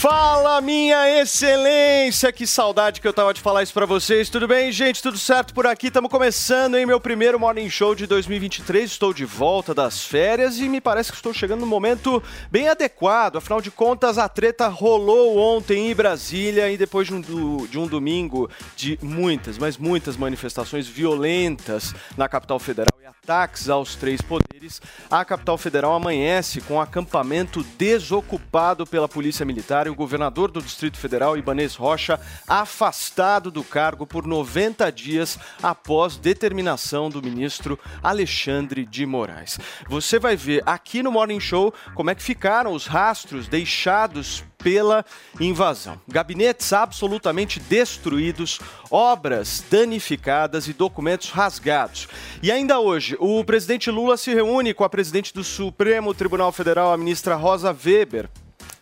Fala, minha excelência! Que saudade que eu tava de falar isso pra vocês. Tudo bem, gente? Tudo certo por aqui? Estamos começando, hein? Meu primeiro Morning Show de 2023. Estou de volta das férias e me parece que estou chegando no momento bem adequado. Afinal de contas, a treta rolou ontem em Brasília e depois de um, do- de um domingo de muitas, mas muitas manifestações violentas na capital federal e ataques aos três poderes, a capital federal amanhece com acampamento desocupado pela Polícia Militar e o governador do Distrito Federal, Ibanez Rocha, afastado do cargo por 90 dias após determinação do ministro Alexandre de Moraes. Você vai ver aqui no Morning Show como é que ficaram os rastros deixados pela invasão. Gabinetes absolutamente destruídos, obras danificadas e documentos rasgados. E ainda hoje, o presidente Lula se reúne com a presidente do Supremo Tribunal Federal, a ministra Rosa Weber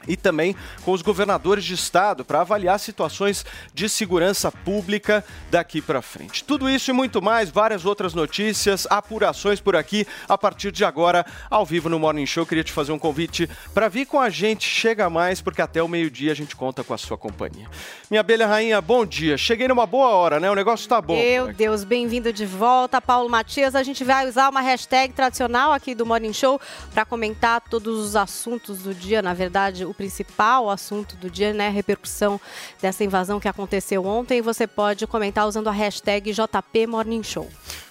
e também com os governadores de estado para avaliar situações de segurança pública daqui para frente. Tudo isso e muito mais, várias outras notícias, apurações por aqui a partir de agora, ao vivo no Morning Show. Queria te fazer um convite para vir com a gente, chega mais, porque até o meio-dia a gente conta com a sua companhia. Minha abelha rainha, bom dia. Cheguei numa boa hora, né? O negócio tá bom. Meu Deus, bem-vindo de volta, Paulo Matias. A gente vai usar uma hashtag tradicional aqui do Morning Show para comentar todos os assuntos do dia. Na verdade, o principal assunto do dia, né? A repercussão dessa invasão que aconteceu ontem. Você pode comentar usando a hashtag JP Morning Show.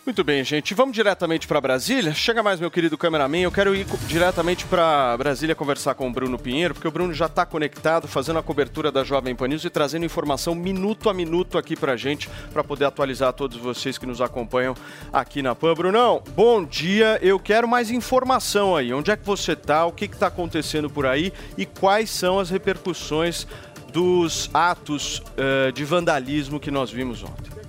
Muito bem, gente. Vamos diretamente para Brasília. Chega mais, meu querido cameraman. Eu quero ir diretamente para Brasília conversar com o Bruno Pinheiro, porque o Bruno já está conectado, fazendo a cobertura da Jovem Pan News e trazendo informação minuto a minuto aqui para gente, para poder atualizar todos vocês que nos acompanham aqui na Pan. Brunão, bom dia. Eu quero mais informação aí. Onde é que você está? O que está acontecendo por aí? E quais são as repercussões dos atos eh, de vandalismo que nós vimos ontem?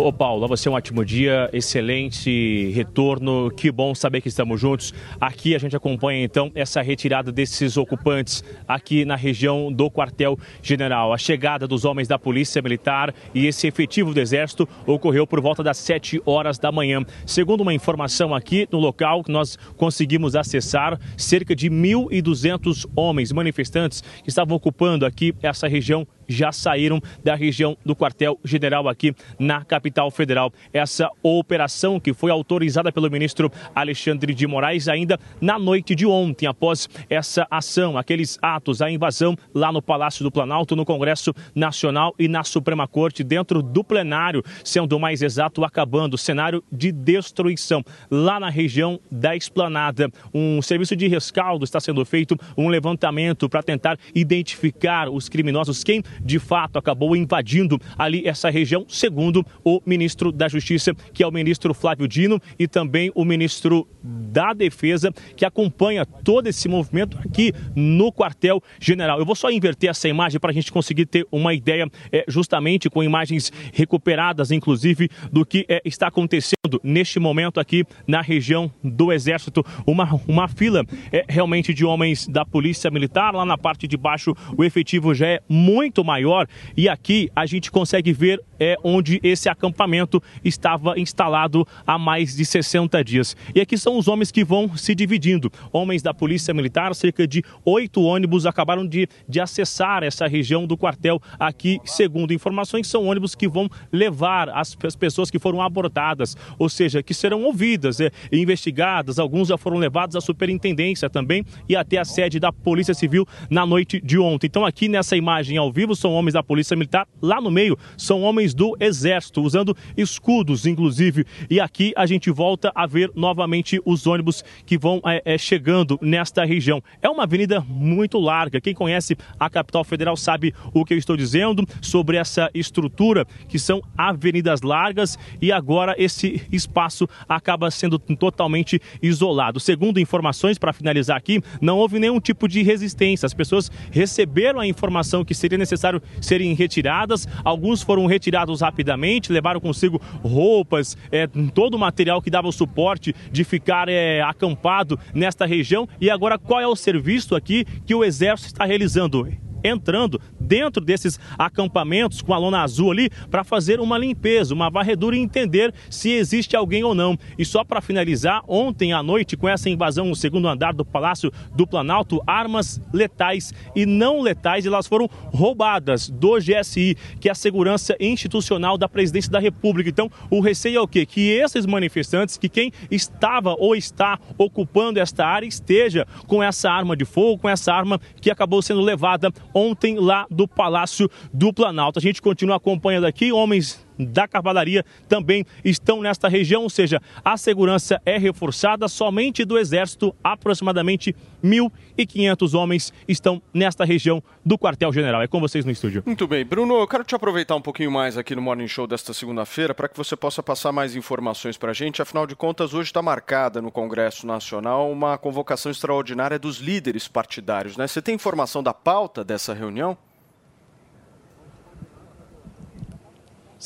Ô Paulo, a você um ótimo dia, excelente retorno, que bom saber que estamos juntos. Aqui a gente acompanha então essa retirada desses ocupantes aqui na região do quartel general. A chegada dos homens da Polícia Militar e esse efetivo do Exército ocorreu por volta das 7 horas da manhã. Segundo uma informação aqui no local que nós conseguimos acessar, cerca de 1.200 homens manifestantes que estavam ocupando aqui essa região já saíram da região do quartel general aqui na capital federal. Essa operação que foi autorizada pelo ministro Alexandre de Moraes ainda na noite de ontem, após essa ação, aqueles atos, a invasão lá no Palácio do Planalto, no Congresso Nacional e na Suprema Corte, dentro do plenário, sendo mais exato, acabando o cenário de destruição lá na região da Esplanada. Um serviço de rescaldo está sendo feito, um levantamento para tentar identificar os criminosos, quem de fato acabou invadindo ali essa região, segundo o ministro da Justiça, que é o ministro Flávio Dino, e também o ministro da Defesa, que acompanha todo esse movimento aqui no quartel general. Eu vou só inverter essa imagem para a gente conseguir ter uma ideia, eh, justamente com imagens recuperadas, inclusive, do que eh, está acontecendo neste momento aqui na região do Exército. Uma, uma fila eh, realmente de homens da Polícia Militar. Lá na parte de baixo, o efetivo já é muito maior. E aqui a gente consegue ver é onde esse acampamento estava instalado há mais de 60 dias. E aqui são os homens que vão se dividindo. Homens da Polícia Militar, cerca de oito ônibus acabaram de, de acessar essa região do quartel aqui, segundo informações, são ônibus que vão levar as, as pessoas que foram abordadas, ou seja, que serão ouvidas é, e investigadas. Alguns já foram levados à superintendência também e até a sede da Polícia Civil na noite de ontem. Então, aqui nessa imagem ao vivo, são homens da Polícia Militar, lá no meio são homens do Exército, usando escudos, inclusive. E aqui a gente volta a ver novamente os ônibus que vão é, é, chegando nesta região. É uma avenida muito larga. Quem conhece a capital federal sabe o que eu estou dizendo sobre essa estrutura, que são avenidas largas e agora esse espaço acaba sendo totalmente isolado. Segundo informações, para finalizar aqui, não houve nenhum tipo de resistência. As pessoas receberam a informação que seria necessário serem retiradas, alguns foram retirados rapidamente, levaram consigo roupas, é, todo o material que dava o suporte de ficar é, acampado nesta região. E agora, qual é o serviço aqui que o Exército está realizando? Entrando dentro desses acampamentos com a lona azul ali para fazer uma limpeza, uma varredura e entender se existe alguém ou não. E só para finalizar, ontem à noite, com essa invasão no segundo andar do Palácio do Planalto, armas letais e não letais, elas foram roubadas do GSI, que é a segurança institucional da presidência da República. Então, o receio é o quê? Que esses manifestantes, que quem estava ou está ocupando esta área esteja com essa arma de fogo, com essa arma que acabou sendo levada ontem lá do Palácio do Planalto. A gente continua acompanhando aqui, homens da cavalaria também estão nesta região, ou seja, a segurança é reforçada somente do Exército, aproximadamente 1.500 homens estão nesta região do quartel-general. É com vocês no estúdio. Muito bem. Bruno, eu quero te aproveitar um pouquinho mais aqui no Morning Show desta segunda-feira para que você possa passar mais informações para a gente. Afinal de contas, hoje está marcada no Congresso Nacional uma convocação extraordinária dos líderes partidários. Né? Você tem informação da pauta dessa reunião?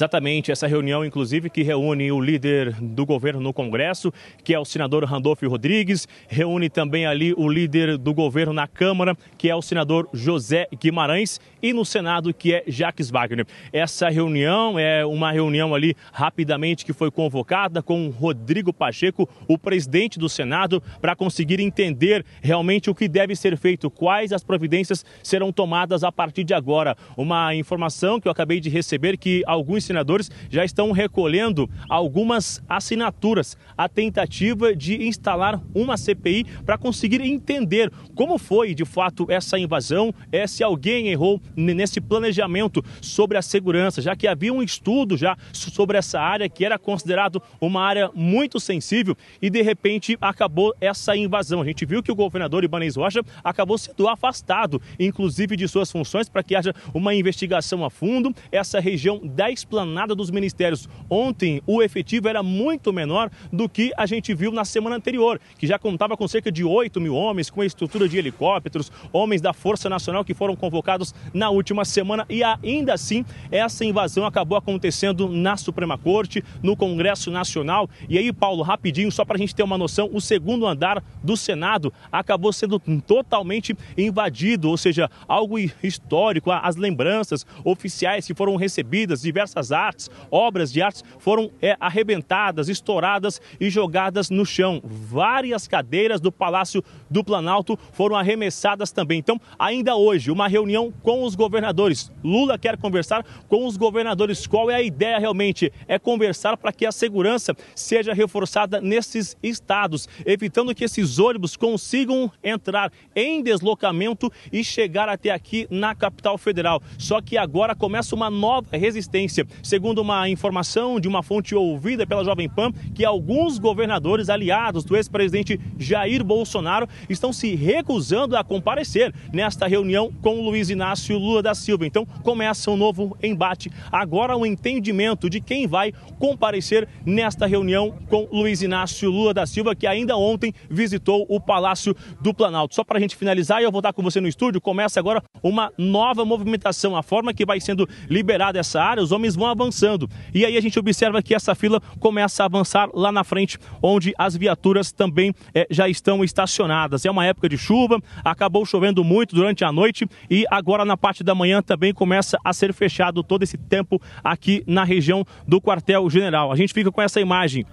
Exatamente, essa reunião, inclusive, que reúne o líder do governo no Congresso, que é o senador Randolfo Rodrigues, reúne também ali o líder do governo na Câmara, que é o senador José Guimarães, e no Senado, que é Jacques Wagner. Essa reunião é uma reunião ali rapidamente que foi convocada com Rodrigo Pacheco, o presidente do Senado, para conseguir entender realmente o que deve ser feito, quais as providências serão tomadas a partir de agora. Uma informação que eu acabei de receber que alguns senadores já estão recolhendo algumas assinaturas, a tentativa de instalar uma CPI para conseguir entender como foi de fato essa invasão, é, se alguém errou nesse planejamento sobre a segurança, já que havia um estudo já sobre essa área que era considerado uma área muito sensível e de repente acabou essa invasão. A gente viu que o governador Ibanez Rocha acabou sendo afastado, inclusive de suas funções, para que haja uma investigação a fundo. Essa região da esplanada dos ministérios. Ontem o efetivo era muito menor do que a gente viu na semana anterior, que já contava com cerca de 8 mil homens, com a estrutura de helicópteros, homens da Força Nacional que foram convocados na última semana e ainda assim essa invasão acabou acontecendo na Suprema Corte, no Congresso Nacional. E aí, Paulo, rapidinho, só para a gente ter uma noção, o segundo andar do Senado acabou sendo totalmente invadido, ou seja, algo histórico, as lembranças oficiais que foram recebidas, diversas artes, obras de artes foram é, arrebentadas, estouradas e jogadas no chão. Várias cadeiras do Palácio do Planalto foram arremessadas também. Então, ainda hoje, uma reunião com os governadores. Lula quer conversar com os governadores. Qual é a ideia realmente? É conversar para que a segurança seja reforçada nesses estados, evitando que esses ônibus consigam entrar em deslocamento e chegar até aqui na capital federal. Só que agora começa uma nova resistência. Segundo uma informação de uma fonte ouvida pela Jovem Pan, que alguns governadores aliados do ex-presidente Jair Bolsonaro estão se recusando a comparecer nesta reunião com Luiz Inácio Lula da Silva. Então começa um novo embate. Agora o um entendimento de quem vai comparecer nesta reunião com Luiz Inácio Lula da Silva, que ainda ontem visitou o Palácio do Planalto. Só para a gente finalizar e eu vou estar com você no estúdio, começa agora uma nova movimentação. A forma que vai sendo liberada essa área, os homens vão avançando. E aí a gente observa que essa fila começa a avançar lá na frente, onde as viaturas também eh, já estão estacionadas. É uma época de chuva, acabou chovendo muito durante a noite e agora na parte da manhã também começa a ser fechado todo esse tempo aqui na região do quartel-general. A gente fica com essa imagem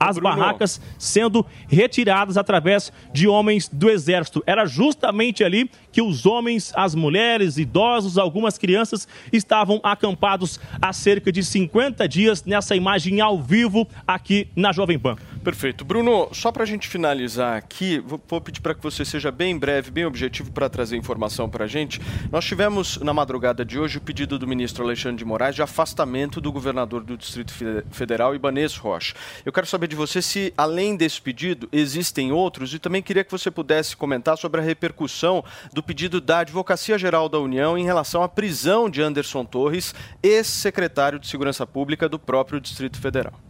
as Bruno. barracas sendo retiradas através de homens do exército. Era justamente ali que os homens, as mulheres, idosos, algumas crianças estavam acampados há cerca de 50 dias nessa imagem ao vivo aqui na Jovem Pan. Perfeito. Bruno, só para a gente finalizar aqui, vou, pedir para que você seja bem breve, bem objetivo para trazer informação para a gente. Nós tivemos na madrugada de hoje o pedido do ministro Alexandre de Moraes de afastamento do governador do Distrito Fe- Federal, Ibanez Rocha. Eu quero saber de você se, além desse pedido, existem outros e também queria que você pudesse comentar sobre a repercussão do pedido da Advocacia Geral da União em relação à prisão de Anderson Torres, ex-secretário de Segurança Pública do próprio Distrito Federal.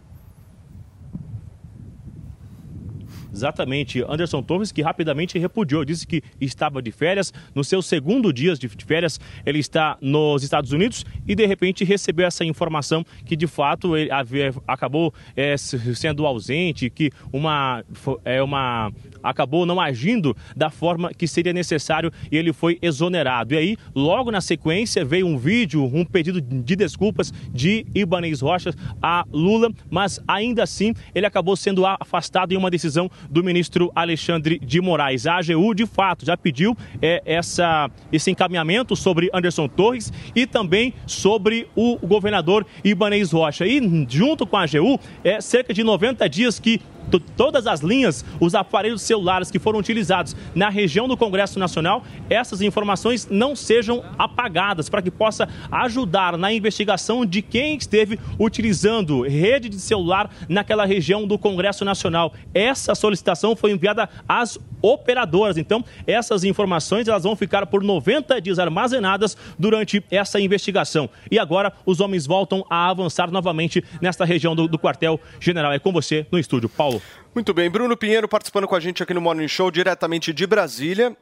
Exatamente, Anderson Torres que rapidamente repudiou, disse que estava de férias, no seu segundo dia de férias ele está nos Estados Unidos e de repente recebeu essa informação que de fato ele havia, acabou é, se- sendo ausente, que uma, é, uma acabou não agindo da forma que seria necessário e ele foi exonerado. E aí, logo na sequência, veio um vídeo, um pedido de desculpas de Ibanez Rocha a Lula, mas ainda assim ele acabou sendo afastado em uma decisão do ministro Alexandre de Moraes. A AGU, de fato, já pediu é, essa, esse encaminhamento sobre Anderson Torres e também sobre o governador Ibanez Rocha. E junto com a AGU, é cerca de 90 dias que todas as linhas, os aparelhos celulares que foram utilizados na região do Congresso Nacional, essas informações não sejam apagadas para que possa ajudar na investigação de quem esteve utilizando rede de celular naquela região do Congresso Nacional. Essa solicitação foi enviada às operadoras. Então, essas informações elas vão ficar por 90 dias armazenadas durante essa investigação. E agora os homens voltam a avançar novamente nesta região do, do quartel general. É com você no estúdio, Paulo. Muito bem, Bruno Pinheiro participando com a gente aqui no Morning Show, diretamente de Brasília.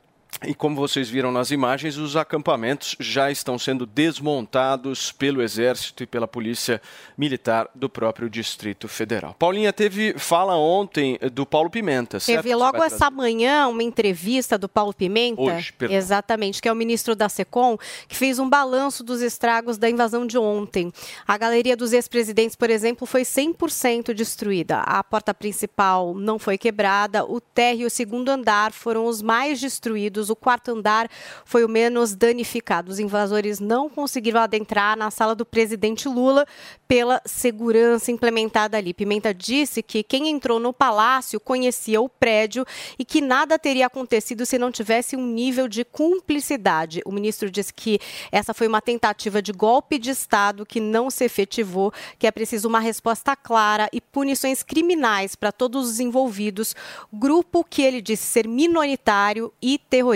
E como vocês viram nas imagens, os acampamentos já estão sendo desmontados pelo Exército e pela Polícia Militar do próprio Distrito Federal. Paulinha, teve fala ontem do Paulo Pimenta, certo? Teve logo essa manhã uma entrevista do Paulo Pimenta. Hoje, perdão. Exatamente, que é o ministro da SECOM, que fez um balanço dos estragos da invasão de ontem. A galeria dos ex-presidentes, por exemplo, foi 100% destruída. A porta principal não foi quebrada, o térreo e o segundo andar foram os mais destruídos, o quarto andar foi o menos danificado. Os invasores não conseguiram adentrar na sala do presidente Lula pela segurança implementada ali. Pimenta disse que quem entrou no palácio conhecia o prédio e que nada teria acontecido se não tivesse um nível de cumplicidade. O ministro disse que essa foi uma tentativa de golpe de Estado que não se efetivou, que é preciso uma resposta clara e punições criminais para todos os envolvidos, grupo que ele disse ser minoritário e terrorista.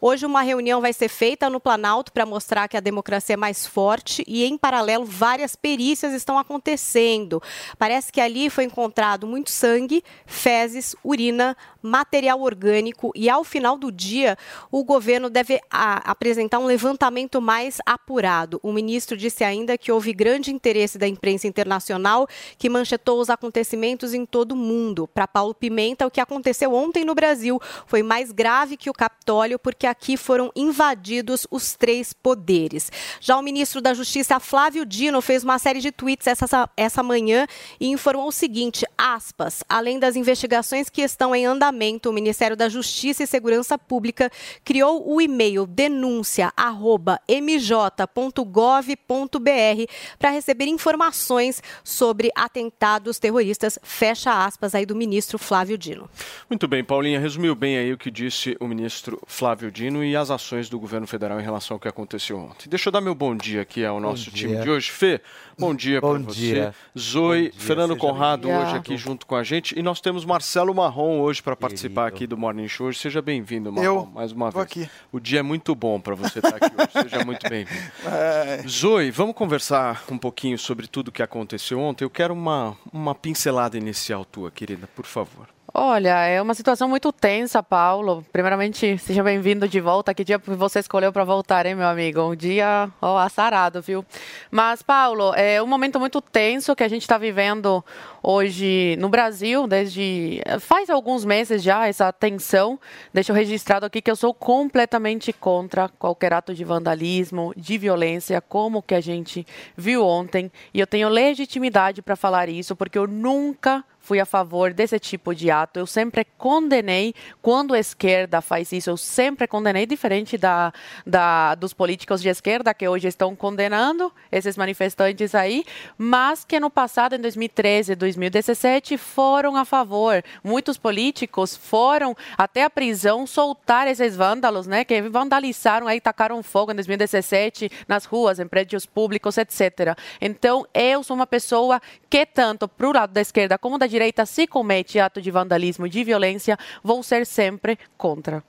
Hoje uma reunião vai ser feita no Planalto para mostrar que a democracia é mais forte e, em paralelo, várias perícias estão acontecendo. Parece que ali foi encontrado muito sangue, fezes, urina, material orgânico e, ao final do dia, o governo deve a, apresentar um levantamento mais apurado. O ministro disse ainda que houve grande interesse da imprensa internacional que manchetou os acontecimentos em todo o mundo. Para Paulo Pimenta, o que aconteceu ontem no Brasil foi mais grave que o Capitólio, porque aqui foram invadidos os três poderes. Já o ministro da Justiça, Flávio Dino, fez uma série de tweets essa, essa manhã e informou o seguinte, aspas, além das investigações que estão em andamento, o Ministério da Justiça e Segurança Pública criou o e-mail denúncia arroba mj.gov.br para receber informações sobre atentados terroristas, fecha aspas aí do ministro Flávio Dino. Muito bem, Paulinha, resumiu bem aí o que disse o ministro Flávio Dino e as ações do governo federal em relação ao que aconteceu ontem. Deixa eu dar meu bom dia aqui ao nosso time de hoje. Fê, bom dia para você. Zoe, dia, Fernando Conrado bem-vindo. hoje aqui junto com a gente. E nós temos Marcelo Marrom hoje para participar aqui do Morning Show. Hoje. Seja bem-vindo, Marrom, Eu mais uma vez. aqui. O dia é muito bom para você estar aqui hoje. Seja muito bem-vindo. Zoe, vamos conversar um pouquinho sobre tudo que aconteceu ontem. Eu quero uma, uma pincelada inicial tua, querida, por favor. Olha, é uma situação muito tensa, Paulo. Primeiramente, seja bem-vindo de volta. Que dia você escolheu para voltar, hein, meu amigo? Um dia ó, assarado, viu? Mas, Paulo, é um momento muito tenso que a gente está vivendo hoje no Brasil, desde faz alguns meses já, essa tensão. Deixa eu registrado aqui que eu sou completamente contra qualquer ato de vandalismo, de violência, como que a gente viu ontem. E eu tenho legitimidade para falar isso, porque eu nunca fui a favor desse tipo de ato. Eu sempre condenei quando a esquerda faz isso. Eu sempre condenei, diferente da, da, dos políticos de esquerda que hoje estão condenando esses manifestantes aí, mas que no passado, em 2013, 2017, foram a favor. Muitos políticos foram até a prisão soltar esses vândalos, né, que vandalizaram aí, tacaram fogo em 2017 nas ruas, em prédios públicos, etc. Então, eu sou uma pessoa que tanto para o lado da esquerda como da direita se comete ato de vandalismo, de violência, vou ser sempre contra.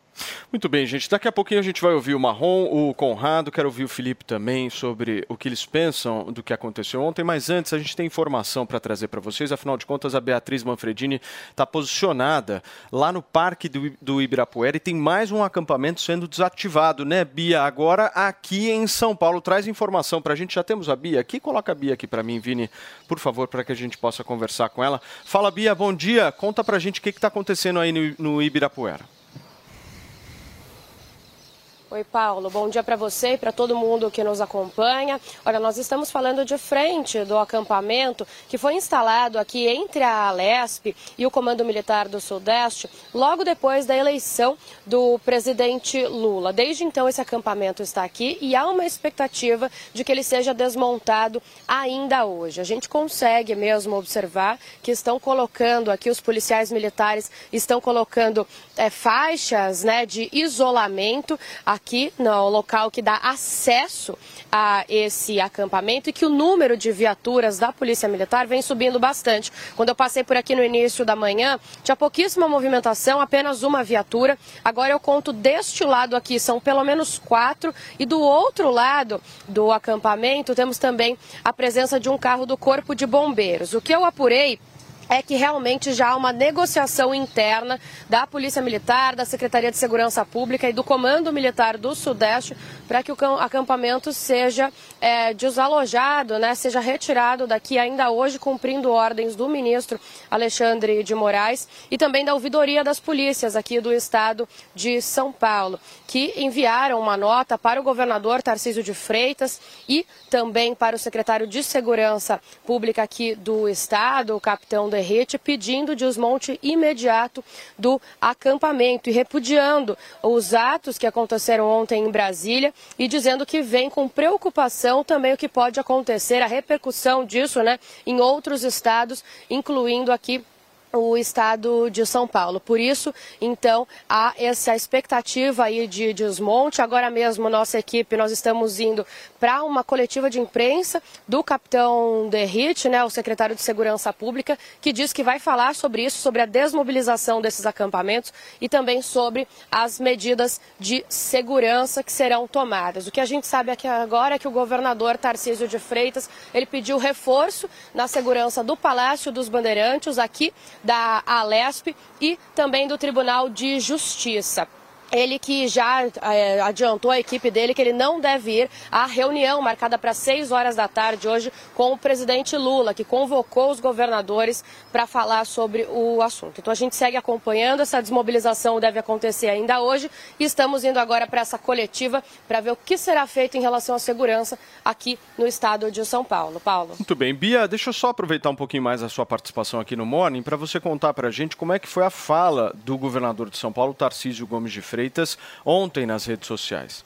Muito bem, gente. Daqui a pouquinho a gente vai ouvir o Marrom, o Conrado, quero ouvir o Felipe também sobre o que eles pensam do que aconteceu ontem. Mas antes, a gente tem informação para trazer para vocês. Afinal de contas, a Beatriz Manfredini está posicionada lá no Parque do, Ibirapuera e tem mais um acampamento sendo desativado, né, Bia? Agora aqui em São Paulo. Traz informação para a gente. Já temos a Bia aqui. Coloca a Bia aqui para mim, Vini, por favor, para que a gente possa conversar com ela. Fala, Bia, bom dia. Conta para a gente o que está acontecendo aí no Ibirapuera. Oi, Paulo. Bom dia para você e para todo mundo que nos acompanha. Olha, nós estamos falando de frente do acampamento que foi instalado aqui entre a Alesp e o Comando Militar do Sudeste, logo depois da eleição do presidente Lula. Desde então, esse acampamento está aqui e há uma expectativa de que ele seja desmontado ainda hoje. A gente consegue mesmo observar que estão colocando aqui, os policiais militares estão colocando é, faixas né, de isolamento aqui no local que dá acesso a esse acampamento e que o número de viaturas da Polícia Militar vem subindo bastante. Quando eu passei por aqui no início da manhã, tinha pouquíssima movimentação, apenas uma viatura. Agora eu conto deste lado aqui, são pelo menos quatro. E do outro lado do acampamento, temos também a presença de um carro do Corpo de Bombeiros. O que eu apurei é que realmente já há uma negociação interna da Polícia Militar, da Secretaria de Segurança Pública e do Comando Militar do Sudeste para que o acampamento seja é, desalojado, né, seja retirado daqui ainda hoje, cumprindo ordens do ministro Alexandre de Moraes e também da ouvidoria das polícias aqui do estado de São Paulo, que enviaram uma nota para o governador Tarcísio de Freitas e também para o secretário de Segurança Pública aqui do estado, o capitão Derrete, pedindo desmonte imediato do acampamento e repudiando os atos que aconteceram ontem em Brasília e dizendo que vem com preocupação também o que pode acontecer, a repercussão disso né, em outros estados, incluindo aqui o estado de São Paulo. Por isso, então, há essa expectativa aí de desmonte. Agora mesmo, nossa equipe, nós estamos indo para uma coletiva de imprensa do capitão Derrite, né, o secretário de Segurança Pública, que diz que vai falar sobre isso, sobre a desmobilização desses acampamentos e também sobre as medidas de segurança que serão tomadas. O que a gente sabe aqui agora é que o governador Tarcísio de Freitas, ele pediu reforço na segurança do Palácio dos Bandeirantes, aqui da Alesp e também do Tribunal de Justiça. Ele que já é, adiantou a equipe dele que ele não deve ir à reunião marcada para 6 horas da tarde hoje com o presidente Lula, que convocou os governadores para falar sobre o assunto. Então a gente segue acompanhando, essa desmobilização deve acontecer ainda hoje e estamos indo agora para essa coletiva para ver o que será feito em relação à segurança aqui no estado de São Paulo. Paulo. Muito bem. Bia, deixa eu só aproveitar um pouquinho mais a sua participação aqui no Morning para você contar para a gente como é que foi a fala do governador de São Paulo, Tarcísio Gomes de Freitas, Freitas ontem nas redes sociais.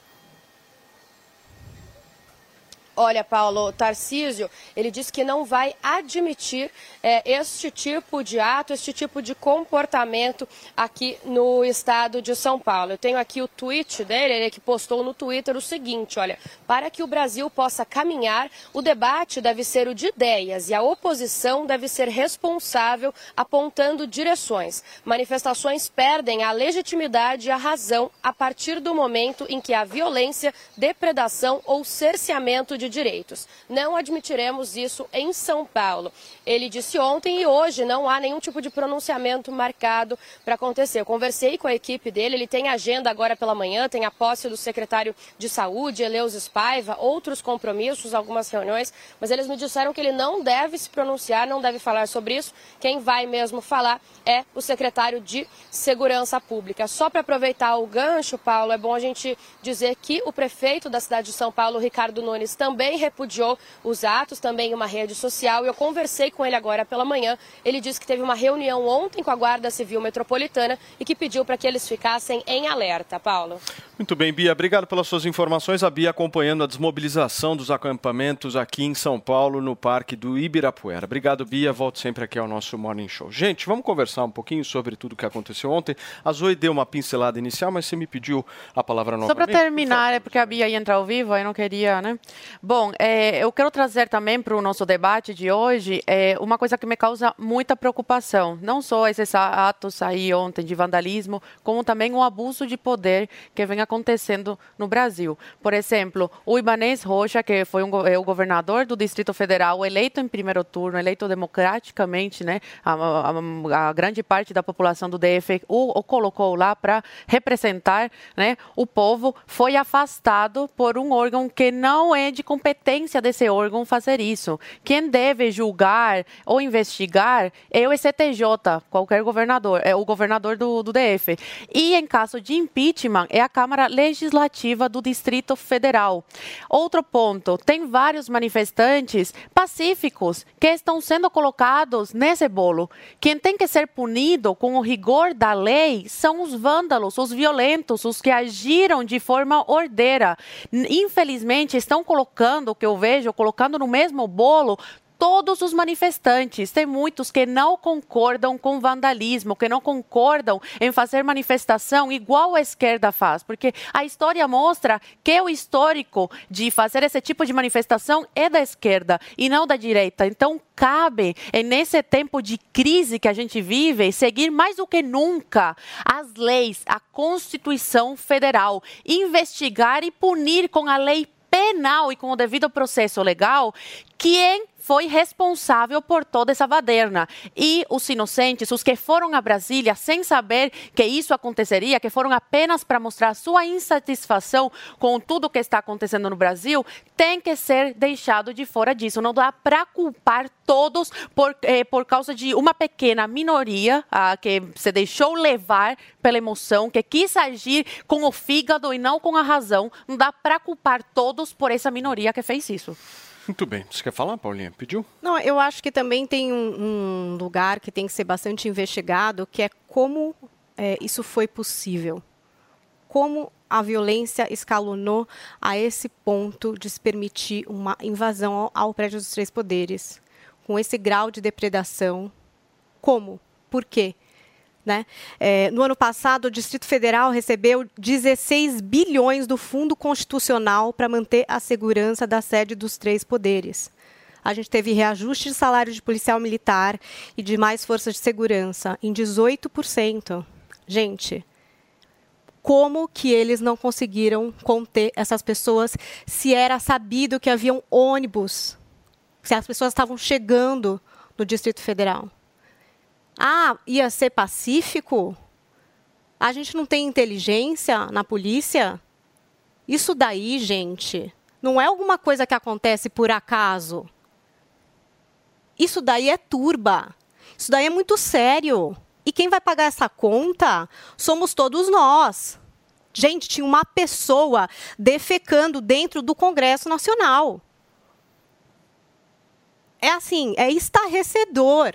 Olha, Paulo, Tarcísio, ele disse que não vai admitir é, este tipo de ato, este tipo de comportamento aqui no estado de São Paulo. Eu tenho aqui o tweet dele, ele que postou no Twitter o seguinte, olha, para que o Brasil possa caminhar, o debate deve ser o de ideias e a oposição deve ser responsável apontando direções. Manifestações perdem a legitimidade e a razão a partir do momento em que a violência, depredação ou cerceamento de direitos. Não admitiremos isso em São Paulo. Ele disse ontem e hoje não há nenhum tipo de pronunciamento marcado para acontecer. Eu conversei com a equipe dele, ele tem agenda agora pela manhã, tem a posse do secretário de Saúde, Eleus Spaiva, outros compromissos, algumas reuniões, mas eles me disseram que ele não deve se pronunciar, não deve falar sobre isso. Quem vai mesmo falar é o secretário de Segurança Pública. Só para aproveitar o gancho, Paulo, é bom a gente dizer que o prefeito da cidade de São Paulo, Ricardo Nunes, também repudiou os atos, também em uma rede social. Eu conversei com ele agora pela manhã. Ele disse que teve uma reunião ontem com a Guarda Civil Metropolitana e que pediu para que eles ficassem em alerta. Paulo. Muito bem, Bia. Obrigado pelas suas informações. A Bia acompanhando a desmobilização dos acampamentos aqui em São Paulo, no Parque do Ibirapuera. Obrigado, Bia. Volto sempre aqui ao nosso Morning Show. Gente, vamos conversar um pouquinho sobre tudo o que aconteceu ontem. A Zoe deu uma pincelada inicial, mas você me pediu a palavra Só novamente. para terminar, é porque a Bia ia entrar ao vivo, aí não queria, né? Bom, é, eu quero trazer também para o nosso debate de hoje é, uma coisa que me causa muita preocupação. Não só esses atos aí ontem de vandalismo, como também o abuso de poder que vem acontecendo no Brasil. Por exemplo, o Ibanez Rocha, que foi um, é o governador do Distrito Federal, eleito em primeiro turno, eleito democraticamente, né? A, a- a grande parte da população do DF o, o colocou lá para representar né, o povo, foi afastado por um órgão que não é de competência desse órgão fazer isso. Quem deve julgar ou investigar é o STJ, qualquer governador, é o governador do, do DF. E em caso de impeachment, é a Câmara Legislativa do Distrito Federal. Outro ponto, tem vários manifestantes pacíficos que estão sendo colocados nesse bolo. Quem tem que ser punido com o rigor da lei são os vândalos, os violentos, os que agiram de forma ordeira. Infelizmente, estão colocando, o que eu vejo, colocando no mesmo bolo todos os manifestantes. Tem muitos que não concordam com vandalismo, que não concordam em fazer manifestação igual a esquerda faz, porque a história mostra que o histórico de fazer esse tipo de manifestação é da esquerda e não da direita. Então, cabe, eh, nesse tempo de crise que a gente vive, seguir mais do que nunca as leis, a Constituição Federal, investigar e punir com a lei penal e com o devido processo legal quem foi responsável por toda essa baderna. E os inocentes, os que foram a Brasília sem saber que isso aconteceria, que foram apenas para mostrar sua insatisfação com tudo que está acontecendo no Brasil, tem que ser deixado de fora disso. Não dá para culpar todos por, eh, por causa de uma pequena minoria que se deixou levar pela emoção, que quis agir com o fígado e não com a razão. Não dá para culpar todos por essa minoria que fez isso. Muito bem. Você quer falar, Paulinha? Pediu? Não, eu acho que também tem um, um lugar que tem que ser bastante investigado, que é como é, isso foi possível. Como a violência escalonou a esse ponto de se permitir uma invasão ao, ao prédio dos três poderes, com esse grau de depredação. Como? Por quê? Né? É, no ano passado, o Distrito Federal recebeu 16 bilhões do Fundo Constitucional para manter a segurança da sede dos três poderes. A gente teve reajuste de salário de policial militar e de mais forças de segurança em 18%. Gente, como que eles não conseguiram conter essas pessoas se era sabido que haviam ônibus, se as pessoas estavam chegando no Distrito Federal? Ah, ia ser pacífico? A gente não tem inteligência na polícia? Isso daí, gente, não é alguma coisa que acontece por acaso. Isso daí é turba. Isso daí é muito sério. E quem vai pagar essa conta somos todos nós. Gente, tinha uma pessoa defecando dentro do Congresso Nacional. É assim, é estarrecedor.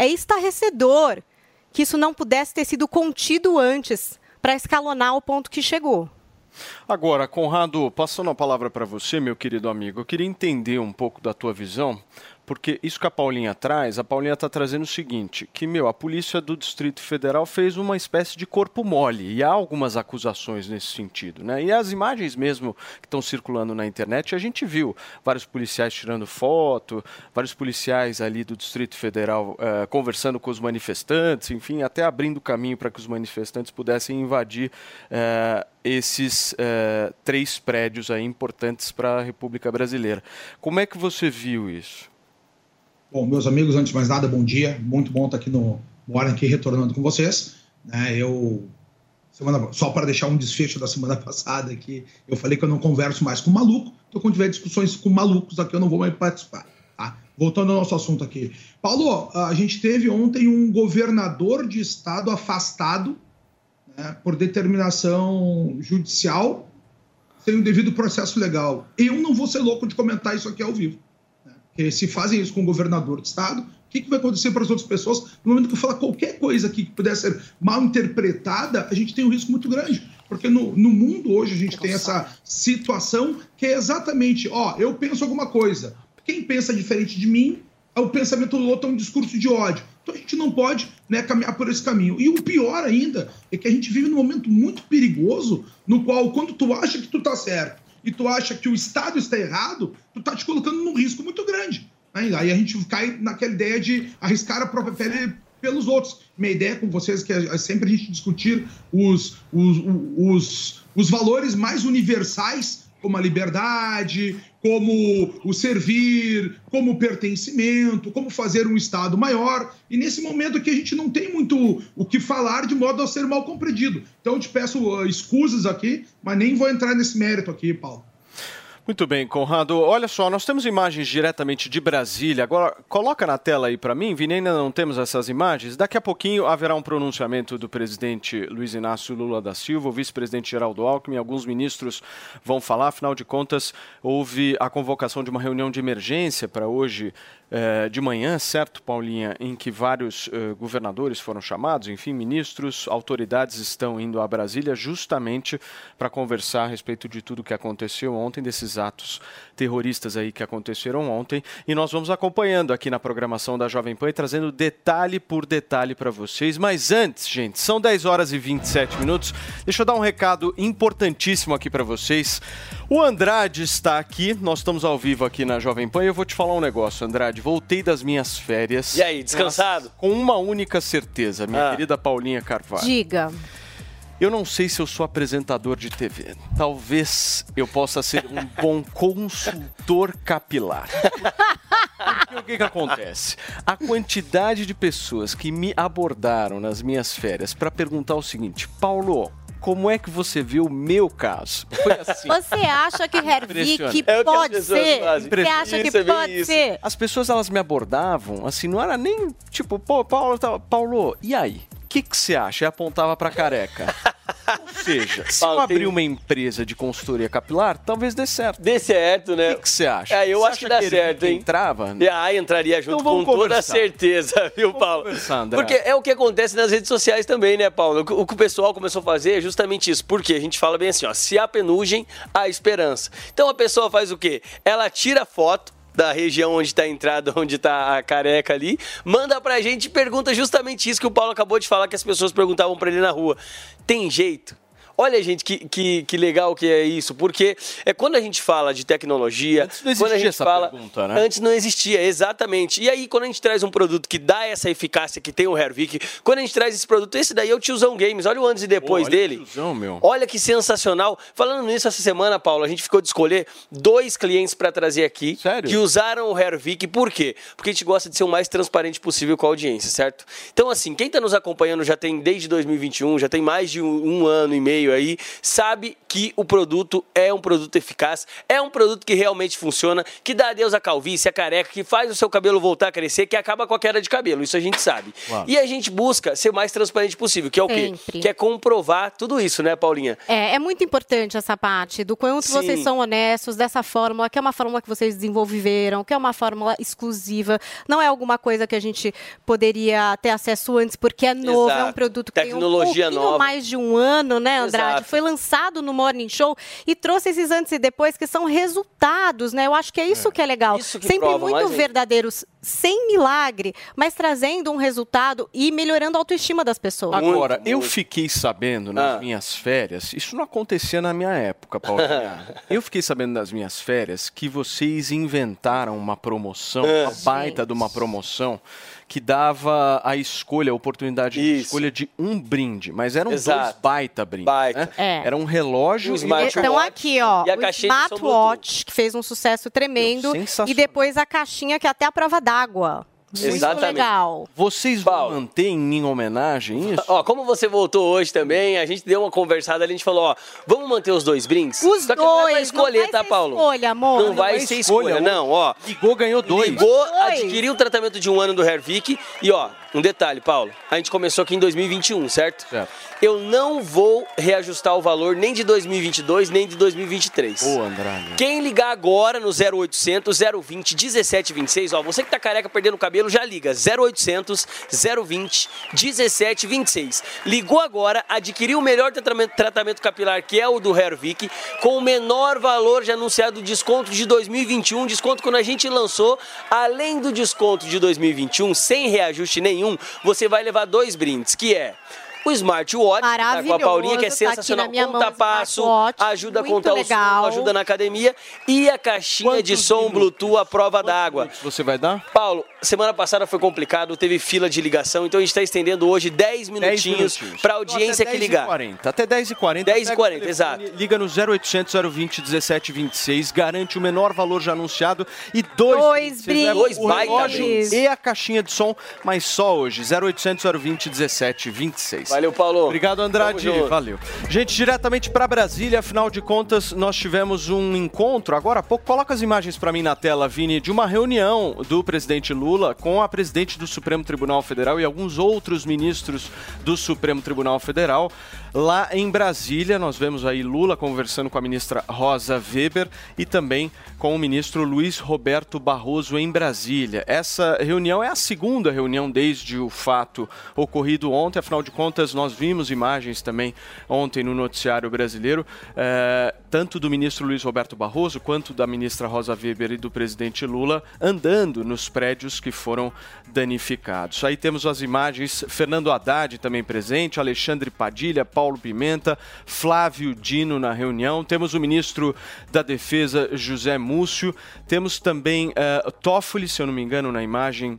É estarrecedor que isso não pudesse ter sido contido antes para escalonar o ponto que chegou. Agora, Conrado, passando a palavra para você, meu querido amigo, eu queria entender um pouco da tua visão, porque isso que a Paulinha traz, a Paulinha está trazendo o seguinte, que, meu, a polícia do Distrito Federal fez uma espécie de corpo mole, e há algumas acusações nesse sentido, né? E as imagens mesmo que estão circulando na internet, a gente viu vários policiais tirando foto, vários policiais ali do Distrito Federal eh, conversando com os manifestantes, enfim, até abrindo caminho para que os manifestantes pudessem invadir eh, esses eh, três prédios aí importantes para a República Brasileira. Como é que você viu isso? Bom, meus amigos, antes de mais nada, bom dia. Muito bom estar aqui no Hora aqui retornando com vocês. Né, eu semana, só para deixar um desfecho da semana passada que eu falei que eu não converso mais com maluco. Então, quando tiver discussões com malucos aqui, eu não vou mais participar. Tá? Voltando ao nosso assunto aqui. Paulo, a gente teve ontem um governador de estado afastado né, por determinação judicial sem o devido processo legal. Eu não vou ser louco de comentar isso aqui ao vivo. Porque se fazem isso com o governador de estado, o que, que vai acontecer para as outras pessoas? No momento que eu falar qualquer coisa aqui que puder ser mal interpretada, a gente tem um risco muito grande. Porque no, no mundo hoje a gente tem essa situação que é exatamente, ó, eu penso alguma coisa. Quem pensa diferente de mim, o pensamento do outro é um discurso de ódio. Então a gente não pode né, caminhar por esse caminho. E o pior ainda é que a gente vive num momento muito perigoso no qual, quando tu acha que tu tá certo e tu acha que o Estado está errado, tu tá te colocando num risco muito grande. Né? Aí a gente cai naquela ideia de arriscar a própria pele pelos outros. Minha ideia com vocês é que é sempre a gente discutir os, os, os, os valores mais universais como a liberdade, como o servir, como o pertencimento, como fazer um Estado maior. E nesse momento aqui a gente não tem muito o que falar de modo a ser mal compreendido. Então eu te peço uh, escusas aqui, mas nem vou entrar nesse mérito aqui, Paulo. Muito bem, Conrado. Olha só, nós temos imagens diretamente de Brasília. Agora, coloca na tela aí para mim, Vini, ainda não temos essas imagens. Daqui a pouquinho haverá um pronunciamento do presidente Luiz Inácio Lula da Silva, o vice-presidente Geraldo Alckmin, alguns ministros vão falar. Afinal de contas, houve a convocação de uma reunião de emergência para hoje de manhã, certo, Paulinha, em que vários eh, governadores foram chamados, enfim, ministros, autoridades estão indo a Brasília justamente para conversar a respeito de tudo que aconteceu ontem, desses atos terroristas aí que aconteceram ontem. E nós vamos acompanhando aqui na programação da Jovem Pan e trazendo detalhe por detalhe para vocês. Mas antes, gente, são 10 horas e 27 minutos. Deixa eu dar um recado importantíssimo aqui para vocês. O Andrade está aqui, nós estamos ao vivo aqui na Jovem Pan e eu vou te falar um negócio, Andrade. Voltei das minhas férias. E aí, descansado? Com uma única certeza, minha Ah. querida Paulinha Carvalho. Diga. Eu não sei se eu sou apresentador de TV. Talvez eu possa ser um bom consultor capilar. Porque o que, que acontece? A quantidade de pessoas que me abordaram nas minhas férias para perguntar o seguinte: Paulo, como é que você viu o meu caso? Foi assim. Você acha que Hervik. É pode ser? fazem. Você acha que pode isso. ser? As pessoas elas me abordavam, assim, não era nem tipo, pô, Paulo, tá- Paulo, e aí? O que que você acha? E apontava pra careca. Ou seja, se eu abrir uma empresa de consultoria capilar, talvez dê certo. Dê certo, né? O que que você acha? É, eu Você acho que dá ele certo, hein? Entrava? Ah, entraria junto Então com toda conversar. certeza, viu, Paulo? conversar. Porque é o que acontece nas redes sociais também, né, Paulo? O que- O que o pessoal começou a fazer é justamente isso. Porque a gente fala bem assim, ó, se há penugem, há esperança. Então a pessoa faz o quê? Ela tira foto da região onde está a entrada, onde está a careca ali, manda pra gente e pergunta justamente isso que o Paulo acabou de falar, que as pessoas perguntavam pra ele na rua. Tem jeito? Olha, gente, que, que, que legal que é isso, porque é quando a gente fala de tecnologia, não quando a gente essa fala, pergunta, né? antes não existia, exatamente. E aí quando a gente traz um produto que dá essa eficácia que tem o Hervik, quando a gente traz esse produto, esse daí é o tiozão Games. Olha o antes e depois Pô, olha dele. tiozão, meu. Olha que sensacional. Falando nisso essa semana, Paulo, a gente ficou de escolher dois clientes para trazer aqui que usaram o Hervik. Por quê? Porque a gente gosta de ser o mais transparente possível com a audiência, certo? Então, assim, quem está nos acompanhando já tem desde 2021, já tem mais de um, um ano e meio aí, sabe que o produto é um produto eficaz, é um produto que realmente funciona, que dá adeus à calvície, à careca, que faz o seu cabelo voltar a crescer, que acaba com a queda de cabelo. Isso a gente sabe. Claro. E a gente busca ser o mais transparente possível, que é o quê? Sempre. Que é comprovar tudo isso, né, Paulinha? É, é muito importante essa parte do quanto Sim. vocês são honestos dessa fórmula, que é uma fórmula que vocês desenvolveram, que é uma fórmula exclusiva, não é alguma coisa que a gente poderia ter acesso antes porque é novo, Exato. é um produto que Tecnologia tem um pouquinho nova. mais de um ano, né, Andrade? Andrade. Exato. Foi lançado no Morning Show e trouxe esses antes e depois que são resultados, né? Eu acho que é isso que é legal. Isso que Sempre prova muito verdadeiros, sem milagre, mas trazendo um resultado e melhorando a autoestima das pessoas. Agora, eu fiquei sabendo nas Ah. minhas férias, isso não acontecia na minha época, Paulinha. eu fiquei sabendo nas minhas férias que vocês inventaram uma promoção, Ah. uma baita de uma promoção, que dava a escolha, a oportunidade de escolha de um brinde, mas eram dois Exato. baita brindes. né? É. Era um relógio Um e smartwatch. Então aqui, ó, E a o caixinha de som smartwatch, que fez um sucesso tremendo, Meu, e depois a caixinha que é até a prova d'água. Muito Exatamente. legal. Vocês vão manter em homenagem isso? Ó, como você voltou hoje também, a gente deu uma conversada ali, a gente falou, ó, vamos manter os dois brindes? Os Só que não é dois, escolher, não vai tá, ser Paulo? escolha, amor. Não, Não vai é ser escolha, escolha, não, ó. Ligou, ganhou dois. Ligou, adquiriu o tratamento de um ano do Hervik e, ó, um detalhe, Paulo, a gente começou aqui em 2021, certo? Certo. Eu não vou reajustar o valor nem de 2022, nem de 2023. Ô, Andrade. Quem ligar agora no 0800 020 1726, ó, você que tá careca perdendo o cabelo, já liga 0800 020 1726. Ligou agora, adquiriu o melhor tratamento, tratamento capilar que é o do Hervik, com o menor valor já anunciado desconto de 2021, desconto quando a gente lançou, além do desconto de 2021, sem reajuste nenhum, você vai levar dois brindes, que é o smartwatch, tá com a Paulinha, que é tá sensacional, mão conta o passo, ajuda a contar o legal. som, ajuda na academia, e a caixinha de som Bluetooth à prova d'água. Você vai dar? Paulo, semana passada foi complicado, teve fila de ligação, então a gente está estendendo hoje 10 minutinhos, minutinhos. para a audiência Até que 10 e ligar. 40. Até 10h40. 10h40, exato. Liga no 0800 020 1726, garante o menor valor já anunciado e dois, Dois brindes. Dois o baita relógio brindes. e a caixinha de som, mas só hoje. 0800 020 1726. Valeu, Paulo. Obrigado, Andrade. Valeu. Gente, diretamente para Brasília, afinal de contas, nós tivemos um encontro, agora há pouco, coloca as imagens para mim na tela, Vini, de uma reunião do presidente Lula com a presidente do Supremo Tribunal Federal e alguns outros ministros do Supremo Tribunal Federal. Lá em Brasília, nós vemos aí Lula conversando com a ministra Rosa Weber e também com o ministro Luiz Roberto Barroso em Brasília. Essa reunião é a segunda reunião desde o fato ocorrido ontem, afinal de contas, nós vimos imagens também ontem no noticiário brasileiro, eh, tanto do ministro Luiz Roberto Barroso quanto da ministra Rosa Weber e do presidente Lula andando nos prédios que foram danificados. Aí temos as imagens, Fernando Haddad também presente, Alexandre Padilha, Paulo Pimenta, Flávio Dino na reunião, temos o ministro da Defesa José Múcio, temos também eh, Toffoli, se eu não me engano, na imagem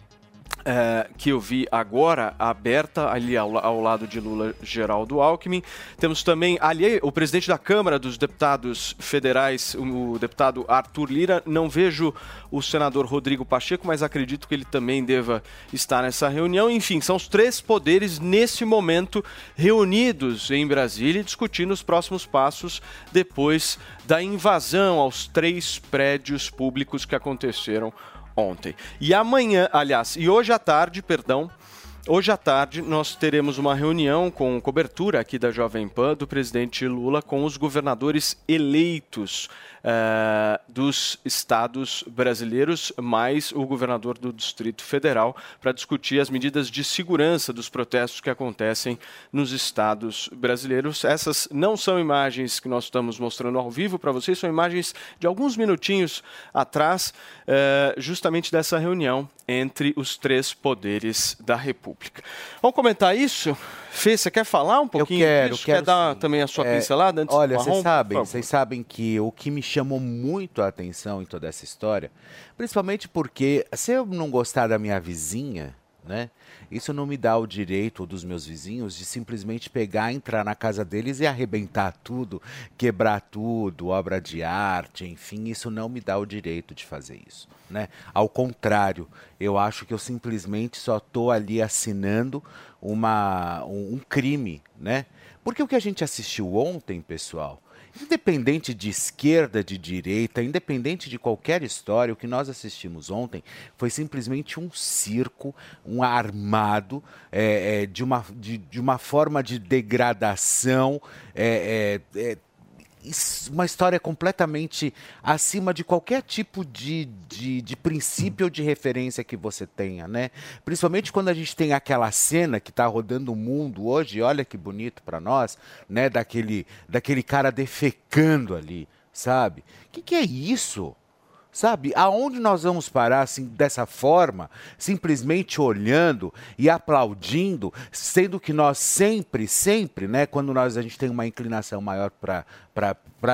é, que eu vi agora, aberta ali ao, ao lado de Lula, Geraldo Alckmin. Temos também ali o presidente da Câmara dos Deputados Federais, o, o deputado Arthur Lira. Não vejo o senador Rodrigo Pacheco, mas acredito que ele também deva estar nessa reunião. Enfim, são os três poderes nesse momento reunidos em Brasília e discutindo os próximos passos depois da invasão aos três prédios públicos que aconteceram ontem. E amanhã, aliás, e hoje à tarde, perdão, hoje à tarde nós teremos uma reunião com cobertura aqui da Jovem Pan do presidente Lula com os governadores eleitos eh, dos estados brasileiros, mais o governador do Distrito Federal, para discutir as medidas de segurança dos protestos que acontecem nos estados brasileiros. Essas não são imagens que nós estamos mostrando ao vivo para vocês, são imagens de alguns minutinhos atrás, eh, justamente dessa reunião entre os três poderes da República. Vamos comentar isso? Fê, você quer falar um pouquinho quero, disso? quero quer dar sim. também a sua É, pincelada antes Olha, vocês sabem, vocês sabem que o que me chamou muito a atenção em toda essa história, principalmente porque se eu não gostar da minha vizinha, né? Isso não me dá o direito dos meus vizinhos de simplesmente pegar, entrar na casa deles e arrebentar tudo, quebrar tudo, obra de arte, enfim, isso não me dá o direito de fazer isso, né? Ao contrário, eu acho que eu simplesmente só estou ali assinando uma, um, um crime, né? Porque o que a gente assistiu ontem, pessoal, independente de esquerda, de direita, independente de qualquer história, o que nós assistimos ontem foi simplesmente um circo, um armado é, é, de, uma, de, de uma forma de degradação é, é, é, uma história completamente acima de qualquer tipo de, de, de, princípio ou de referência que você tenha, né? Principalmente quando a gente tem aquela cena que está rodando o mundo hoje, olha que bonito para nós, né? Daquele, daquele cara defecando ali, sabe? O que, que é isso? Sabe, aonde nós vamos parar assim dessa forma, simplesmente olhando e aplaudindo, sendo que nós sempre, sempre, né, quando nós a gente tem uma inclinação maior para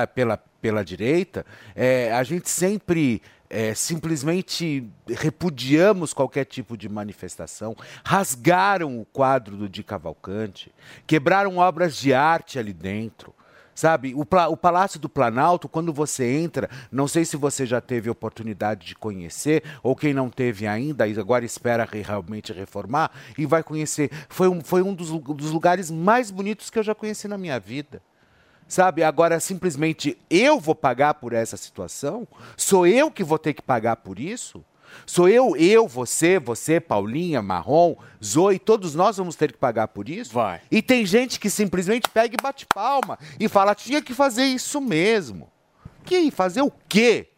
pela, pela direita, é, a gente sempre é, simplesmente repudiamos qualquer tipo de manifestação, rasgaram o quadro do Di Cavalcante, quebraram obras de arte ali dentro. Sabe, o, o, Palácio do Planalto, quando você entra, não sei se você já teve oportunidade de conhecer, ou quem não teve ainda, e agora espera realmente reformar, e vai conhecer. Foi um, foi um dos, dos lugares mais bonitos que eu já conheci na minha vida sabe? Agora, simplesmente eu vou pagar por essa situação? Sou eu que vou ter que pagar por isso? Sou eu, eu, você, você, Paulinha, Marrom, Zoe, todos nós vamos ter que pagar por isso? Vai. E tem gente que simplesmente pega e bate palma e fala: tinha que fazer isso mesmo. Que? Fazer o quê?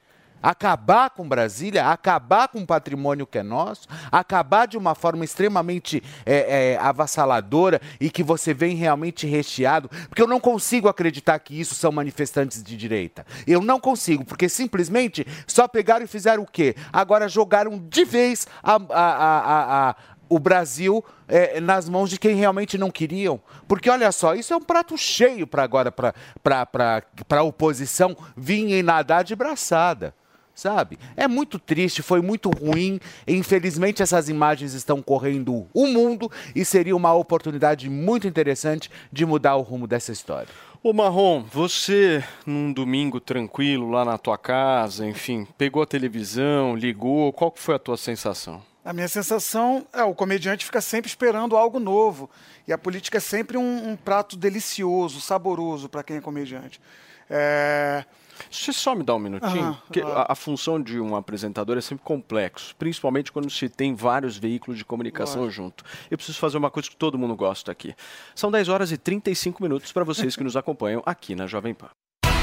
Acabar com Brasília, acabar com o patrimônio que é nosso, acabar de uma forma extremamente é, é, avassaladora e que você vem realmente recheado, porque eu não consigo acreditar que isso são manifestantes de direita. Eu não consigo, porque simplesmente só pegaram e fizeram o quê? Agora jogaram de vez a, a, a, o Brasil é, nas mãos de quem realmente não queriam. Porque olha só, isso é um prato cheio para agora, para a oposição vir nadar de braçada sabe? É muito triste, foi muito ruim. Infelizmente, essas imagens estão correndo o mundo e seria uma oportunidade muito interessante de mudar o rumo dessa história. Ô Marrom, você num domingo tranquilo lá na tua casa, enfim, pegou a televisão, ligou, qual foi a tua sensação? A minha sensação é o comediante fica sempre esperando algo novo e a política é sempre um, um prato delicioso, saboroso para quem é comediante. É, você só me dá um minutinho? a, a, função de um apresentador é sempre complexo, principalmente quando se tem vários veículos de comunicação junto. Eu preciso fazer uma coisa que todo mundo gosta aqui. São 10 horas e 35 minutos para vocês que nos acompanham aqui na Jovem Pan.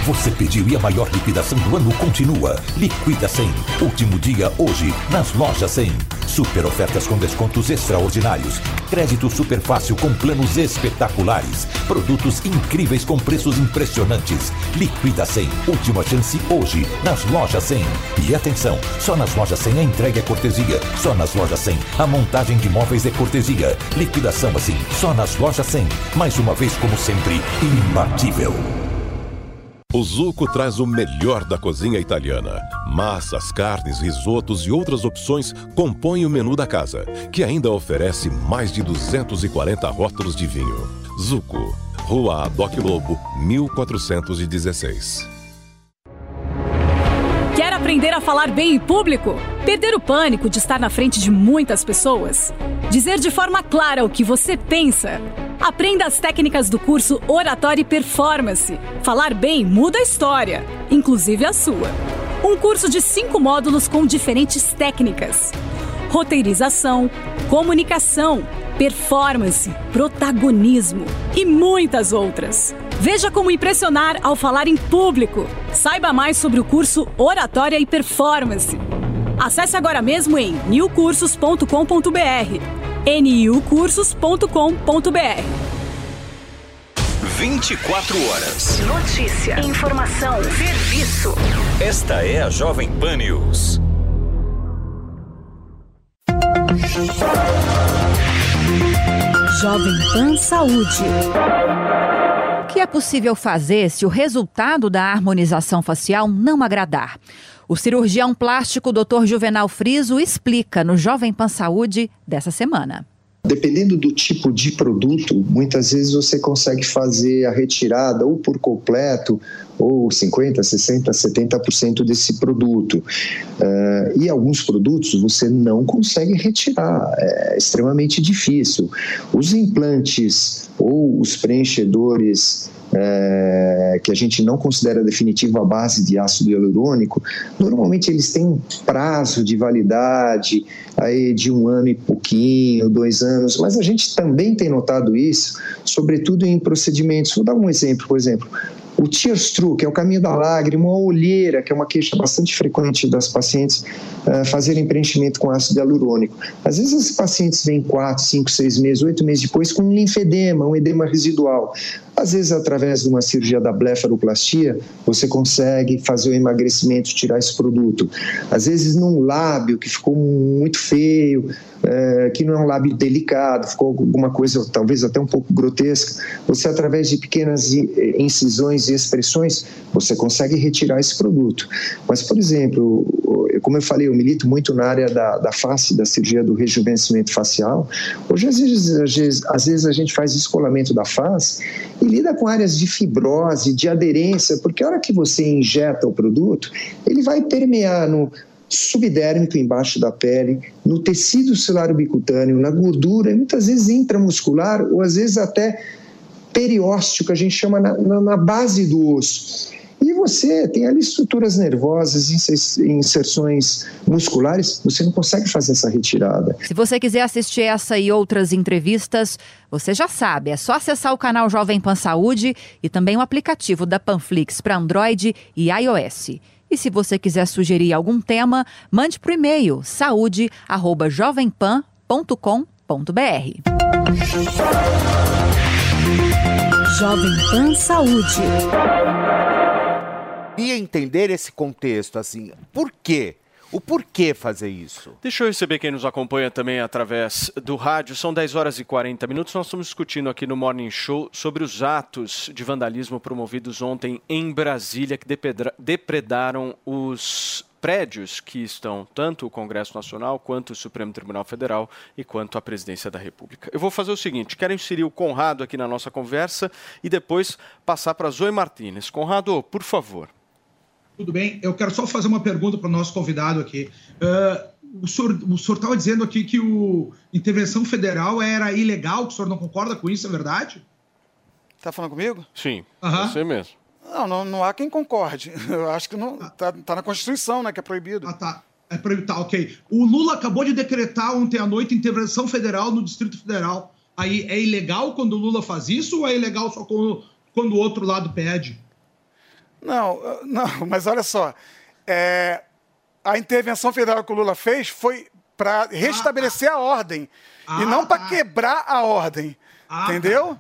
Você pediu e a maior liquidação do ano continua. Liquida 100. Último dia hoje nas lojas 100. Super ofertas com descontos extraordinários. Crédito super fácil com planos espetaculares. Produtos incríveis com preços impressionantes. Liquida 100. Última chance hoje nas lojas 100. E atenção, só nas lojas 100 a entrega é cortesia. Só nas lojas 100 a montagem de móveis é cortesia. Liquidação assim, só nas lojas 100. Mais uma vez, como sempre, imbatível. O Zuco traz o melhor da cozinha italiana. Massas, carnes, risotos e outras opções compõem o menu da casa, que ainda oferece mais de 240 rótulos de vinho. Zuco, Rua Adoc Lobo, 1416. Quer aprender a falar bem em público? Perder o pânico de estar na frente de muitas pessoas? Dizer de forma clara o que você pensa? Aprenda as técnicas do curso Oratória e Performance. Falar bem muda a história, inclusive a sua. Um curso de cinco módulos com diferentes técnicas: roteirização, comunicação, performance, protagonismo e muitas outras. Veja como impressionar ao falar em público. Saiba mais sobre o curso Oratória e Performance. Acesse agora mesmo em newcursos.com.br niucursos.com.br 24 horas. Notícia, informação, serviço. Esta é a Jovem Pan News. Jovem Pan Saúde. O que é possível fazer se o resultado da harmonização facial não agradar? O cirurgião plástico Dr. Juvenal Friso explica no Jovem Pan Saúde dessa semana. Dependendo do tipo de produto, muitas vezes você consegue fazer a retirada ou por completo, ou 50%, 60%, 70% desse produto. Uh, e alguns produtos você não consegue retirar, é extremamente difícil. Os implantes ou os preenchedores é, que a gente não considera definitivo a base de ácido hialurônico, normalmente eles têm prazo de validade aí de um ano e pouquinho, dois anos, mas a gente também tem notado isso, sobretudo em procedimentos. Vou dar um exemplo, por exemplo, o Tierstru, que é o caminho da lágrima, a olheira, que é uma queixa bastante frequente das pacientes uh, fazerem preenchimento com ácido hialurônico. Às vezes esses pacientes vêm 4, 5, 6 meses, 8 meses depois com um linfedema, um edema residual. Às vezes, através de uma cirurgia da blefaroplastia, você consegue fazer o emagrecimento, tirar esse produto. Às vezes, num lábio que ficou muito feio, é, que não é um lábio delicado, ficou alguma coisa talvez até um pouco grotesca, você, através de pequenas incisões e expressões, você consegue retirar esse produto. Mas, por exemplo, como eu falei, eu milito muito na área da, da face, da cirurgia do rejuvenescimento facial. Hoje, às vezes, às vezes, às vezes a gente faz escolamento da face e lida com áreas de fibrose, de aderência, porque a hora que você injeta o produto, ele vai permear no subdérmico embaixo da pele, no tecido celular bicutâneo, na gordura, muitas vezes intramuscular ou às vezes até periósteo, que a gente chama na, na, na base do osso. E você tem ali estruturas nervosas, inserções musculares, você não consegue fazer essa retirada. Se você quiser assistir essa e outras entrevistas, você já sabe, é só acessar o canal Jovem Pan Saúde e também o aplicativo da Panflix para Android e iOS. E se você quiser sugerir algum tema, mande para o e-mail saúde@jovempan.com.br. Jovem Pan Saúde queria entender esse contexto, assim, por quê? O porquê fazer isso? Deixa eu receber quem nos acompanha também através do rádio. São 10 horas e 40 minutos. Nós estamos discutindo aqui no Morning Show sobre os atos de vandalismo promovidos ontem em Brasília que depredaram os prédios que estão tanto o Congresso Nacional quanto o Supremo Tribunal Federal e quanto a Presidência da República. Eu vou fazer o seguinte: quero inserir o Conrado aqui na nossa conversa e depois passar para Zoe Martins. Conrado, por favor. Tudo bem. Eu quero só fazer uma pergunta para o nosso convidado aqui. Uh, o senhor estava dizendo aqui que o intervenção federal era ilegal, que o senhor não concorda com isso, é verdade? Está falando comigo? Sim, Aham. você mesmo. Não, não, não há quem concorde. Eu acho que não tá, tá na Constituição, né, que é proibido. Ah, tá. É proibido, tá, ok. O Lula acabou de decretar ontem à noite intervenção federal no Distrito Federal. Aí é ilegal quando o Lula faz isso ou é ilegal só quando, quando o outro lado pede? Não, não, mas olha só. É, a intervenção federal que o Lula fez foi para restabelecer a ordem Ah, e não para tá. quebrar a ordem. Ah, entendeu?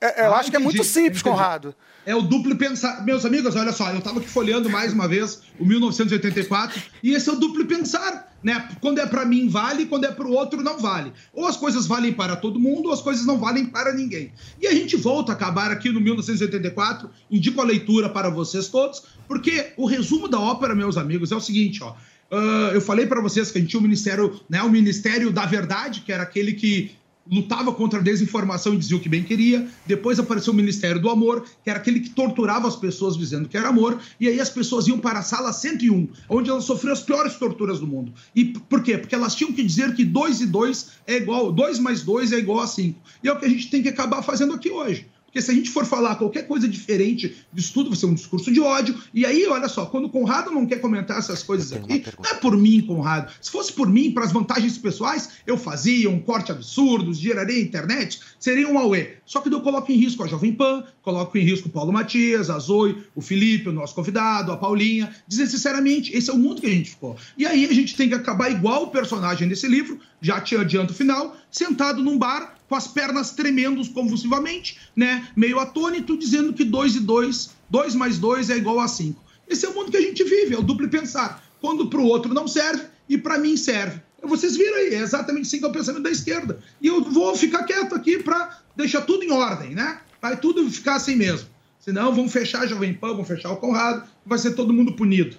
É, eu Ah, acho que é muito simples, entendi. Conrado. É o duplo pensar. Meus amigos, olha só, eu estava aqui folheando mais uma vez o 1984 e esse é o duplo pensar, né? Quando é para mim vale, quando é para o outro não vale. Ou as coisas valem para todo mundo, ou as coisas não valem para ninguém. E a gente volta a acabar aqui no 1984, indico a leitura para vocês todos, porque o resumo da ópera, meus amigos, é o seguinte, ó. Ah, eu falei para vocês que a gente tinha o Ministério, né, o Ministério da Verdade, que era aquele que lutava contra a desinformação e dizia o que bem queria. Depois apareceu o Ministério do Amor, que era aquele que torturava as pessoas dizendo que era amor. E aí as pessoas iam para a sala 101, onde elas sofriam as piores torturas do mundo. E por quê? Porque elas tinham que dizer que 2 e 2 é igual, 2 mais 2 é igual a 5. E é o que a gente tem que acabar fazendo aqui hoje. Porque se a gente for falar qualquer coisa diferente disso tudo, vai ser um discurso de ódio. E aí, olha só, quando o Conrado não quer comentar essas coisas aqui, não é por mim, Conrado. Se fosse por mim, para as vantagens pessoais, eu fazia um corte absurdo, geraria internet, seria um auê. Só que eu coloco em risco a Jovem Pan, coloco em risco o Paulo Matias, a Zoe, o Felipe, o nosso convidado, a Paulinha. Dizer sinceramente, esse é o mundo que a gente ficou. E aí a gente tem que acabar igual o personagem desse livro, já te adianto o final, sentado num bar com as pernas tremendo convulsivamente, né? Meio atônito, dizendo que 2 e 2, 2 mais 2 é igual a 5. Esse é o mundo que a gente vive, é o duplo pensar. Quando para o outro não serve e para mim serve. Vocês viram aí, é exatamente assim que é o pensamento da esquerda. E eu vou ficar quieto aqui para deixar tudo em ordem, né? Vai tudo ficar assim mesmo. Senão vão fechar a Jovem Pan, vão fechar o Conrado, vai ser todo mundo punido.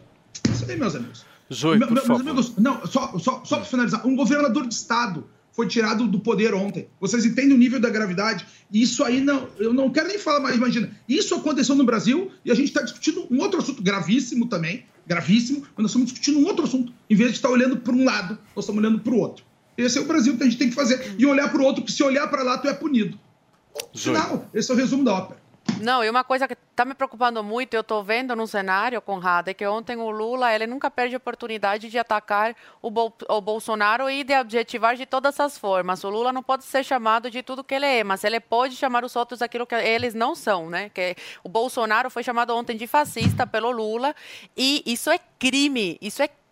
Isso aí, meus amigos. Zoe, Me- meus favor. amigos, não, só, só, só para finalizar, um governador de estado foi tirado do poder ontem. Vocês entendem o nível da gravidade? Isso aí não, eu não quero nem falar mais, imagina. Isso aconteceu no Brasil e a gente está discutindo um outro assunto gravíssimo também, gravíssimo, mas nós estamos discutindo um outro assunto. Em vez de estar olhando para um lado, nós estamos olhando para o outro. Esse é o Brasil que a gente tem que fazer. E olhar para o outro, que se olhar para lá, tu é punido. Final, esse é o resumo da ópera. Não, e uma coisa que está me preocupando muito, eu estou vendo no cenário, Conrado, é que ontem o Lula, ele nunca perde a oportunidade de atacar o, Bol o Bolsonaro e de objetivar de todas as formas. O Lula não pode ser chamado de tudo que ele é, mas ele pode chamar os outros daquilo que eles não são, né? Que o Bolsonaro foi chamado ontem de fascista pelo Lula e isso é crime, isso é crime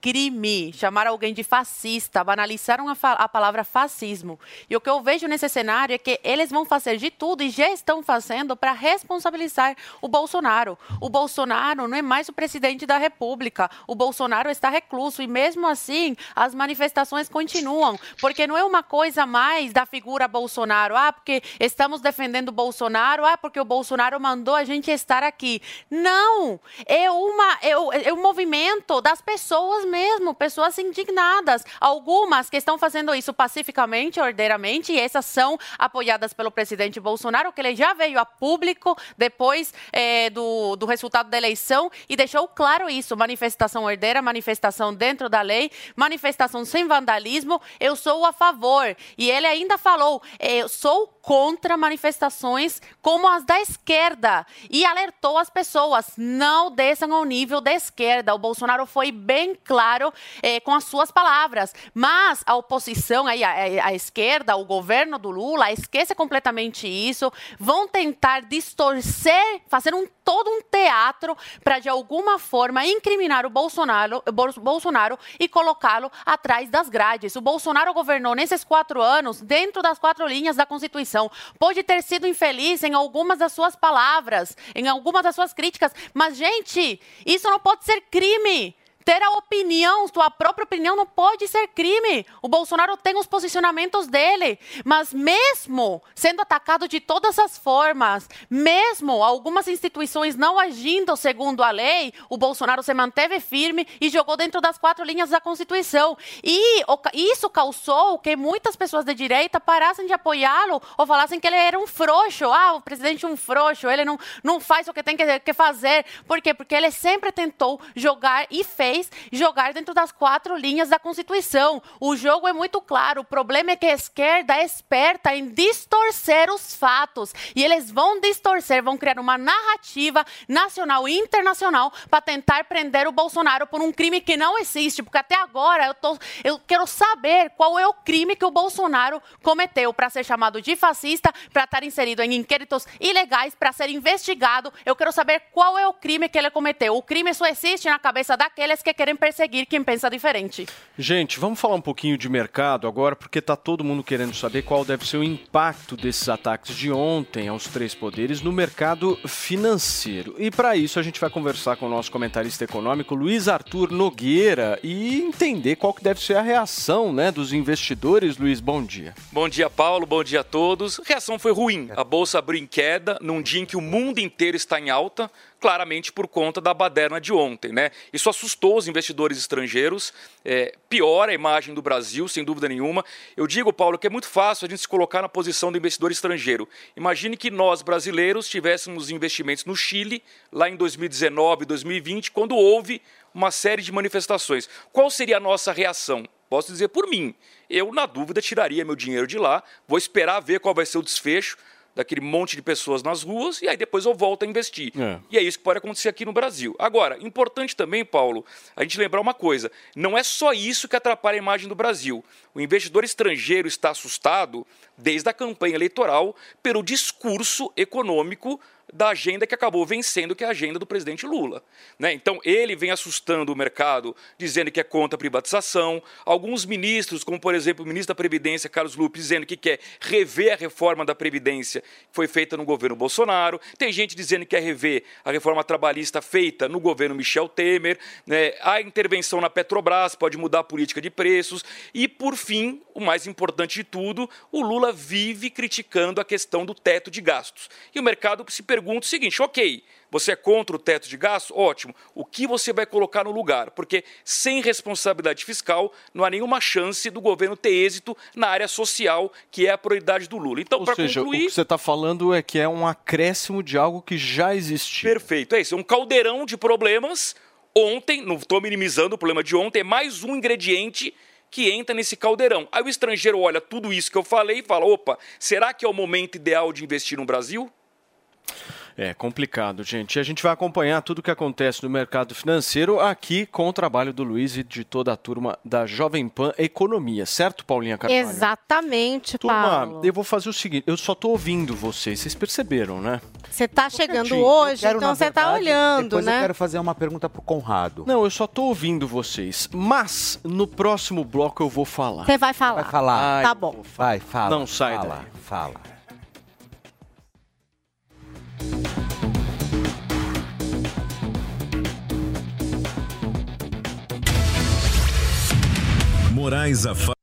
chamar alguém de fascista, banalizaram a, a, palavra fascismo. E o que eu vejo nesse cenário é que eles vão fazer de tudo e já estão fazendo para responsabilizar o Bolsonaro. O Bolsonaro não é mais o presidente da República. O Bolsonaro está recluso e mesmo assim as manifestações continuam, porque não é uma coisa mais da figura Bolsonaro. Ah, porque estamos defendendo o Bolsonaro. Ah, porque o Bolsonaro mandou a gente estar aqui. Não, é uma é, é um movimento das pessoas mesmo, pessoas indignadas. Algumas que estão fazendo isso pacificamente, ordeiramente, e essas são apoiadas pelo presidente Bolsonaro, que ele já veio a público depois é, do, do resultado da eleição e deixou claro isso: manifestação ordeira, manifestação dentro da lei, manifestação sem vandalismo. Eu sou a favor. E ele ainda falou: eu sou contra manifestações como as da esquerda e alertou as pessoas: não desçam ao nível da esquerda. O Bolsonaro foi bem claro eh, com as suas palavras. Mas a oposição, aí, a, a, esquerda, o governo do Lula, esquece completamente isso. Vão tentar distorcer, fazer um, todo um teatro para, de alguma forma, incriminar o Bolsonaro, Bolsonaro e colocá-lo atrás das grades. O Bolsonaro governou nesses quatro anos dentro das quatro linhas da Constituição. Pode ter sido infeliz em algumas das suas palavras, em algumas das suas críticas, mas, gente, isso não pode ser crime. Ter a opinião, sua própria opinião, não pode ser crime. O Bolsonaro tem os posicionamentos dele. Mas, mesmo sendo atacado de todas as formas, mesmo algumas instituições não agindo segundo a lei, o Bolsonaro se manteve firme e jogou dentro das quatro linhas da Constituição. E isso causou que muitas pessoas de direita parassem de apoiá-lo ou falassem que ele era um frouxo. Ah, o presidente é um frouxo, ele não, não faz o que tem que, que fazer. Por quê? Porque ele sempre tentou jogar e fez jogar dentro das quatro linhas da Constituição. O jogo é muito claro. O problema é que a esquerda é esperta em distorcer os fatos. E eles vão distorcer, vão criar uma narrativa nacional e internacional para tentar prender o Bolsonaro por um crime que não existe. Porque até agora eu, tô, eu quero saber qual é o crime que o Bolsonaro cometeu para ser chamado de fascista, para estar inserido em inquéritos ilegais, para ser investigado. Eu quero saber qual é o crime que ele cometeu. O crime só existe na cabeça daqueles que querem perseguir quem pensa diferente. Gente, vamos falar um pouquinho de mercado agora, porque está todo mundo querendo saber qual deve ser o impacto desses ataques de ontem aos três poderes no mercado financeiro. E para isso a gente vai conversar com o nosso comentarista econômico Luiz Arthur Nogueira e entender qual que deve ser a reação né, dos investidores. Luiz, bom dia. Bom dia, Paulo. Bom dia a todos. A reação foi ruim. A bolsa abriu em queda num dia em que o mundo inteiro está em alta claramente por conta da baderna de ontem. Né? Isso assustou os investidores estrangeiros, é, piora a imagem do Brasil, sem dúvida nenhuma. Eu digo, Paulo, que é muito fácil a gente se colocar na posição do investidor estrangeiro. Imagine que nós, brasileiros, tivéssemos investimentos no Chile, lá em 2019, 2020, quando houve uma série de manifestações. Qual seria a nossa reação? Posso dizer por mim. Eu, na dúvida, tiraria meu dinheiro de lá, vou esperar ver qual vai ser o desfecho daquele monte de pessoas nas ruas e aí depois eu volto a investir. É. E é isso que pode acontecer aqui no Brasil. Agora, importante também, Paulo, a gente lembrar uma coisa: não é só isso que atrapalha a imagem do Brasil. O investidor estrangeiro está assustado desde a campanha eleitoral pelo discurso econômico da agenda que acabou vencendo, que é a agenda do presidente Lula. Né? Então, ele vem assustando o mercado, dizendo que é contra a privatização. Alguns ministros, como por exemplo o ministro da Previdência, Carlos Lupe, dizendo que quer rever a reforma da Previdência que foi feita no governo Bolsonaro. Tem gente dizendo que quer rever a reforma trabalhista feita no governo Michel Temer. Né? A intervenção na Petrobras pode mudar a política de preços. E, por fim, o mais importante de tudo, o Lula vive criticando a questão do teto de gastos. E o mercado se pergunta o seguinte: ok, você é contra o teto de gastos? Ótimo. O que você vai colocar no lugar? Porque sem responsabilidade fiscal não há nenhuma chance do governo ter êxito na área social, que é a prioridade do Lula. Então, para concluir. O que você está falando é que é um acréscimo de algo que já existia. Perfeito, é isso. É um caldeirão de problemas. Ontem, não estou minimizando o problema de ontem, é mais um ingrediente que entra nesse caldeirão. Aí o estrangeiro olha tudo isso que eu falei e fala: opa, será que é o momento ideal de investir no Brasil? É complicado, gente. E a gente vai acompanhar tudo o que acontece no mercado financeiro aqui com o trabalho do Luiz e de toda a turma da Jovem Pan Economia, certo, Paulinha Carvalho? Exatamente, Turma, Paulo. eu vou fazer o seguinte, eu só tô ouvindo vocês, vocês perceberam, né? Você tá chegando quietinho. hoje, quero, então você tá verdade, olhando, Depois né? eu quero fazer uma pergunta pro Conrado. Não, eu só tô ouvindo vocês. Mas no próximo bloco eu vou falar. Você vai falar. Vai falar. Ai, Tá bom. Vai, fala. Não sai fala, daí. Fala. Moraes a fa...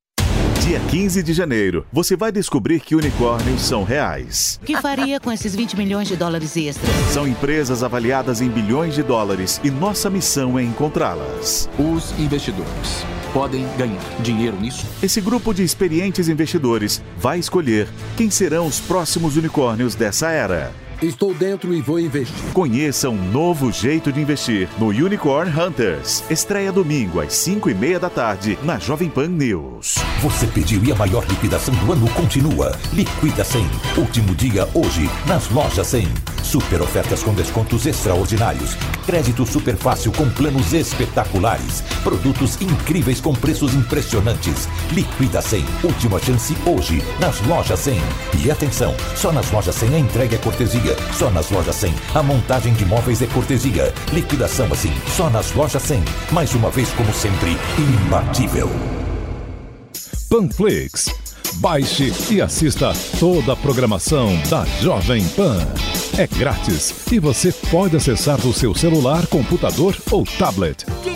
Dia 15 de janeiro, você vai descobrir que unicórnios são reais. O que faria com esses 20 milhões de dólares extras? São empresas avaliadas em bilhões de dólares e nossa missão é encontrá-las. Os investidores podem ganhar dinheiro nisso? Esse grupo de experientes investidores vai escolher quem serão os próximos unicórnios dessa era. Estou dentro e vou investir. Conheça um novo jeito de investir no Unicorn Hunters. Estreia domingo às 5 e meia da tarde na Jovem Pan News. Você pediu e a maior liquidação do ano continua. Liquida 100. Último dia hoje nas lojas 100. Super ofertas com descontos extraordinários. Crédito super fácil com planos espetaculares. Produtos incríveis com preços impressionantes. Liquida 100. Última chance hoje nas lojas 100. E atenção, só nas lojas 100 a entrega é cortesia. Só nas lojas 100 a montagem de móveis é cortesia. Liquidação assim, só nas lojas 100. Mais uma vez, como sempre, imbatível. Panflix. Baixe e assista toda a programação da Jovem Pan. É grátis e você pode acessar do seu celular, computador ou tablet.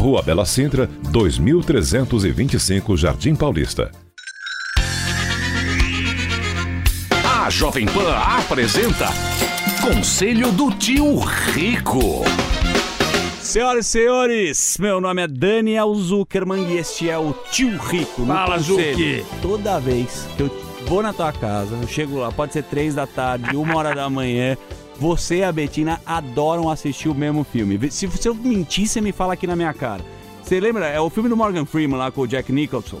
Rua Bela Sintra, 2325 Jardim Paulista. A Jovem Pan apresenta Conselho do Tio Rico. Senhoras e senhores, meu nome é Daniel Zuckerman e este é o Tio Rico. no Fala. Zuki. Toda vez que eu vou na tua casa, eu chego lá, pode ser três da tarde, uma hora da manhã, você e a Betina adoram assistir o mesmo filme. Se, se eu mentir, você me fala aqui na minha cara. Você lembra? É o filme do Morgan Freeman lá com o Jack Nicholson.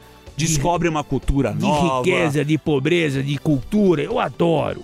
Descobre uma cultura de nova. riqueza, de pobreza, de cultura. Eu adoro.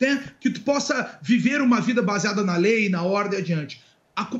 né? que tu possa viver uma vida baseada na lei, na ordem adiante.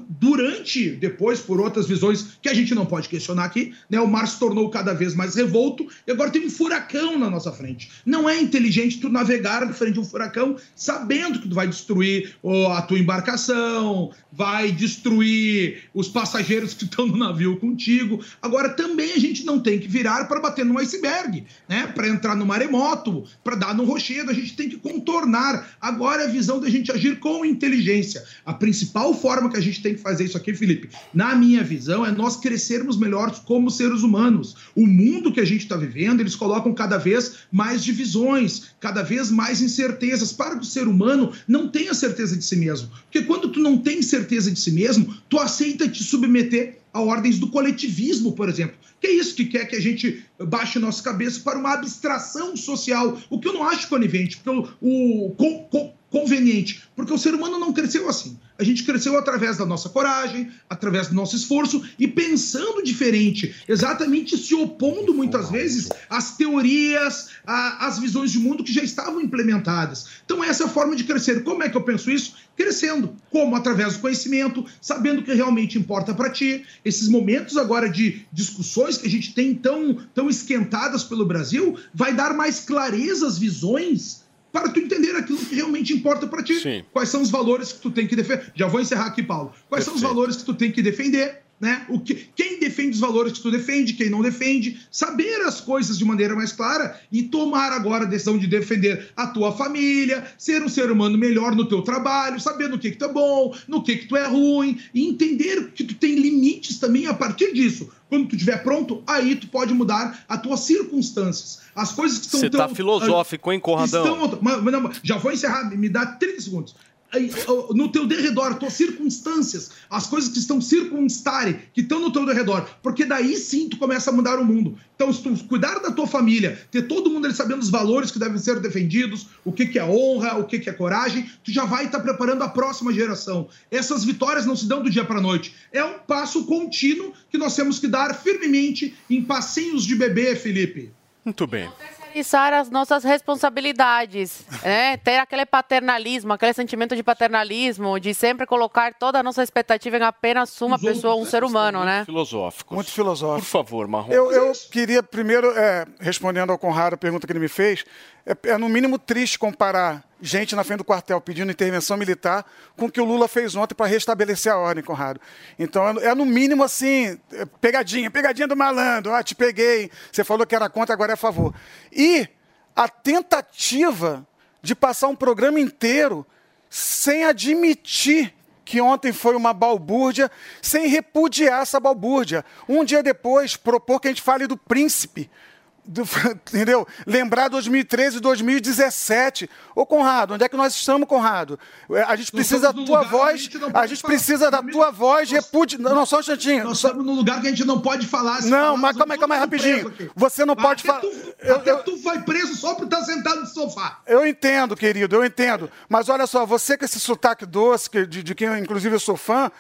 Durante, depois, por outras visões que a gente não pode questionar aqui, né? o mar se tornou cada vez mais revolto e agora tem um furacão na nossa frente. Não é inteligente tu navegar na frente de um furacão sabendo que tu vai destruir a tua embarcação, vai destruir os passageiros que estão no navio contigo. Agora, também a gente não tem que virar para bater num iceberg, né? Para entrar no maremoto, para dar no rochedo, a gente tem que contornar. Agora é a visão da gente agir com inteligência. A principal forma que a gente tem que fazer isso aqui, Felipe, na minha visão, é nós crescermos melhores como seres humanos. O mundo que a gente está vivendo, eles colocam cada vez mais divisões, cada vez mais incertezas, para que o ser humano não tenha certeza de si mesmo. Porque quando tu não tem certeza de si mesmo, tu aceita te submeter a ordens do coletivismo, por exemplo. Que é isso que quer que a gente baixe nossa cabeça para uma abstração social, o que eu não acho conivente, porque o, o con- con- conveniente, porque o ser humano não cresceu assim. A gente cresceu através da nossa coragem, através do nosso esforço e pensando diferente, exatamente se opondo muitas vezes às teorias, às visões de mundo que já estavam implementadas. Então essa é a forma de crescer. Como é que eu penso isso? Crescendo. Como? Através do conhecimento, sabendo o que realmente importa para ti. Esses momentos agora de discussões que a gente tem tão, tão esquentadas pelo Brasil, vai dar mais clareza às visões para tu entender aquilo que realmente importa para ti. Quais são os valores que tu tem que defender? Já vou encerrar aqui, Paulo. Quais são os valores que tu tem que defender? Né? O que, quem defende os valores que tu defende, quem não defende, saber as coisas de maneira mais clara e tomar agora a decisão de defender a tua família, ser um ser humano melhor no teu trabalho, saber no que, que tu é bom, no que, que tu é ruim, e entender que tu tem limites também a partir disso. Quando tu estiver pronto, aí tu pode mudar as tuas circunstâncias. As coisas que estão Você tá tão- filosófico, hein, Conradão? Estão, mas não, já vou encerrar, me dá 30 segundos. No teu derredor, tuas circunstâncias, as coisas que estão circunstare, que estão no teu derredor, porque daí sim tu começa a mudar o mundo. Então, se tu cuidar da tua família, ter todo mundo ali sabendo os valores que devem ser defendidos, o que, que é honra, o que, que é coragem, tu já vai estar preparando a próxima geração. Essas vitórias não se dão do dia para noite. É um passo contínuo que nós temos que dar firmemente em passinhos de bebê, Felipe. Muito bem. Terceirizar as nossas responsabilidades, né? Ter aquele paternalismo, aquele sentimento de paternalismo, de sempre colocar toda a nossa expectativa em apenas uma pessoa, um ser humano, né? Filosófico. Muito filosófico. Por favor, Marrom. Eu, eu queria, primeiro, é, respondendo ao Conrado a pergunta que ele me fez, é, é no mínimo triste comparar gente na frente do quartel pedindo intervenção militar com o que o Lula fez ontem para restabelecer a ordem, Conrado. Então, é, é no mínimo assim, é, pegadinha, pegadinha do malandro, ah, te peguei, você falou que era contra, agora é a favor. E a tentativa de passar um programa inteiro sem admitir que ontem foi uma balbúrdia, sem repudiar essa balbúrdia. Um dia depois, propor que a gente fale do príncipe. Do- entendeu? Lembrar 2013 e 2017. Ô, Conrado, onde é que nós estamos, Conrado? É, A gente precisa da tua voz, a pode gente precisa da tua voz repudiar. Não, só um instantinho. Nós estamos num lugar que a gente não pode falar. Não, mas calma aí, calma aí, rapidinho. Você não pode Até falar. Tu, até tu vai preso só por estar sentado no sofá. Eu entendo, querido, eu entendo. Mas olha só, você com esse sotaque doce, de, de quem eu, inclusive eu sou fã,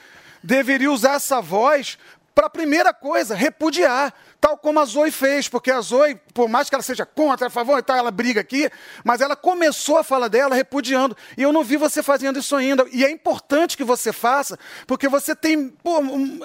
deveria usar essa voz para a primeira coisa, repudiar. Tal como a Zoe fez, porque a Zoe, por mais que ela seja contra, a favor e tal, ela briga aqui, mas ela começou a fala dela repudiando. E eu não vi você fazendo isso ainda. E é importante que você faça, porque você tem. Pô,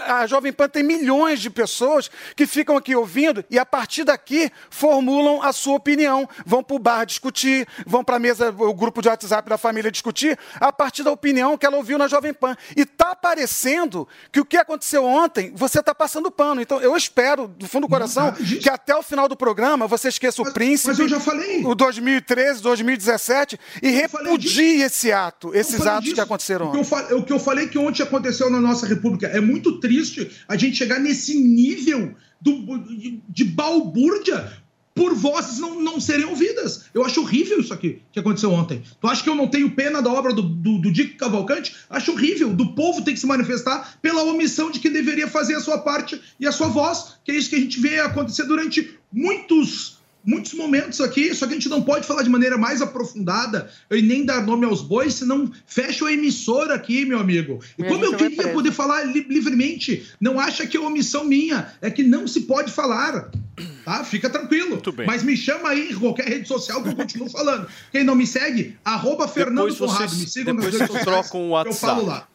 a Jovem Pan tem milhões de pessoas que ficam aqui ouvindo e a partir daqui formulam a sua opinião. Vão para o bar discutir, vão para a mesa, o grupo de WhatsApp da família discutir, a partir da opinião que ela ouviu na Jovem Pan. E está parecendo que o que aconteceu ontem, você está passando pano. Então, eu espero, do fundo coração, que até o final do programa você esqueça o príncipe. mas eu já falei. O 2013, 2017 e repudie esse ato, Eu esses atos disso. que aconteceram O que, eu ontem. o que eu falei que ontem aconteceu na nossa república é muito triste a gente chegar nesse nível do- de, de balbúrdia por vozes não, não serem ouvidas. Eu acho horrível isso aqui que aconteceu ontem. Tu acha que eu não tenho pena da obra do, do, do Dico Cavalcante? Acho horrível. Do povo ter que se manifestar pela omissão de que deveria fazer a sua parte e a sua voz, que é isso que a gente vê acontecer durante muitos muitos momentos aqui, só que a gente não pode falar de maneira mais aprofundada e nem dar nome aos bois, senão fecha a emissora aqui, meu amigo. E como eu queria poder falar li- livremente, não acha que é omissão minha, é que não se pode falar. Tá? Fica tranquilo. bem. Mas me chama aí em qualquer rede social que eu continuo falando. Quem não me segue, arroba Fernando Depois Conrado. vocês, Me sigam nas depois redes sociais. trocam o Eu WhatsApp. falo lá.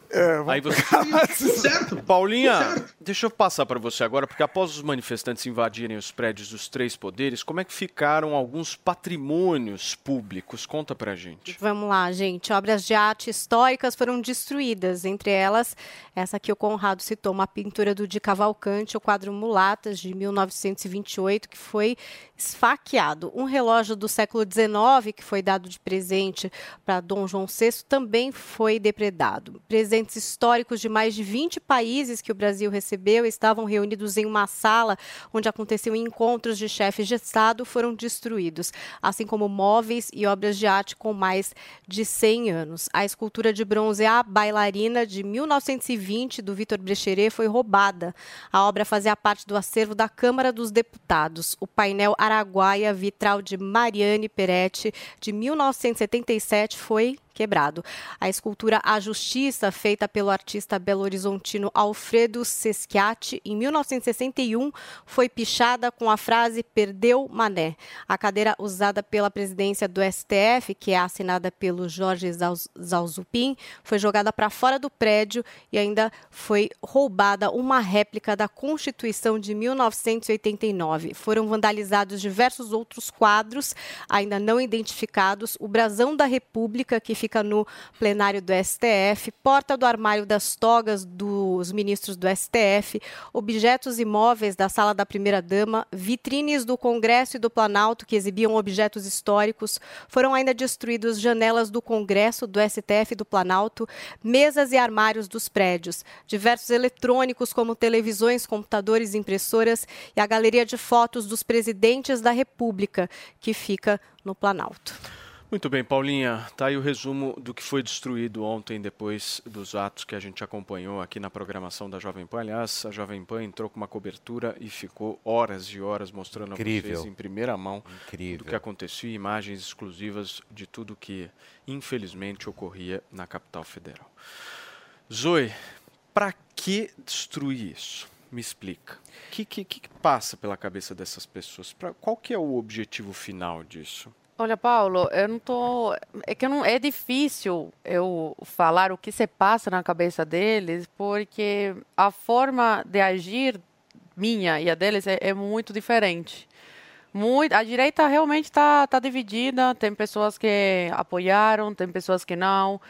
Aí você... Tudo certo. Paulinha, deixa eu passar para você agora, porque após os manifestantes invadirem os prédios dos três poderes, como é que ficaram alguns patrimônios públicos? Conta pra gente. Vamos lá, gente. Obras de arte históricas foram destruídas. Entre elas, essa que o Conrado citou, uma pintura do Di Cavalcante, o quadro Mulatas, de 1928, que foi esfaqueado. Um relógio do século XIX, que foi dado de presente para Dom João VI, também foi depredado. Presentes históricos de mais de 20 países que o Brasil recebeu estavam reunidos em uma sala onde aconteciam encontros de chefes de Estado foram destruídos, assim como móveis e obras de arte com mais de 100 anos. A escultura de bronze A Bailarina, de 1920, do Vitor Brecheret, foi roubada. A obra fazia parte do acervo da Câmara dos Deputados. O painel Araguaia Vitral de Mariane Peretti, de 1977, foi quebrado. A escultura A Justiça, feita pelo artista belo-horizontino Alfredo Seschiatti, em 1961, foi pichada com a frase Perdeu Mané. A cadeira usada pela presidência do STF, que é assinada pelo Jorge Zauzupin, foi jogada para fora do prédio e ainda foi roubada uma réplica da Constituição de 1989. Foram vandalizados diversos outros quadros, ainda não identificados, o brasão da República, que fica no plenário do STF, porta do armário das togas dos ministros do STF, objetos imóveis da sala da primeira-dama, vitrines do Congresso e do Planalto que exibiam objetos históricos, foram ainda destruídas janelas do Congresso, do STF e do Planalto, mesas e armários dos prédios, diversos eletrônicos como televisões, computadores, impressoras e a galeria de fotos dos presidentes da República, que fica no Planalto. Muito bem, Paulinha, tá aí o resumo do que foi destruído ontem depois dos atos que a gente acompanhou aqui na programação da Jovem Pan. Aliás, a Jovem Pan entrou com uma cobertura e ficou horas e horas mostrando Incrível. a vocês em primeira mão Incrível. do que aconteceu e imagens exclusivas de tudo que infelizmente ocorria na capital federal. Zoe, para que destruir isso? Me explica. O que, que, que passa pela cabeça dessas pessoas? Pra, qual que é o objetivo final disso? Olha, Paulo, eu não tô. É que não... é difícil eu falar o que se passa na cabeça deles, porque a forma de agir minha e a deles é, é muito diferente. Muito... A direita realmente está tá dividida, tem pessoas que apoiaram, tem pessoas que não.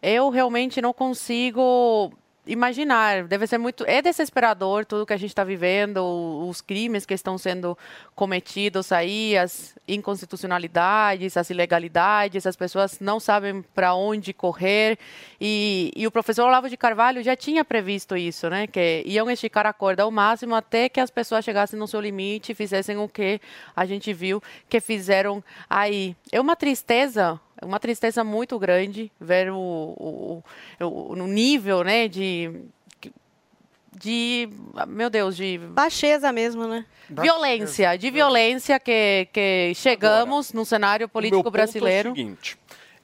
Eu realmente não consigo imaginar, deve ser muito. É desesperador tudo que a gente está vivendo, os crimes que estão sendo cometidos aí, as inconstitucionalidades, as ilegalidades, as pessoas não sabem para onde correr. E, e o professor Olavo de Carvalho já tinha previsto isso, né? Que iam esticar a corda ao máximo até que as pessoas chegassem no seu limite e fizessem o que a gente viu que fizeram aí. É uma tristeza uma tristeza muito grande ver o, o, o, o nível, né, de de meu Deus, de baixeza mesmo, né? Violência, de violência que que chegamos no cenário político ponto brasileiro. É o seguinte: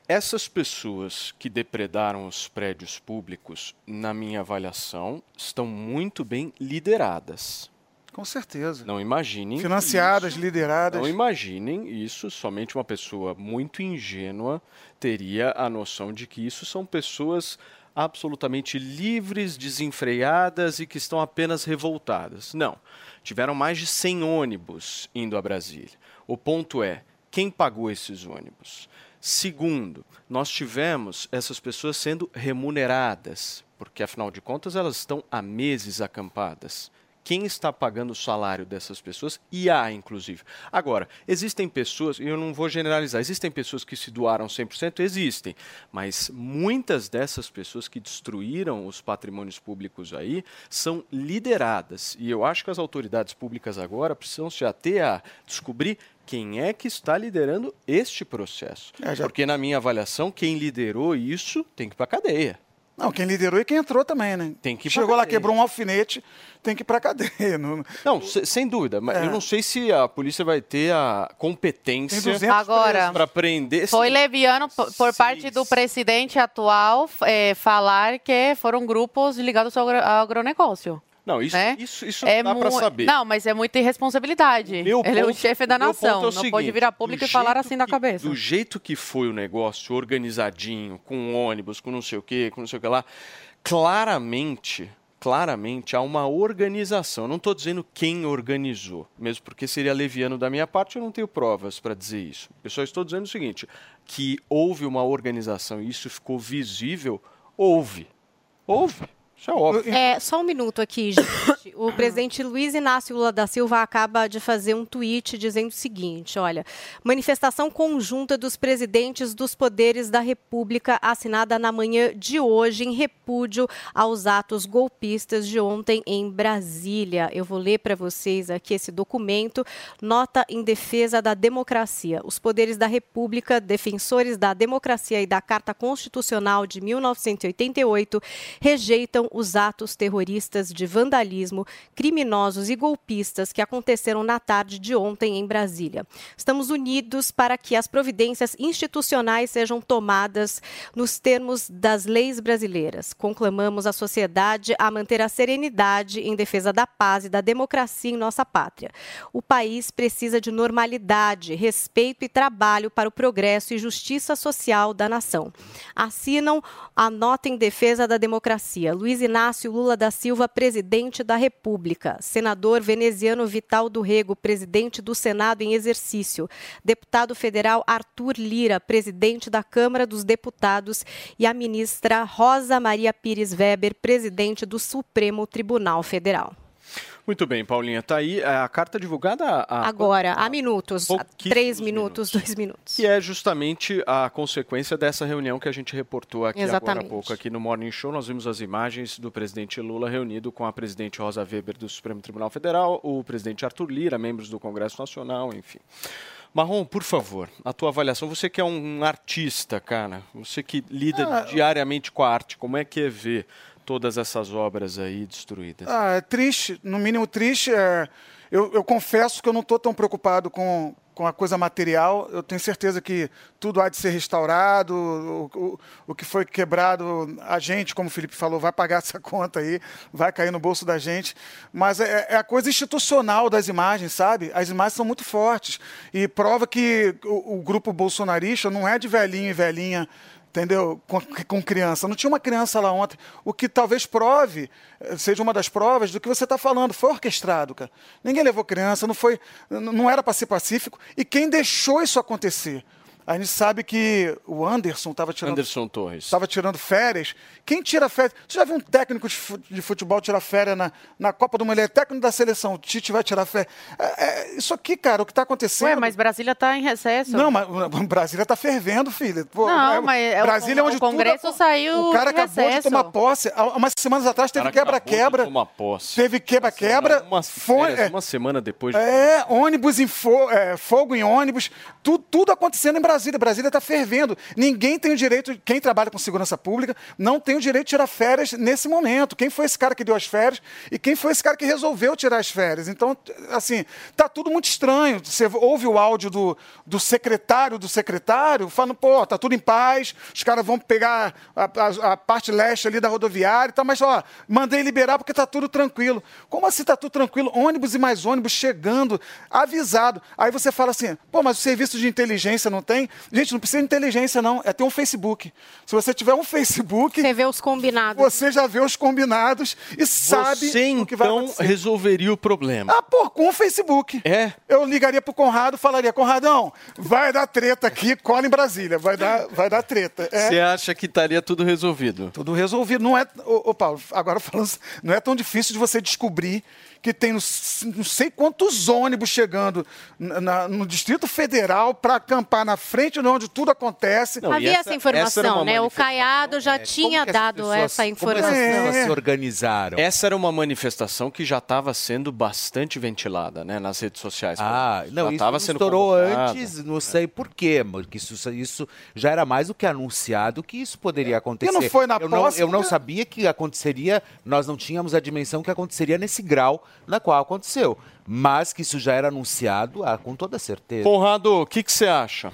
essas pessoas que depredaram os prédios públicos, na minha avaliação, estão muito bem lideradas. Com certeza. Não imaginem. Financiadas, lideradas. Não imaginem isso, somente uma pessoa muito ingênua teria a noção de que isso são pessoas absolutamente livres, desenfreadas e que estão apenas revoltadas. Não. Tiveram mais de 100 ônibus indo a Brasília. O ponto é, quem pagou esses ônibus? Segundo, nós tivemos essas pessoas sendo remuneradas, porque afinal de contas elas estão há meses acampadas quem está pagando o salário dessas pessoas e há, inclusive. Agora, existem pessoas, e eu não vou generalizar, existem pessoas que se doaram 100%? Existem, mas muitas dessas pessoas que destruíram os patrimônios públicos aí são lideradas. E eu acho que as autoridades públicas agora precisam se ater a descobrir quem é que está liderando este processo. É, já- Porque, na minha avaliação, quem liderou isso tem que ir para a cadeia. Não, quem liderou e quem entrou também, né? Tem que Chegou lá, quebrou um alfinete, tem que ir pra cadeia. Não, Não, se- sem dúvida, mas É. eu não sei se a polícia vai ter a competência Tem 200 Agora, para prender. Foi leviano por parte do presidente atual eh, falar que foram grupos ligados ao agronegócio. Não, isso, né? isso, isso É dá para saber. Não, mas é muita irresponsabilidade. Meu Ele é o ponto- chefe da nação. ponto é não pode seguinte, vir a público e falar assim da que- cabeça. Do jeito que foi o negócio, organizadinho, com ônibus, com não sei o quê, com não sei o que lá, claramente, claramente há uma organização. Não estou dizendo quem organizou, mesmo porque seria leviano da minha parte, eu não tenho provas para dizer isso. Eu só estou dizendo o seguinte, que houve uma organização e isso ficou visível, houve. Houve. Isso é óbvio. É, só um minuto aqui, gente. O presidente Luiz Inácio Lula da Silva acaba de fazer um tweet dizendo o seguinte: olha, manifestação conjunta dos presidentes dos poderes da República assinada na manhã de hoje em repúdio aos atos golpistas de ontem em Brasília. Eu vou ler para vocês aqui esse documento, nota em defesa da democracia. Os poderes da República, defensores da democracia e da Carta Constitucional de 1988, rejeitam os atos terroristas de vandalismo, criminosos e golpistas que aconteceram na tarde de ontem em Brasília. Estamos unidos para que as providências institucionais sejam tomadas nos termos das leis brasileiras. Conclamamos a sociedade a manter a serenidade em defesa da paz e da democracia em nossa pátria. O país precisa de normalidade, respeito e trabalho para o progresso e justiça social da nação. Assinam a nota em defesa da democracia. Luiz Inácio Lula da Silva, presidente da República. Senador veneziano Vital do Rego, presidente do Senado em exercício. Deputado federal Arthur Lira, presidente da Câmara dos Deputados. E a ministra Rosa Maria Pires Weber, presidente do Supremo Tribunal Federal. Muito bem, Paulinha. Tá aí a carta divulgada há Agora, há minutos, há três minutos, dois minutos. que é justamente a consequência dessa reunião que a gente reportou aqui agora Exatamente. há pouco aqui no Morning Show. Nós vimos as imagens do presidente Lula reunido com a presidente Rosa Weber do Supremo Tribunal Federal, o presidente Arthur Lira, membros do Congresso Nacional, enfim. Marrom, por favor, a tua avaliação. Você que é um artista, cara, você que lida Ah, diariamente com a arte, como é que é ver todas essas obras aí destruídas? Ah, é triste, no mínimo triste. É, eu, eu confesso que eu não estou tão preocupado com, com a coisa material. Eu tenho certeza que tudo há de ser restaurado. O, o, o que foi quebrado, a gente, como o Felipe falou, vai pagar essa conta aí, vai cair no bolso da gente. Mas é, é a coisa institucional das imagens, sabe? As imagens são muito fortes. E prova que o, o grupo bolsonarista não é de velhinho e velhinha entendeu? Com, com criança. Não tinha uma criança lá ontem. O que talvez prove, eh, seja uma das provas do que você está falando. Foi orquestrado, cara. Ninguém levou criança, não foi, não era para ser pacífico. E quem deixou isso acontecer? A gente sabe que o Anderson estava tirando Anderson Torres. estava tirando férias. Quem tira férias? Você já viu um técnico de fu- de futebol tirar férias na, na Copa do Mundo? Ele é técnico da seleção. O Tite vai tirar férias. É, é, isso aqui, cara, o que está acontecendo. Ué, mas Brasília está em recesso. Não, mas Brasília está fervendo, filha. Pô, Não, é- mas é o Brasília é onde o Congresso tudo, saiu O cara de acabou de recesso. tomar posse. Há umas semanas atrás teve de quebra-quebra. Teve quebra-quebra. Foi- férias, é, uma semana depois. de- é, ônibus em fo- é, fogo em ônibus. Tudo, tudo acontecendo em Brasília. Brasília. Brasília está fervendo. Ninguém tem o direito, quem trabalha com segurança pública, não tem o direito de tirar férias nesse momento. Quem foi esse cara que deu as férias e quem foi esse cara que resolveu tirar as férias? Então, assim, tá tudo muito estranho. Você ouve o áudio do, do secretário do secretário falando, pô, tá tudo em paz, os caras vão pegar a, a, a parte leste ali da rodoviária e tal, mas, ó, mandei liberar porque tá tudo tranquilo. Como assim tá tudo tranquilo? Ônibus e mais ônibus chegando, avisado. Aí você fala assim, pô, mas o serviço de inteligência não tem? Gente, não precisa de inteligência, não. É ter um Facebook. Se você tiver um Facebook. Você vê os combinados. Você já vê os combinados e sabe Você, o que vai então, acontecer. resolveria o problema. Ah, pô, com o Facebook. É? Eu ligaria pro Conrado e falaria, Conradão, vai dar treta aqui, cola em Brasília. Vai dar, vai dar treta. É. Você acha que estaria tudo resolvido? Tudo resolvido. Não é, ô, ô, Paulo, agora falando, não é tão difícil de você descobrir que tem não não sei quantos ônibus chegando na- no Distrito Federal para acampar na frente de onde tudo acontece. Havia essa, informação, né? O Caiado já tinha dado essa informação. É. se organizaram? Essa era uma manifestação que já estava sendo bastante ventilada, né, nas redes sociais. Ah, não, já isso sendo estourou convocada. antes, não sei por quê, mas que isso, isso já era mais do que anunciado que isso poderia acontecer. não foi na eu não, posse, eu não porque- sabia que aconteceria, nós não tínhamos a dimensão que aconteceria nesse grau na qual aconteceu. Mas que isso já era anunciado, ah, com toda certeza. Conrado, o que que você acha?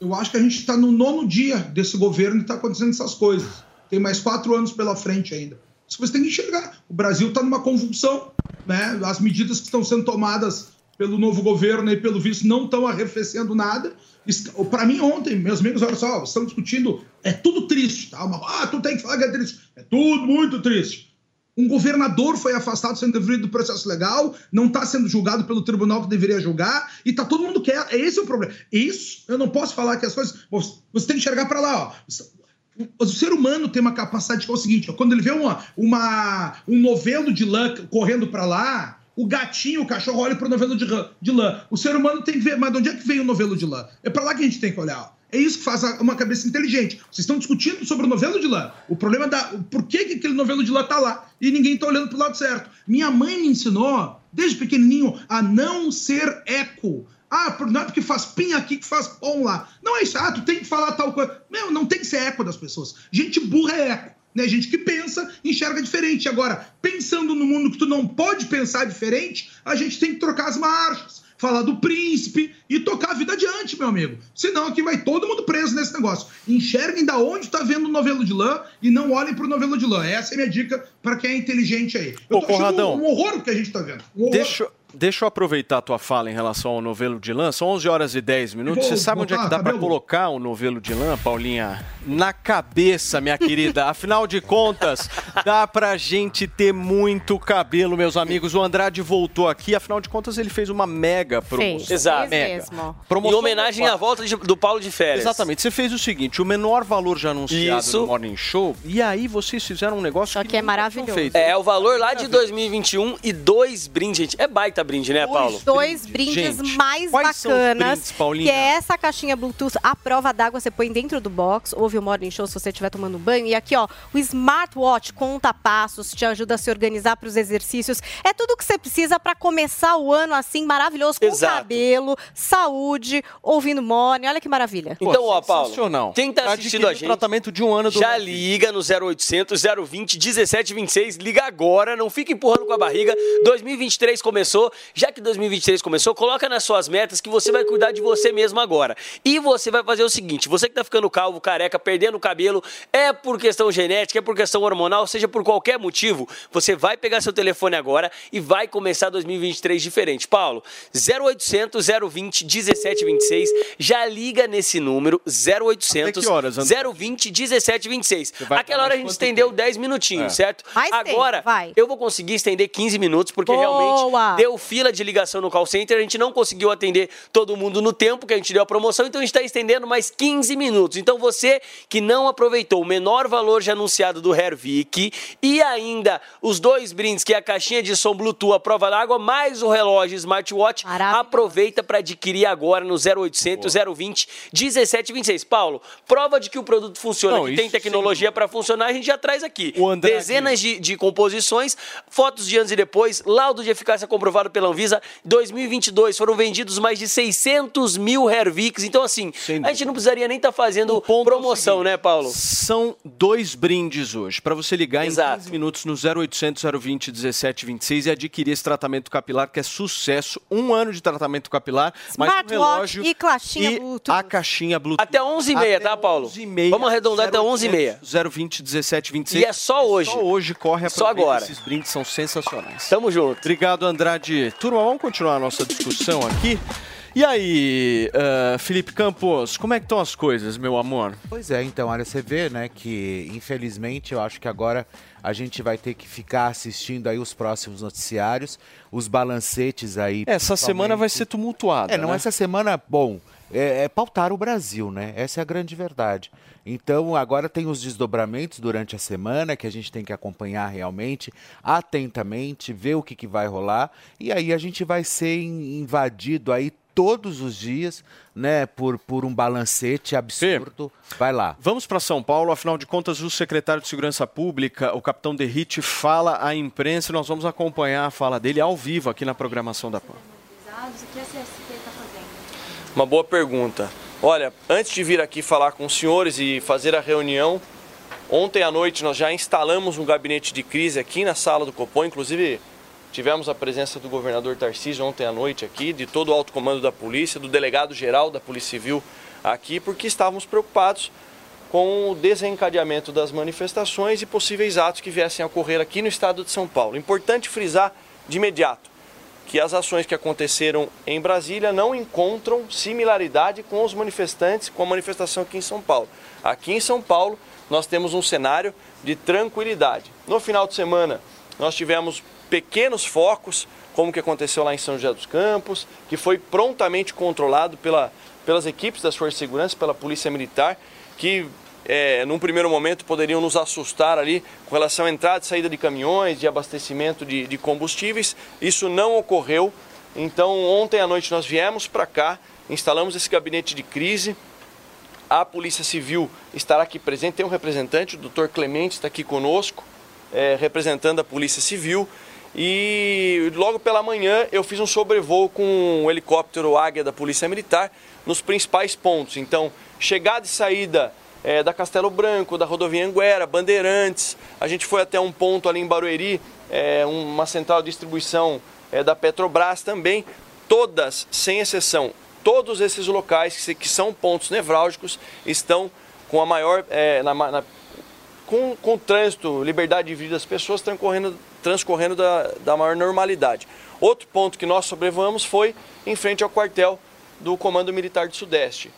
Eu acho que a gente está no nono dia desse governo e está acontecendo essas coisas. Tem mais quatro anos pela frente ainda. Isso você tem que enxergar. O Brasil está numa convulsão. Né? As medidas que estão sendo tomadas pelo novo governo e pelo visto não estão arrefecendo nada. Para mim, ontem, meus amigos, olha só, estão discutindo. É tudo triste. Tá? Uma- Ah, tu tem que falar que é triste. É tudo muito triste. Um governador foi afastado sem devido processo legal, não está sendo julgado pelo tribunal que deveria julgar, e tá todo mundo quieto. Esse é o problema. Isso, eu não posso falar que as coisas. Você tem que enxergar para lá, ó. O ser humano tem uma capacidade que é o seguinte: quando ele vê uma, uma, um novelo de lã correndo para lá, o gatinho, o cachorro olha pro novelo de, de lã. O ser humano tem que ver, mas de onde é que vem o novelo de lã? É para lá que a gente tem que olhar. ó. É isso que faz uma cabeça inteligente. Vocês estão discutindo sobre o novelo de lã. O problema é da. o Por que, que aquele novelo de lã tá lá? E ninguém tá olhando pro lado certo. Minha mãe me ensinou, desde pequenininho, a não ser eco. Ah, não é porque faz pin aqui que faz pom lá. Não é isso. Ah, tu tem que falar tal coisa. Meu, não tem que ser eco das pessoas. Gente burra é eco. Né? Gente que pensa, enxerga diferente. Agora, pensando no mundo que tu não pode pensar diferente, a gente tem que trocar as marchas, falar do príncipe e tocar a vida adiante, meu amigo. Senão aqui vai todo mundo preso nesse negócio. Enxerguem da onde tá vendo o novelo de lã e não olhem pro novelo de lã. Essa é a minha dica para quem é inteligente aí. Eu Ô, tô achando Conradão. um, horror o que a gente tá vendo. Um. Deixa, deixa eu aproveitar a tua fala em relação ao novelo de lã. São 11 horas e 10 minutos. Vou Você sabe onde é que dá para colocar o novelo de lã, Paulinha? Na cabeça, minha querida. Afinal de contas, dá pra gente ter muito cabelo, meus amigos. O Andrade voltou aqui. Afinal de contas, ele fez uma mega promoção. Exato. Mega. Em Promoção homenagem do à volta de- do Paulo de férias. Exatamente. Você fez o seguinte: o menor valor já anunciado Isso. no Morning Show. E aí vocês fizeram um negócio Só que é maravilhoso. feito. É, o valor lá de 2021 e dois brindes, gente. É baita brinde, né, Paulo? Dois brindes Gente, mais quais são os bacanas. brindes, Paulinha? que é essa caixinha Bluetooth à prova d'água. Você põe dentro do box, ouve o Morning Show se você estiver tomando banho. E aqui, ó, o Smartwatch conta passos, te ajuda a se organizar para os exercícios. É tudo que você precisa para começar o ano assim maravilhoso, com Exato. cabelo, saúde, ouvindo Morning. Olha que maravilha. Então, ó, Paulo, quem tá Pra assistindo a gente, o tratamento de um ano do já liga no 0800 020 1726, liga agora, não fica empurrando com a barriga. 2023 começou, já que 2023 começou, coloca nas suas metas que você vai cuidar de você mesmo agora. E você vai fazer o seguinte, você que tá ficando calvo, careca, perdendo o cabelo, é por questão genética, é por questão hormonal, seja por qualquer motivo, você vai pegar seu telefone agora e vai começar 2023 diferente. Paulo, 0800 020 1726, já liga nesse número 0800 Até que horas, André? 020 1726. vai Aquela hora a gente estendeu 10 minutinhos, É. certo? Agora, vai. eu vou conseguir estender 15 minutos, porque Boa! realmente deu fila de ligação no call center, a gente não conseguiu atender todo mundo no tempo que a gente deu a promoção, então a gente está estendendo mais 15 minutos. Então você que não aproveitou o menor valor já anunciado do Hervik e ainda os dois brindes, que é a caixinha de som Bluetooth, a prova d'água, mais o relógio Smartwatch, aproveita para adquirir agora no 0800 020 1726. Paulo, prova de que o produto funciona, Não, que tem tecnologia para funcionar, a gente já traz aqui. Dezenas de, de composições, fotos de antes e depois, laudo de eficácia comprovado aprovado pela Anvisa. Em 2022 foram vendidos mais de 600 mil Hervix. Então, assim, a gente não precisaria nem estar fazendo promoção, né, Paulo? São dois brindes hoje. Para você ligar Exato. em 15 minutos no 0800 020 1726 e adquirir esse tratamento capilar que é sucesso. Um ano de tratamento capilar, mais um Smartwatch relógio e caixinha e Bluetooth. a caixinha Bluetooth. Até 11h30, tá, Paulo? 11h30, Vamos arredondar até 11h30. 020 1726. E é só hoje. Só hoje corre Só aproveita, agora. Esses brindes são sensacionais. Tamo junto. Obrigado, Andrade. Turma, vamos continuar a nossa discussão aqui. E aí, ah, Felipe Campos, como é que estão as coisas, meu amor? Pois é, então, olha, você vê, né, que infelizmente eu acho que agora a gente vai ter que ficar assistindo aí os próximos noticiários, os balancetes aí. Essa semana vai ser tumultuada. É, não, né? essa semana, bom, é, é pautar o Brasil, né? Essa é a grande verdade. Então, agora tem os desdobramentos durante a semana que a gente tem que acompanhar realmente, atentamente, ver o que, que vai rolar. E aí a gente vai ser in- invadido aí todos os dias, né, por, por um balancete absurdo. Vai lá. Vamos para São Paulo, afinal de contas, o secretário de Segurança Pública, o capitão Derrite, fala à imprensa e nós vamos acompanhar a fala dele ao vivo aqui na programação da PAN. Uma boa pergunta. Olha, antes de vir aqui falar com os senhores e fazer a reunião, ontem à noite nós já instalamos um gabinete de crise aqui na sala do Copom, inclusive tivemos a presença do governador Tarcísio ontem à noite aqui, de todo o alto comando da polícia, do delegado geral da Polícia Civil aqui, porque estávamos preocupados com o desencadeamento das manifestações e possíveis atos que viessem a ocorrer aqui no estado de São Paulo. Importante frisar de imediato que as ações que aconteceram em Brasília não encontram similaridade com os manifestantes, com a manifestação aqui em São Paulo. Aqui em São Paulo, nós temos um cenário de tranquilidade. No final de semana, nós tivemos pequenos focos, como o que aconteceu lá em São José dos Campos, que foi prontamente controlado pela, pelas equipes das Forças de Segurança, pela Polícia Militar, que é, num primeiro momento poderiam nos assustar ali com relação à entrada e saída de caminhões, de abastecimento de, de combustíveis. Isso não ocorreu. Então, ontem à noite nós viemos para cá, instalamos esse gabinete de crise. A Polícia Civil estará aqui presente, tem um representante, o doutor Clemente está aqui conosco, é, representando a Polícia Civil. E logo pela manhã eu fiz um sobrevoo com o helicóptero Águia da Polícia Militar nos principais pontos. Então, chegada e saída é, da Castelo Branco, da rodovia Anguera, Bandeirantes. A gente foi até um ponto ali em Barueri, é, uma central de distribuição é, da Petrobras também. Todas, sem exceção, todos esses locais que, que são pontos nevrálgicos estão com a maior. é, na na- com, com o trânsito, liberdade de vida das pessoas transcorrendo, transcorrendo da, da maior normalidade. Outro ponto que nós sobrevoamos foi em frente ao quartel do Comando Militar do Sudeste.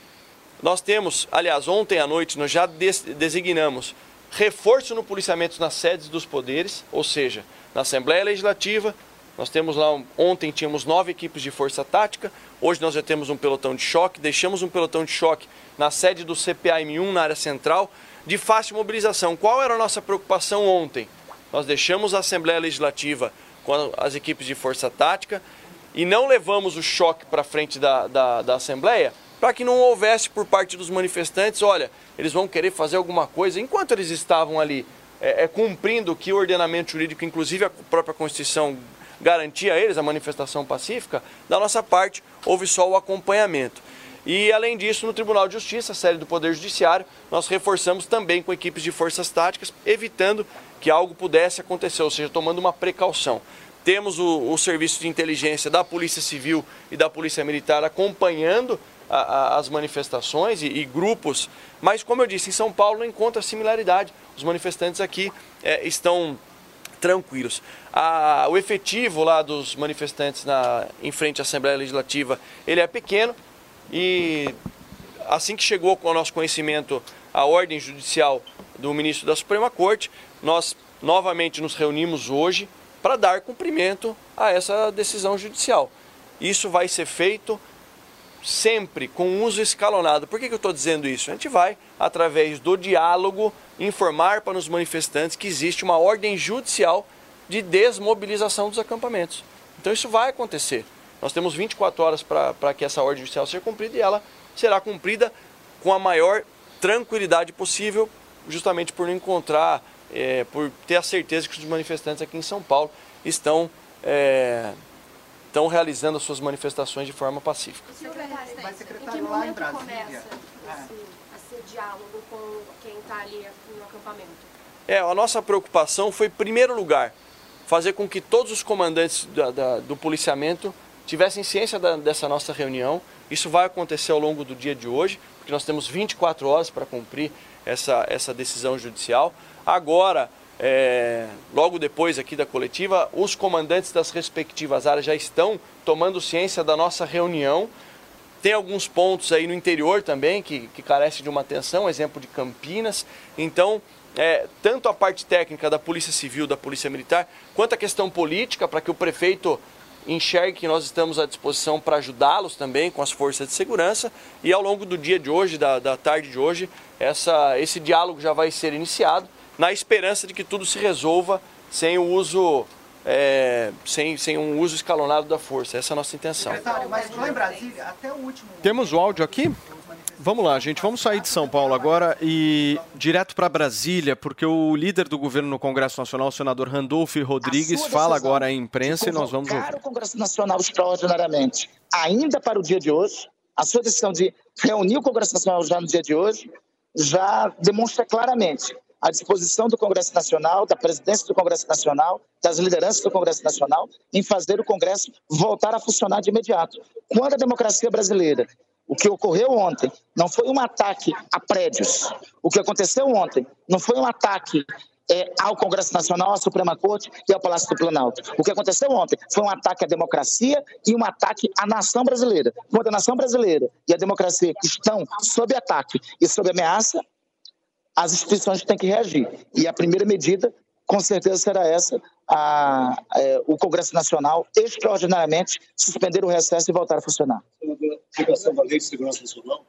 Nós temos, aliás, ontem à noite nós já des- designamos reforço no policiamento nas sedes dos poderes, ou seja, na Assembleia Legislativa, nós temos lá, ontem tínhamos nove equipes de força tática, hoje nós já temos um pelotão de choque, deixamos um pelotão de choque na sede do CPAM1 na área central, de fácil mobilização. Qual era a nossa preocupação ontem? Nós deixamos a Assembleia Legislativa com as equipes de força tática e não levamos o choque para frente da, da, da Assembleia para que não houvesse por parte dos manifestantes, olha, eles vão querer fazer alguma coisa enquanto eles estavam ali é, é, cumprindo o que o ordenamento jurídico, inclusive a própria Constituição, garantia a eles, a manifestação pacífica, da nossa parte houve só o acompanhamento. E além disso, no Tribunal de Justiça, sede do Poder Judiciário, nós reforçamos também com equipes de forças táticas, evitando que algo pudesse acontecer, ou seja, tomando uma precaução. Temos o, o serviço de inteligência da Polícia Civil e da Polícia Militar acompanhando a- a- as manifestações e, e grupos, mas como eu disse, em São Paulo não encontra similaridade. Os manifestantes aqui eh, estão tranquilos. A- o efetivo lá dos manifestantes na, em frente à Assembleia Legislativa, ele é pequeno e assim que chegou com o nosso conhecimento a ordem judicial do ministro da Suprema Corte, nós novamente nos reunimos hoje para dar cumprimento a essa decisão judicial. Isso vai ser feito sempre com uso escalonado. Por que, que eu estou dizendo isso? A gente vai, através do diálogo, informar para os manifestantes que existe uma ordem judicial de desmobilização dos acampamentos. Então isso vai acontecer. Nós temos 24 horas para que essa ordem judicial seja cumprida e ela será cumprida com a maior tranquilidade possível, justamente por não encontrar, eh, por ter a certeza que os manifestantes aqui em São Paulo estão eh, estão realizando as suas manifestações de forma pacífica. Vai secretário lá em Brasília. Esse diálogo com quem está ali no acampamento? É, a nossa preocupação foi, em primeiro lugar, fazer com que todos os comandantes da, da, do policiamento tivessem ciência da, dessa nossa reunião. Isso vai acontecer ao longo do dia de hoje, porque nós temos 24 horas para cumprir essa, essa decisão judicial. Agora, é, logo depois aqui da coletiva, os comandantes das respectivas áreas já estão tomando ciência da nossa reunião. Tem alguns pontos aí no interior também que, que carecem de uma atenção, exemplo de Campinas. Então, é, tanto a parte técnica da Polícia Civil, da Polícia Militar, quanto a questão política, para que o prefeito enxergue que nós estamos à disposição para ajudá-los também com as forças de segurança. E ao longo do dia de hoje, da, da tarde de hoje, essa, esse diálogo já vai ser iniciado, na esperança de que tudo se resolva sem o uso. É, sem, sem um uso escalonado da força. Essa é a nossa intenção. Secretário, mas lá em Brasília, até o último. Temos o áudio aqui? Vamos lá, gente. Vamos sair de São Paulo agora e direto para Brasília, porque o líder do governo no Congresso Nacional, o senador Randolph Rodrigues, fala agora à imprensa e nós vamos ouvir. o Congresso Nacional extraordinariamente, ainda para o dia de hoje, a sua decisão de reunir o Congresso Nacional já no dia de hoje, já demonstra claramente a disposição do Congresso Nacional, da presidência do Congresso Nacional, das lideranças do Congresso Nacional, em fazer o Congresso voltar a funcionar de imediato. Quando a democracia brasileira o que ocorreu ontem não foi um ataque a prédios. O que aconteceu ontem não foi um ataque é, ao Congresso Nacional, à Suprema Corte e ao Palácio do Planalto. O que aconteceu ontem foi um ataque à democracia e um ataque à nação brasileira. Quando a nação brasileira e a democracia estão sob ataque e sob ameaça, as instituições têm que reagir. E a primeira medida, com certeza, será essa: a, é, o Congresso Nacional, extraordinariamente, suspender o recesso e voltar a funcionar. A aplicação da Lei de Segurança Nacional?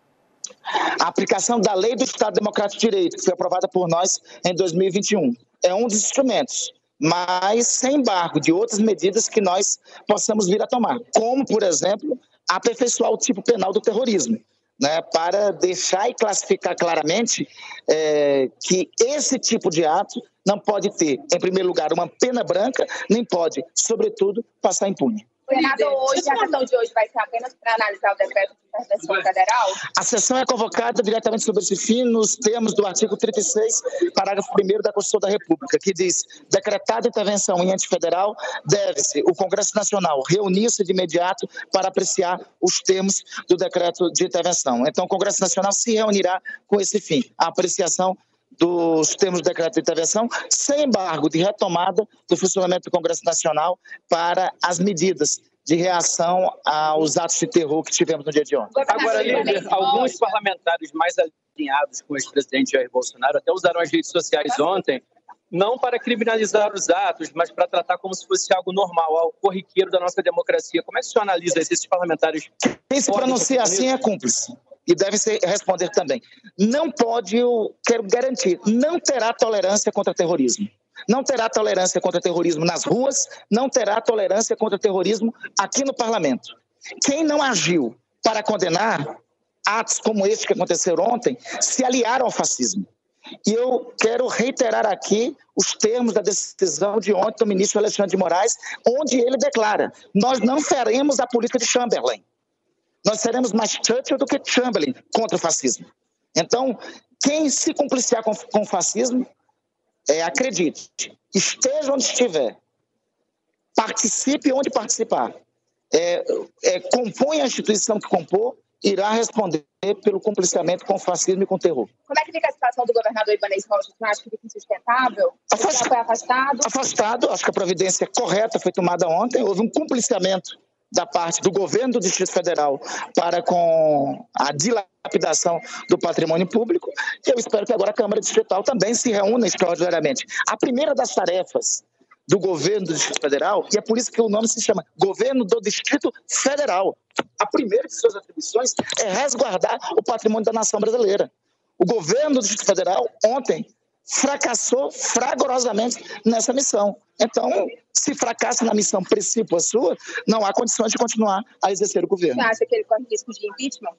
A aplicação da Lei do Estado Democrático de Direito, que foi aprovada por nós em 2021, é um dos instrumentos mas sem embargo de outras medidas que nós possamos vir a tomar, como, por exemplo, aperfeiçoar o tipo penal do terrorismo, né, para deixar e classificar claramente é, que esse tipo de ato não pode ter, em primeiro lugar, uma pena branca, nem pode, sobretudo, passar impune. Senador, hoje, a sessão de hoje vai ser apenas para analisar o decreto de intervenção federal? A sessão é convocada diretamente sobre esse fim nos termos do artigo 36, parágrafo 1 da Constituição da República, que diz: decretada intervenção em ente federal, deve-se o Congresso Nacional reunir-se de imediato para apreciar os termos do decreto de intervenção. Então, o Congresso Nacional se reunirá com esse fim, a apreciação dos termos do decreto de intervenção, sem embargo de retomada do funcionamento do Congresso Nacional para as medidas de reação aos atos de terror que tivemos no dia de ontem. Agora, líder, alguns parlamentares mais alinhados com o ex-presidente Jair Bolsonaro até usaram as redes sociais ontem, não para criminalizar os atos, mas para tratar como se fosse algo normal, algo corriqueiro da nossa democracia. Como é que o senhor analisa esses parlamentares? Quem se pronuncia assim é cúmplice e deve ser, responder também. Não pode, eu quero garantir, não terá tolerância contra terrorismo. Não terá tolerância contra terrorismo nas ruas, não terá tolerância contra terrorismo aqui no parlamento. Quem não agiu para condenar atos como este que aconteceram ontem, se aliaram ao fascismo. E eu quero reiterar aqui os termos da decisão de ontem do ministro Alexandre de Moraes, onde ele declara: nós não faremos a política de Chamberlain nós seremos mais Churchill do que Chamberlain contra o fascismo. Então, quem se compliciar com, com o fascismo, é, acredite, esteja onde estiver, participe onde participar, é, é, compõe a instituição que compor, irá responder pelo compliciamento com o fascismo e com o terror. Como é que fica a situação do governador Ibanez Rocha? Você acha que fica insustentável? Afast... foi afastado? Afastado, acho que a providência correta foi tomada ontem, houve um compliciamento da parte do governo do Distrito Federal para com a dilapidação do patrimônio público. E eu espero que agora a Câmara Distrital também se reúna extraordinariamente. A primeira das tarefas do governo do Distrito Federal, e é por isso que o nome se chama Governo do Distrito Federal. A primeira de suas atribuições é resguardar o patrimônio da nação brasileira. O governo do Distrito Federal, ontem, fracassou fragorosamente nessa missão. Então, se fracassa na missão principal sua, não há condições de continuar a exercer o governo. Você acha que ele corre risco de impeachment?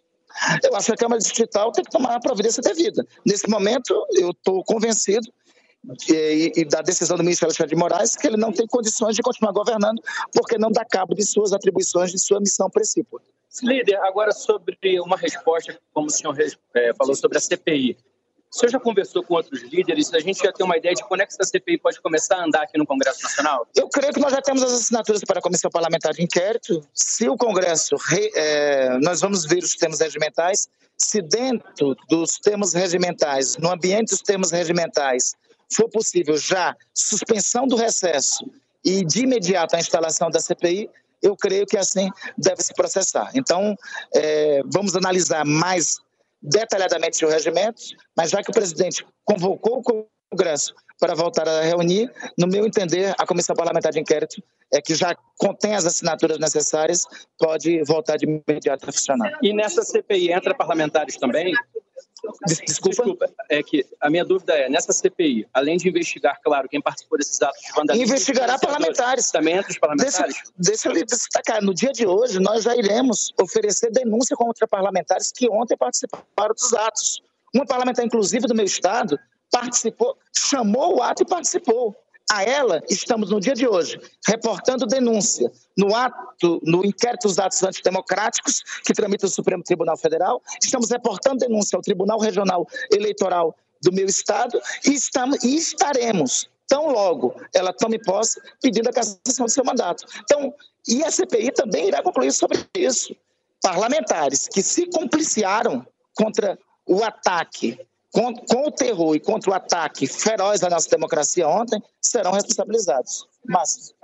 Eu acho que a Câmara Distrital tem que tomar a providência devida. Nesse momento, eu estou convencido e, e, da decisão do ministro Alexandre de Moraes que ele não tem condições de continuar governando porque não dá cabo de suas atribuições, de sua missão principal. Líder, agora sobre uma resposta, como o senhor é, falou sobre a CPI. O senhor já conversou com outros líderes? A gente já tem uma ideia de quando é que essa CPI pode começar a andar aqui no Congresso Nacional? Eu creio que nós já temos as assinaturas para a Comissão Parlamentar de Inquérito. Se o Congresso, é, nós vamos ver os termos regimentais, se dentro dos termos regimentais, no ambiente dos termos regimentais, for possível já suspensão do recesso e de imediato a instalação da CPI, eu creio que assim deve se processar. Então, é, vamos analisar mais detalhadamente o regimento, mas já que o presidente convocou o Congresso para voltar a reunir, no meu entender, a Comissão Parlamentar de Inquérito, é que já contém as assinaturas necessárias, pode voltar de imediato a funcionar. E nessa CPI entra parlamentares também? Desculpa. Desculpa. É que a minha dúvida é, nessa CPI, além de investigar, claro, quem participou desses atos de vandalismo... Investigará parlamentares. Também entre os parlamentares? Deixa, deixa eu destacar, no dia de hoje, nós já iremos oferecer denúncia contra parlamentares que ontem participaram dos atos. Uma parlamentar, inclusive, do meu estado, participou, chamou o ato e participou. A ela, estamos no dia de hoje reportando denúncia no ato, no inquérito dos atos antidemocráticos que tramita o Supremo Tribunal Federal. Estamos reportando denúncia ao Tribunal Regional Eleitoral do meu estado e, estamos, e estaremos, tão logo ela tome posse, pedindo a cassação do seu mandato. Então, e a CPI também irá concluir sobre isso. Parlamentares que se compliciaram contra o ataque com, com, o terror e contra o ataque feroz à nossa democracia ontem, serão responsabilizados. Mas.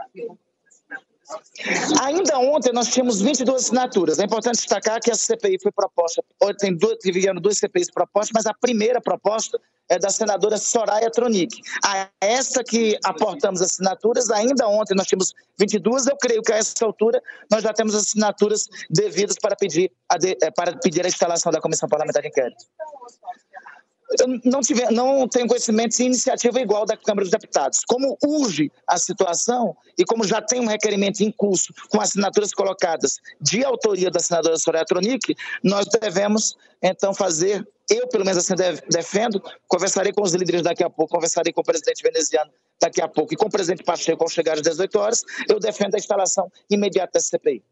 Ainda ontem nós tínhamos 22 assinaturas. É importante destacar que a CPI foi proposta, hoje tem duas, duas CPIs propostas, mas a primeira proposta é da senadora Soraya Tronic. A essa que aportamos assinaturas, ainda ontem nós tínhamos 22, eu creio que a essa altura nós já temos assinaturas devidas para pedir a, de, eh, para pedir a instalação da Comissão Parlamentar de Inquérito eu não, tive, não tenho conhecimento de iniciativa igual da Câmara dos Deputados. Como urge a situação e como já tem um requerimento em curso com assinaturas colocadas de autoria da senadora Soraya Tronic, nós devemos então fazer, eu pelo menos assim defendo, conversarei com os líderes daqui a pouco, conversarei com o presidente veneziano daqui a pouco e com o presidente Pacheco ao chegar às 18 horas, eu defendo a instalação imediata da CPI.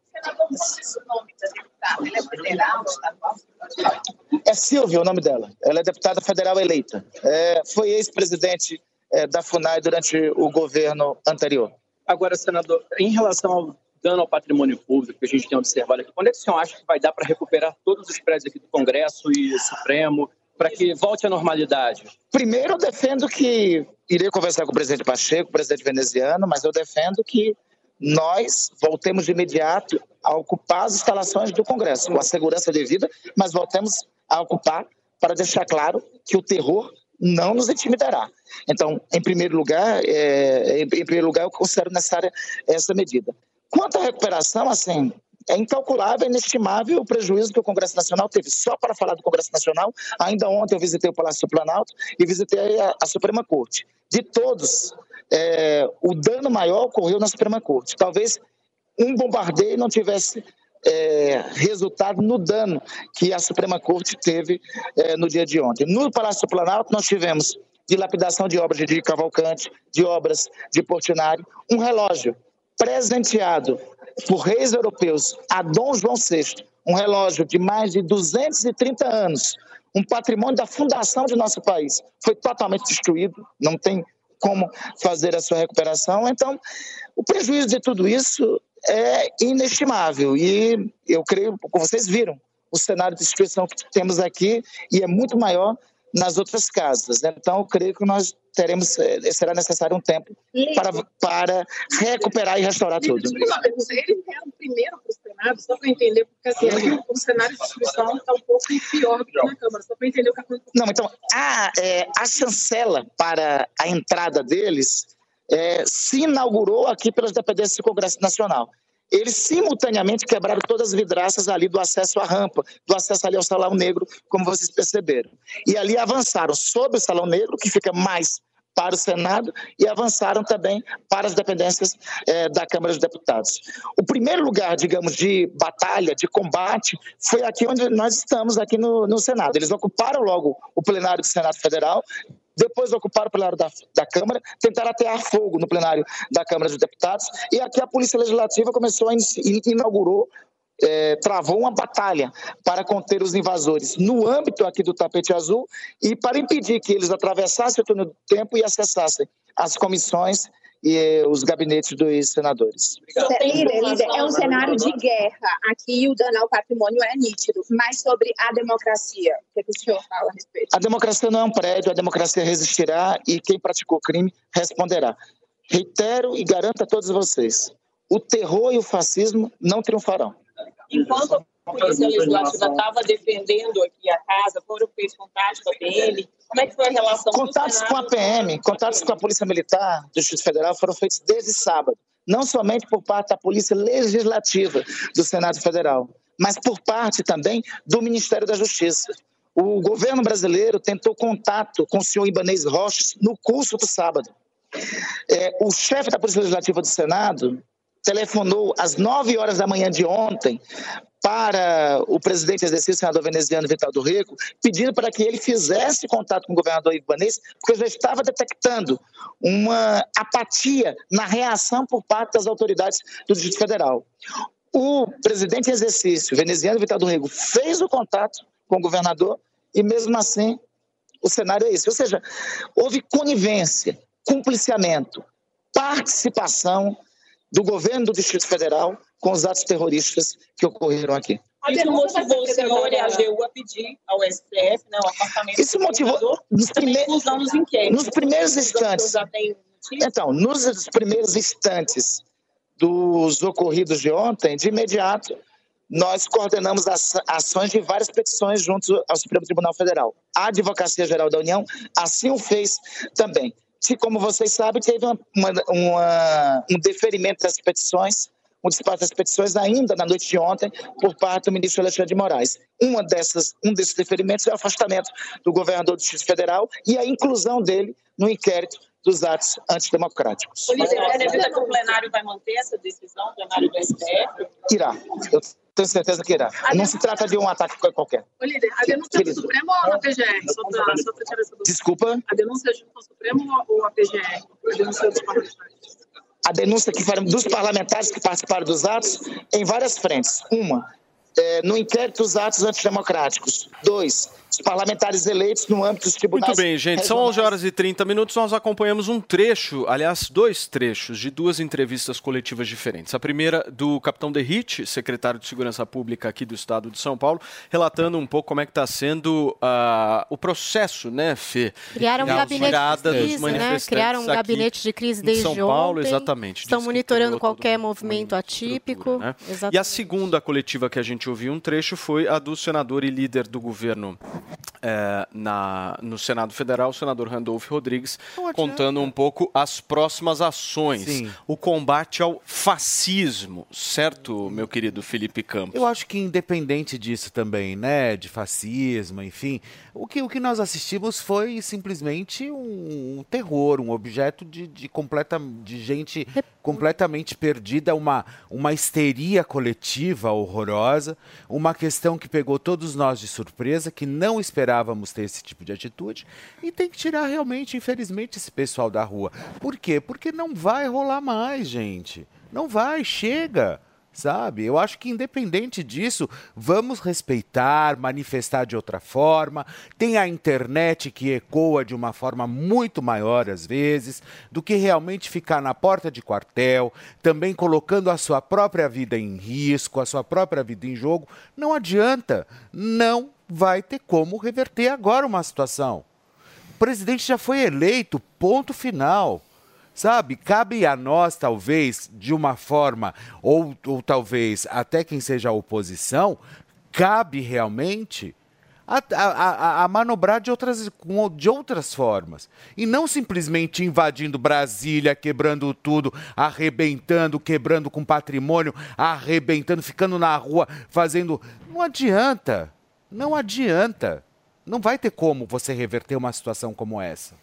É Silvia o nome dela. Ela é deputada federal eleita. É, foi ex-presidente é, da FUNAI durante o governo anterior. Agora, senador, em relação ao dano ao patrimônio público que a gente tem observado aqui, quando é que o senhor acha que vai dar para recuperar todos os prédios aqui do Congresso e Supremo, para que volte à normalidade? Primeiro, eu defendo que irei conversar com o presidente Pacheco, o presidente veneziano, mas eu defendo que nós voltemos de imediato a ocupar as instalações do Congresso, com a segurança devida, mas voltemos a ocupar para deixar claro que o terror não nos intimidará. Então, em primeiro lugar, é, em primeiro lugar, eu considero necessária essa medida. Quanto à recuperação, assim, é incalculável, é inestimável o prejuízo que o Congresso Nacional teve. Só para falar do Congresso Nacional, ainda ontem eu visitei o Palácio do Planalto e visitei a, a Suprema Corte. De todos, é, o dano maior ocorreu na Suprema Corte. Talvez um bombardeio não tivesse é, resultado no dano que a Suprema Corte teve é, no dia de ontem. No Palácio do Planalto, nós tivemos dilapidação de obras de Cavalcante, de obras de Portinari, um relógio presenteado por reis europeus a Dom João VI, um relógio de mais de 230 anos, um patrimônio da fundação de nosso país, foi totalmente destruído, não tem como fazer a sua recuperação. Então, o prejuízo de tudo isso é inestimável e eu creio, como vocês viram, o cenário de destruição que temos aqui e é muito maior nas outras casas. Então, eu creio que nós teremos, eh, será necessário um tempo para, para recuperar e restaurar tudo. Eles vieram primeiro para o Senado, só para entender, porque assim, o cenário de destruição está um pouco pior do que na Câmara, só para entender o que aconteceu. Não, então, a, é, a chancela para a entrada deles é, se inaugurou aqui pelas dependências do Congresso Nacional eles simultaneamente quebraram todas as vidraças ali do acesso à rampa, do acesso ali ao Salão Negro, como vocês perceberam. E ali avançaram sobre o Salão Negro, que fica mais para o Senado, e avançaram também para as dependências eh, da Câmara dos Deputados. O primeiro lugar, digamos, de batalha, de combate, foi aqui onde nós estamos, aqui no, no Senado. Eles ocuparam logo o plenário do Senado Federal, depois ocuparam o plenário da, da Câmara, tentaram atear fogo no plenário da Câmara dos Deputados, e aqui a Polícia Legislativa começou a in- inaugurou é, travou uma batalha para conter os invasores no âmbito aqui do tapete azul e para impedir que eles atravessassem o túnel do tempo e acessassem as comissões e os gabinetes dos senadores. Líder, líder, é um cenário de guerra. Aqui o dano ao patrimônio é nítido. Mas sobre a democracia, o que, é que o senhor fala a respeito? A democracia não é um prédio, a democracia resistirá e quem praticou crime responderá. Reitero e garanto a todos vocês: o terror e o fascismo não triunfarão. Enquanto a Polícia Legislativa estava defendendo aqui a casa, foram feitos contatos com a PM. Como é que foi a relação Contatos com a PM, contatos com a Polícia Militar do Distrito Federal foram feitos desde sábado, não somente por parte da Polícia Legislativa do Senado Federal, mas por parte também do Ministério da Justiça. O governo brasileiro tentou contato com o senhor Ibanez Rocha no curso do sábado. É, o chefe da Polícia Legislativa do Senado telefonou às 9 horas da manhã de ontem para o presidente exercício, senador veneziano Vital do Rico, pedindo para que ele fizesse contato com o governador Ibanez, porque já estava detectando uma apatia na reação por parte das autoridades do Distrito Federal. O presidente em exercício, veneziano Vital do Rego, fez o contato com o governador e, mesmo assim, o cenário é esse. Ou seja, houve conivência, cumpliciamento, participação do governo do Distrito Federal com os atos terroristas que ocorreram aqui. Isso motivou o senhor e a AGU a pedir ao STF né, o afastamento Isso do motivou nos, também prime- inclusão nos inquéritos. nos primeiros instantes. Então, nos primeiros instantes dos ocorridos de ontem, de imediato, nós coordenamos as ações de várias petições junto ao Supremo Tribunal Federal. A Advocacia Geral da União assim o fez também. Se, como vocês sabem, teve uma- uma- um deferimento das petições, um despacho das petições ainda na noite de ontem por parte do ministro Alexandre de Moraes. Uma dessas, um desses deferimentos é o afastamento do governador do Distrito Federal e a inclusão dele no inquérito dos atos antidemocráticos. É devido que o plenário vai manter essa decisão, o plenário do STF? Irá. Eu tenho certeza que irá. Não se trata de um ataque qualquer. Ô, líder, a denúncia do. Supremo ou da PGR? Só pra, só pra tirar essa dúvida. Desculpa, A denúncia ao Supremo ou a PGR? A denúncia dos parlamentares? a denúncia que foram dos parlamentares que participaram dos atos em várias frentes. Uma, é, no inquérito dos atos antidemocráticos. Dois, os parlamentares eleitos no âmbito dos tribunais. Muito bem, gente. São 11 horas e 30 minutos. Nós acompanhamos um trecho, aliás, dois trechos de duas entrevistas coletivas diferentes. A primeira do capitão Derrite, secretário de Segurança Pública aqui do estado de São Paulo, relatando um pouco como é que está sendo ah, o processo, né, Fê? Criaram um Da gabinete de crise, né? Criaram um gabinete de crise em desde São Paulo, ontem. exatamente. Estão monitorando qualquer movimento atípico. né? E a segunda coletiva que a gente ouviu um trecho foi a do senador e líder do governo eh, na, no Senado Federal, o senador Randolph Rodrigues, contando um pouco as próximas ações. Sim. O combate ao fascismo, certo, meu querido Felipe Campos? Eu acho que independente disso também, né, de fascismo, enfim, o que, o que nós assistimos foi simplesmente um, um terror, um objeto de, de completa, de gente completamente perdida, uma, uma histeria coletiva horrorosa, uma questão que pegou todos nós de surpresa, que não esperávamos ter esse tipo de atitude, e tem que tirar realmente, infelizmente, esse pessoal da rua. Por quê? Porque não vai rolar mais, gente. Não vai, chega. Sabe? Eu acho que independente disso, vamos respeitar, manifestar de outra forma. Tem a internet que ecoa de uma forma muito maior às vezes do que realmente ficar na porta de quartel, também colocando a sua própria vida em risco, a sua própria vida em jogo. Não adianta, não vai ter como reverter agora uma situação. O presidente já foi eleito, ponto final. Sabe, cabe a nós, talvez, de uma forma, ou, ou talvez até quem seja a oposição, cabe realmente a, a, a, manobrar de outras, de outras formas. E não simplesmente invadindo Brasília, quebrando tudo, arrebentando, quebrando com patrimônio, arrebentando, ficando na rua, fazendo. Não adianta. Não adianta. Não vai ter como você reverter uma situação como essa.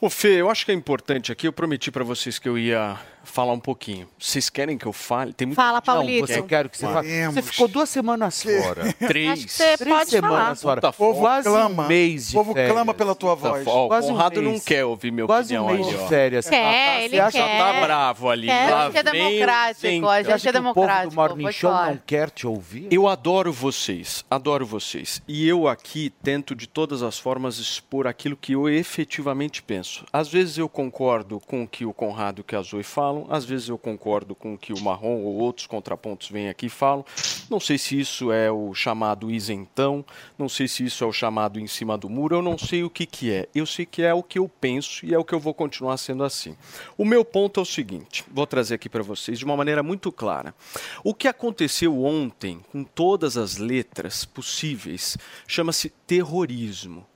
Ô Fê, eu acho que é importante aqui, eu prometi para vocês que eu ia falar um pouquinho. Vocês querem que eu fale? Tem muito... Fala, Paulito. Não, você quero que você fale. Você ficou duas semanas fora. Três. Acho que você Três pode semanas falar. fora. O povo Quase clama. um mês de O povo férias. clama pela tua Tá voz. ó, Quase um Conrado mês. não quer ouvir minha Quase opinião um mês ali, de férias. Quer, ele Você acha quer. que tá bravo ali. Quer, Lá é democrático, a gente é que o povo do democrático. Morning pode Show falar. não quer te ouvir? Eu adoro vocês, adoro vocês. E eu aqui tento de todas as formas expor aquilo que eu efetivamente penso. Às vezes eu concordo com o que o Conrado e o que a Zoe falam, às vezes eu concordo com o que o Marrom ou outros contrapontos vêm aqui e falam. Não sei se isso é o chamado isentão, não sei se isso é o chamado em cima do muro, eu não sei o que, que é. Eu sei que é o que eu penso e é o que eu vou continuar sendo assim. O meu ponto é o seguinte, vou trazer aqui para vocês de uma maneira muito clara. O que aconteceu ontem, com todas as letras possíveis, chama-se terrorismo.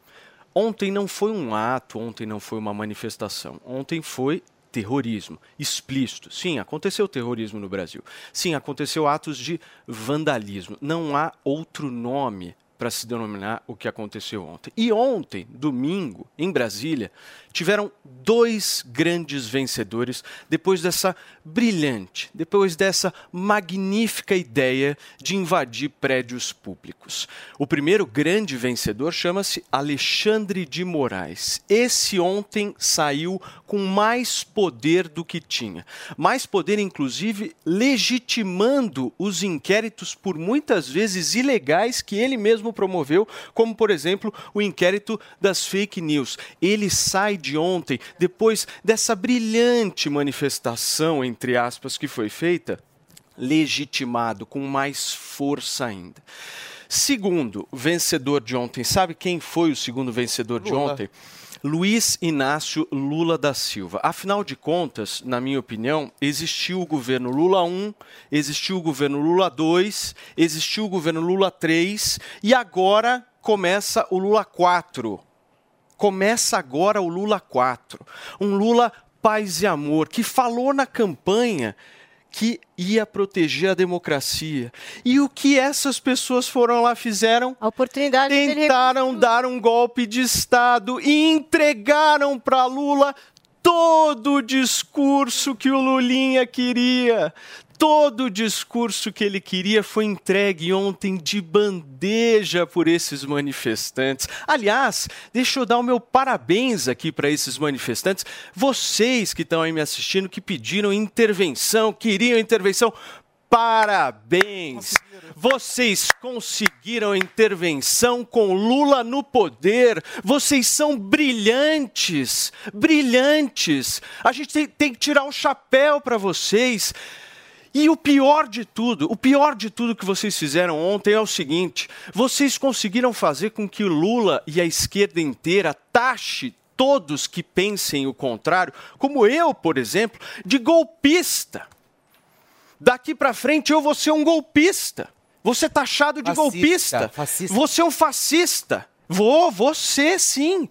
Ontem não foi um ato, ontem não foi uma manifestação. Ontem foi terrorismo explícito. Sim, aconteceu terrorismo no Brasil. Sim, aconteceu atos de vandalismo. Não há outro nome para se denominar o que aconteceu ontem. E ontem, domingo, em Brasília, tiveram dois grandes vencedores depois dessa brilhante, depois dessa magnífica ideia de invadir prédios públicos. O primeiro grande vencedor chama-se Alexandre de Moraes. Esse ontem saiu com mais poder do que tinha. Mais poder, inclusive, legitimando os inquéritos por muitas vezes ilegais que ele mesmo promoveu, como, por exemplo, o inquérito das fake news. Ele sai de ontem, depois dessa brilhante manifestação, entre aspas, que foi feita, legitimado, com mais força ainda. Segundo vencedor de ontem, sabe quem foi o segundo vencedor de Lula. ontem? Luiz Inácio Lula da Silva. Afinal de contas, na minha opinião, existiu o governo Lula 1, existiu o governo Lula 2, existiu o governo Lula 3 e agora começa o Lula 4. Começa agora o Lula 4. Um Lula paz e amor, que falou na campanha que ia proteger a democracia. E o que essas pessoas foram lá fizeram? A oportunidade Tentaram dar um golpe de Estado e entregaram para Lula todo o discurso que o Lulinha queria. Todo o discurso que ele queria foi entregue ontem de bandeja por esses manifestantes. Aliás, deixa eu dar o meu parabéns aqui para esses manifestantes. Vocês que estão aí me assistindo, que pediram intervenção, queriam intervenção. Parabéns! Vocês conseguiram intervenção com Lula no poder. Vocês são brilhantes, brilhantes. A gente tem, tem que tirar o chapéu para vocês. E o pior de tudo, o pior de tudo que vocês fizeram ontem é o seguinte: vocês conseguiram fazer com que Lula e a esquerda inteira taxe todos que pensem o contrário, como eu, por exemplo, de golpista. Daqui para frente eu vou ser um golpista. Vou ser taxado de Fascista, golpista. fascista. Vou ser um fascista. Vou, você sim.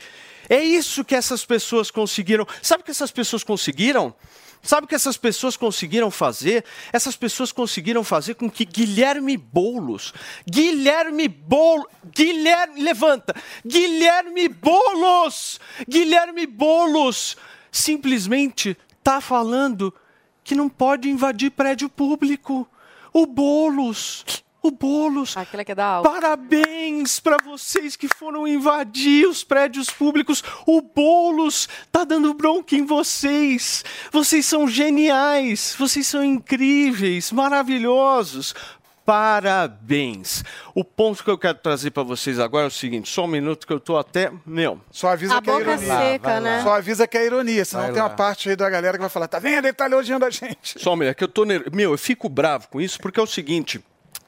É isso que essas pessoas conseguiram. Sabe o que essas pessoas conseguiram? Sabe o que essas pessoas conseguiram fazer? Essas pessoas conseguiram fazer com que Guilherme Boulos, Guilherme Boulos, Guilherme, levanta, Guilherme Boulos, Guilherme Boulos, simplesmente tá falando que não pode invadir prédio público. O Boulos, o Boulos. Aquela que é da alta. Parabéns para vocês que foram invadir os prédios públicos. O Boulos tá dando bronca em vocês. Vocês são geniais, vocês são incríveis, maravilhosos. Parabéns. O ponto que eu quero trazer para vocês agora é o seguinte: só um minuto que eu tô até. Meu. Só avisa A que é boca ironia. seca, lá, né? Só avisa que é ironia, senão Vai tem lá. uma parte aí da galera que vai falar, tá vendo? Ele tá elogiando a gente. Só uma mulher, que eu tô. ner- Meu, eu fico bravo com isso porque é o seguinte.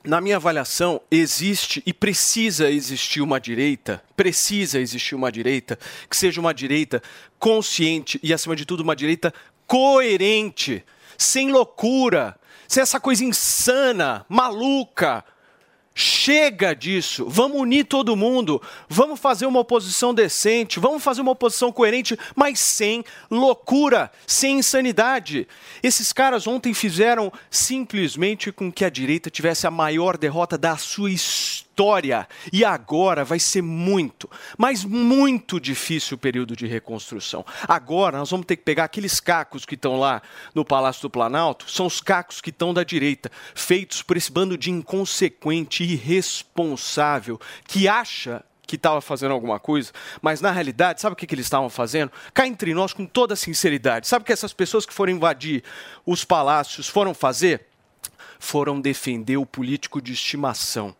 Na minha avaliação, existe e precisa existir uma direita, precisa existir uma direita que seja uma direita consciente e, acima de tudo, uma direita coerente, sem loucura, sem essa coisa insana, maluca. Chega disso, vamos unir todo mundo, vamos fazer uma oposição decente, vamos fazer uma oposição coerente, mas sem loucura, sem insanidade. Esses caras ontem fizeram simplesmente com que a direita tivesse a maior derrota da sua história E agora vai ser muito, mas muito difícil o período de reconstrução. Agora nós vamos ter que pegar aqueles cacos que estão lá no Palácio do Planalto, são os cacos que estão da direita, feitos por esse bando de inconsequente irresponsável que acha que estava fazendo alguma coisa, mas na realidade, sabe o que, que eles estavam fazendo? Cá entre nós, com toda sinceridade, sabe o que essas pessoas que foram invadir os palácios foram fazer? Foram defender o político de estimação.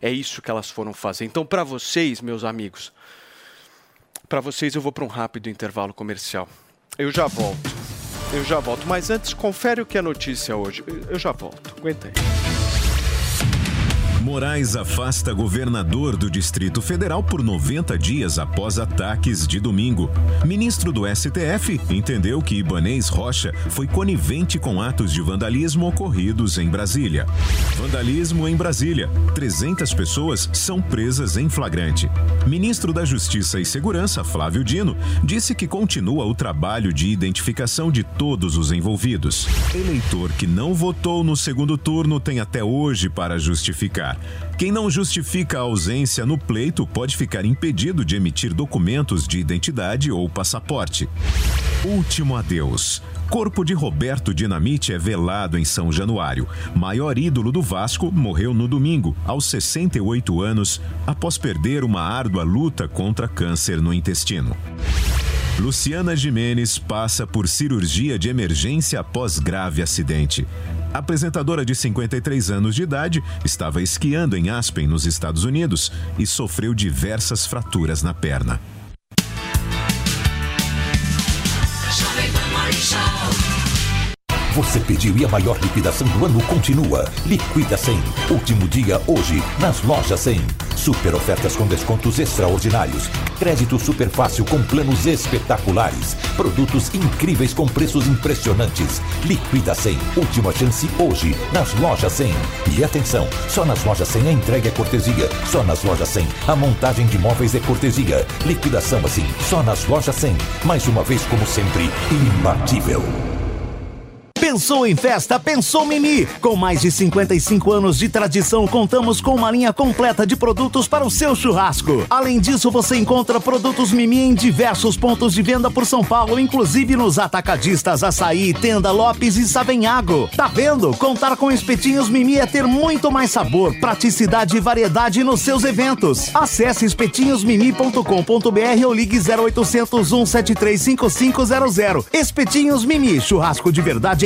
É isso que elas foram fazer. Então, para vocês, meus amigos, para vocês eu vou para um rápido intervalo comercial. Eu já volto. Eu já volto. Mas antes, confere o que é notícia hoje. Eu já volto. Aguenta aí. Moraes afasta governador do Distrito Federal por 90 dias após ataques de domingo. Ministro do STF entendeu que Ibanês Rocha foi conivente com atos de vandalismo ocorridos em Brasília. Vandalismo em Brasília. 300 pessoas são presas em flagrante. Ministro da Justiça e Segurança, Flávio Dino, disse que continua o trabalho de identificação de todos os envolvidos. Eleitor que não votou no segundo turno tem até hoje para justificar. Quem não justifica a ausência no pleito pode ficar impedido de emitir documentos de identidade ou passaporte. Último adeus. Corpo de Roberto Dinamite é velado em São Januário. Maior ídolo do Vasco morreu no domingo, aos 68 anos, após perder uma árdua luta contra câncer no intestino. Luciana Jimenez passa por cirurgia de emergência após grave acidente. A apresentadora de 53 anos de idade estava esquiando em Aspen, nos Estados Unidos, e sofreu diversas fraturas na perna. Você pediu e a maior liquidação do ano continua. Liquida 100. Último dia hoje nas lojas 100. Super ofertas com descontos extraordinários. Crédito super fácil com planos espetaculares. Produtos incríveis com preços impressionantes. Liquida 100. Última chance hoje nas lojas 100. E atenção, só nas lojas 100 a entrega é cortesia. Só nas lojas 100 a montagem de móveis é cortesia. Liquidação assim, só nas lojas 100. Mais uma vez, como sempre, imbatível. Pensou em festa? Pensou Mimi! Com mais de 55 anos de tradição, contamos com uma linha completa de produtos para o seu churrasco. Além disso, você encontra produtos Mimi em diversos pontos de venda por São Paulo, inclusive nos atacadistas Açaí, Tenda Lopes e Savenhago. Tá vendo? Contar com espetinhos Mimi é ter muito mais sabor, praticidade e variedade nos seus eventos. Acesse espetinhosmimi.com.br ou ligue 0800 173 5500. Espetinhos Mimi, churrasco de verdade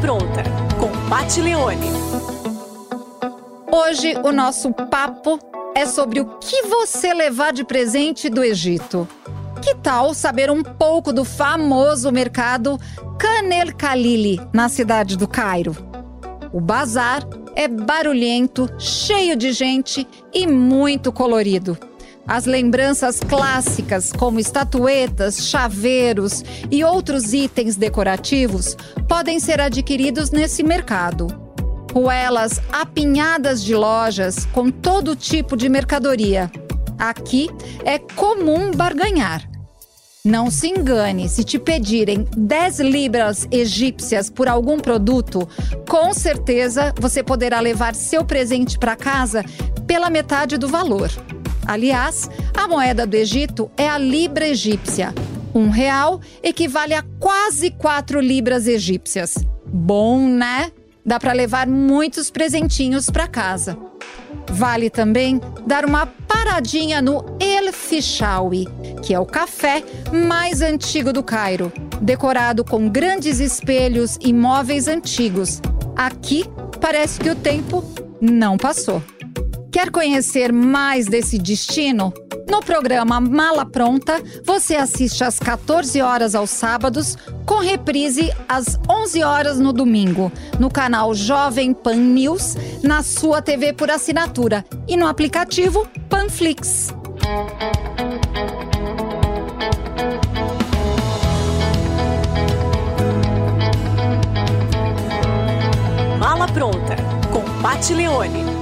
Pronta, com Pat Leone. Hoje o nosso papo é sobre o que você levar de presente do Egito. Que tal saber um pouco do famoso mercado Canel Khalili, na cidade do Cairo? O bazar é barulhento, cheio de gente e muito colorido. As lembranças clássicas, como estatuetas, chaveiros e outros itens decorativos, podem ser adquiridos nesse mercado. Ruelas apinhadas de lojas com todo tipo de mercadoria. Aqui é comum barganhar. Não se engane, se te pedirem 10 libras egípcias por algum produto, com certeza você poderá levar seu presente para casa pela metade do valor. Aliás, a moeda do Egito é a libra egípcia. Um real equivale a quase 4 libras egípcias. Bom, né? Dá para levar muitos presentinhos para casa. Vale também dar uma paradinha no El Fishawi, que é o café mais antigo do Cairo, decorado com grandes espelhos e móveis antigos. Aqui parece que o tempo não passou. Quer conhecer mais desse destino? No programa Mala Pronta, você assiste às 14 horas aos sábados, com reprise às 11 horas no domingo, no canal Jovem Pan News, na sua TV por assinatura e no aplicativo Panflix. Mala Pronta, com Pat Leone.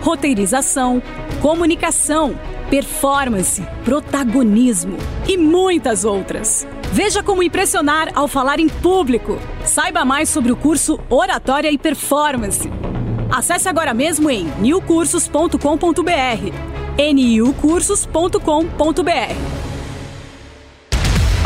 roteirização, comunicação, performance, protagonismo e muitas outras. Veja como impressionar ao falar em público. Saiba mais sobre o curso Oratória e Performance. Acesse agora mesmo em newcursos.com.br. niucursos.com.br.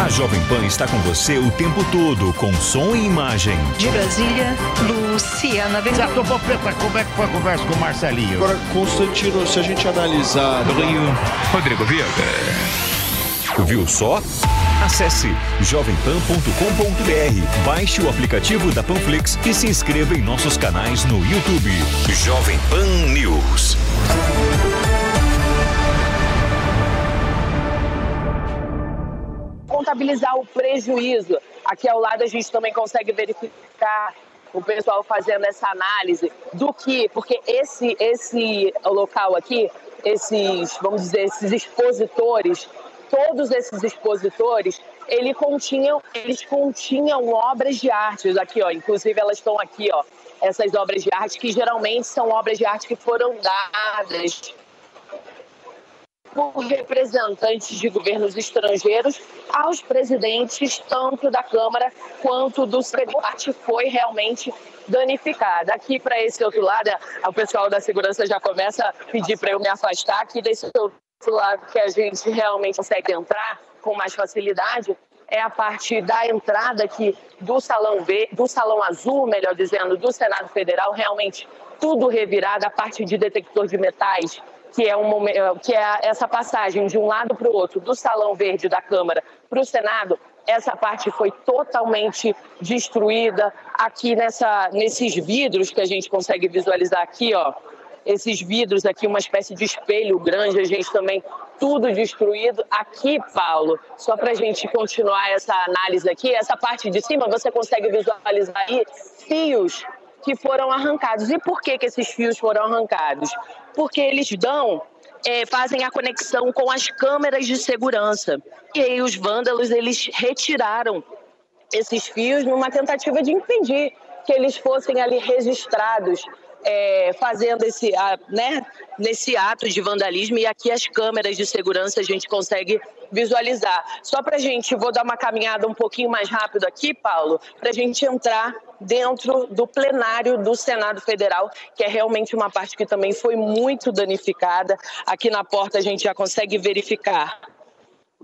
A Jovem Pan está com você o tempo todo, com som e imagem. De Brasília, Luciana Ventura. Certo, Popeta, como é que foi a conversa com o Marcelinho? Agora, Constantino, se a gente analisar. Do Rio, Rodrigo Viega. Viu só? Acesse jovempan.com.br, baixe o aplicativo da Panflix e se inscreva em nossos canais no YouTube. Jovem Pan News. Contabilizar o prejuízo. Aqui ao lado a gente também consegue verificar o pessoal fazendo essa análise do que, porque esse esse local aqui, esses, vamos dizer, esses expositores todos esses expositores, ele continham, eles continham obras de arte. Aqui, ó, inclusive elas estão aqui, ó, essas obras de arte que geralmente são obras de arte que foram dadas por representantes de governos estrangeiros aos presidentes tanto da Câmara quanto do Senado. Foi realmente danificada. Aqui para esse outro lado, o pessoal da segurança já começa a pedir para eu me afastar aqui desse outro lado que a gente realmente consegue entrar com mais facilidade é a parte da entrada aqui do salão B, do salão azul, melhor dizendo, do Senado Federal, realmente tudo revirado, a parte de detector de metais, que é, um, que é essa passagem de um lado para o outro, do salão verde da Câmara para o Senado, essa parte foi totalmente destruída. Aqui nessa, nesses vidros que a gente consegue visualizar aqui, ó, esses vidros aqui, uma espécie de espelho grande, a gente também tudo destruído. Aqui, Paulo, só para a gente continuar essa análise aqui, essa parte de cima, você consegue visualizar aí fios que foram arrancados. E por que, que esses fios foram arrancados? Porque eles dão é, fazem a conexão com as câmeras de segurança. E aí os vândalos eles retiraram esses fios numa tentativa de impedir que eles fossem ali registrados é, fazendo esse, né, nesse ato de vandalismo e aqui as câmeras de segurança a gente consegue visualizar. Só para a gente, vou dar uma caminhada um pouquinho mais rápido aqui, Paulo, para a gente entrar dentro do plenário do Senado Federal, que é realmente uma parte que também foi muito danificada. Aqui na porta a gente já consegue verificar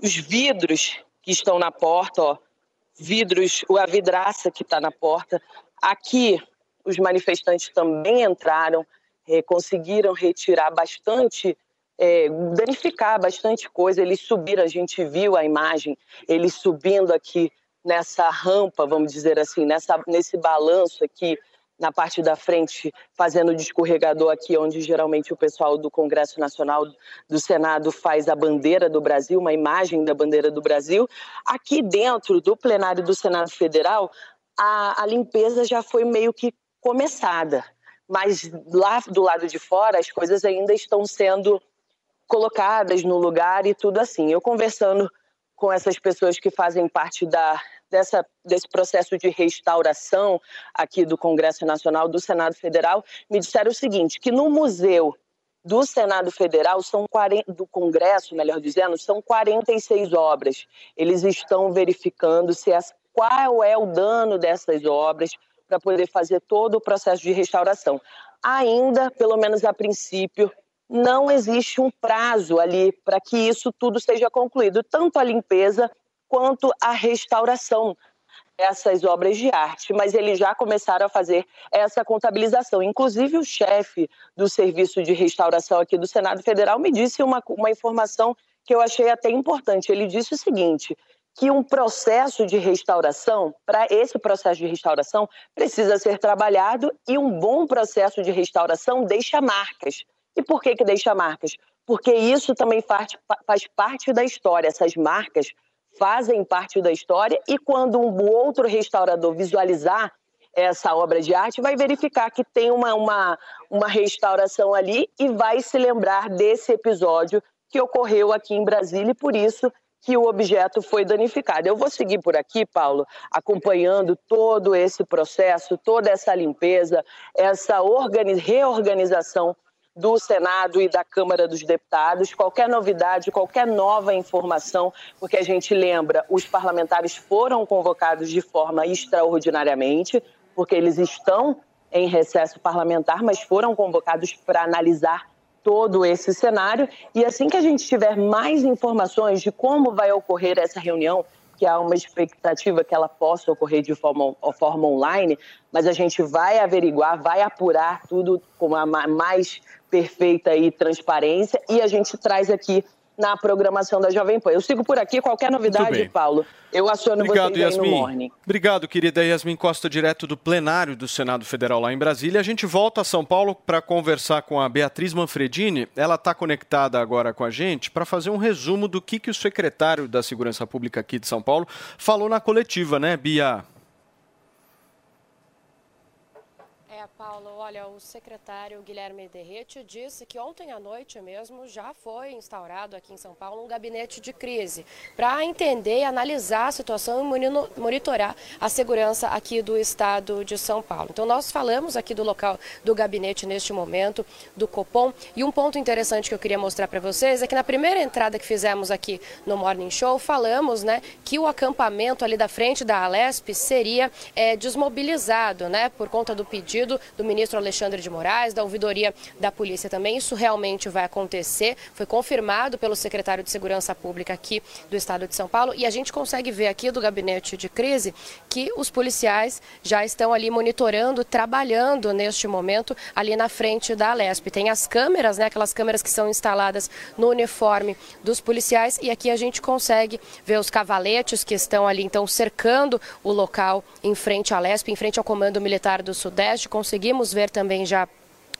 os vidros que estão na porta, ó, vidros, a vidraça que está na porta. Aqui os manifestantes também entraram, é, conseguiram retirar bastante, é, danificar bastante coisa. Eles subiram, a gente viu a imagem, eles subindo aqui nessa rampa, vamos dizer assim, nessa, nesse balanço aqui na parte da frente, fazendo o escorregador aqui, onde geralmente o pessoal do Congresso Nacional do Senado faz a bandeira do Brasil, uma imagem da bandeira do Brasil. Aqui dentro do plenário do Senado Federal, a, a limpeza já foi meio que começada, mas lá do lado de fora as coisas ainda estão sendo colocadas no lugar e tudo assim. Eu conversando com essas pessoas que fazem parte da, dessa, desse processo de restauração aqui do Congresso Nacional, do Senado Federal, me disseram o seguinte, que no museu do Senado Federal, são 40, do Congresso, melhor dizendo, são 46 obras. Eles estão verificando se as, qual é o dano dessas obras para poder fazer todo o processo de restauração. Ainda, pelo menos a princípio, não existe um prazo ali para que isso tudo seja concluído, tanto a limpeza quanto a restauração essas obras de arte, mas eles já começaram a fazer essa contabilização. Inclusive, o chefe do Serviço de Restauração aqui do Senado Federal me disse uma, uma informação que eu achei até importante. Ele disse o seguinte: que um processo de restauração, para esse processo de restauração, precisa ser trabalhado e um bom processo de restauração deixa marcas. E por que, que deixa marcas? Porque isso também faz, faz parte da história, essas marcas fazem parte da história e quando um outro restaurador visualizar essa obra de arte, vai verificar que tem uma, uma, uma restauração ali e vai se lembrar desse episódio que ocorreu aqui em Brasília e por isso que o objeto foi danificado. Eu vou seguir por aqui, Paulo, acompanhando todo esse processo, toda essa limpeza, essa reorganização do Senado e da Câmara dos Deputados. Qualquer novidade, qualquer nova informação, porque a gente lembra, os parlamentares foram convocados de forma extraordinariamente, porque eles estão em recesso parlamentar, mas foram convocados para analisar todo esse cenário. E assim que a gente tiver mais informações de como vai ocorrer essa reunião, que há uma expectativa que ela possa ocorrer de forma, forma online, mas a gente vai averiguar, vai apurar tudo com a mais perfeita e transparência e a gente traz aqui na programação da Jovem Pan. Eu sigo por aqui, qualquer novidade, Paulo, eu aciono Obrigado, vocês Yasmin. no Morning. Obrigado, querida Yasmin Costa, direto do plenário do Senado Federal lá em Brasília. A gente volta a São Paulo para conversar com a Beatriz Manfredini. Ela está conectada agora com a gente para fazer um resumo do que, que o secretário da Segurança Pública aqui de São Paulo falou na coletiva, né, Bia? Paulo, olha, o secretário Guilherme Derrete disse que ontem à noite mesmo já foi instaurado aqui em São Paulo um gabinete de crise para entender e analisar a situação e monitorar a segurança aqui do estado de São Paulo. Então, nós falamos aqui do local do gabinete neste momento, do Copom, e um ponto interessante que eu queria mostrar para vocês é que na primeira entrada que fizemos aqui no Morning Show, falamos né, que o acampamento ali da frente da Alesp seria é, desmobilizado né, por conta do pedido do ministro Alexandre de Moraes, da ouvidoria da polícia também. Isso realmente vai acontecer. Foi confirmado pelo secretário de Segurança Pública aqui do estado de São Paulo. E a gente consegue ver aqui do gabinete de crise que os policiais já estão ali monitorando, trabalhando neste momento ali na frente da Alesp. Tem as câmeras, né, aquelas câmeras que são instaladas no uniforme dos policiais. E aqui a gente consegue ver os cavaletes que estão ali, então, cercando o local em frente à Alesp, em frente ao Comando Militar do Sudeste conseguimos ver também já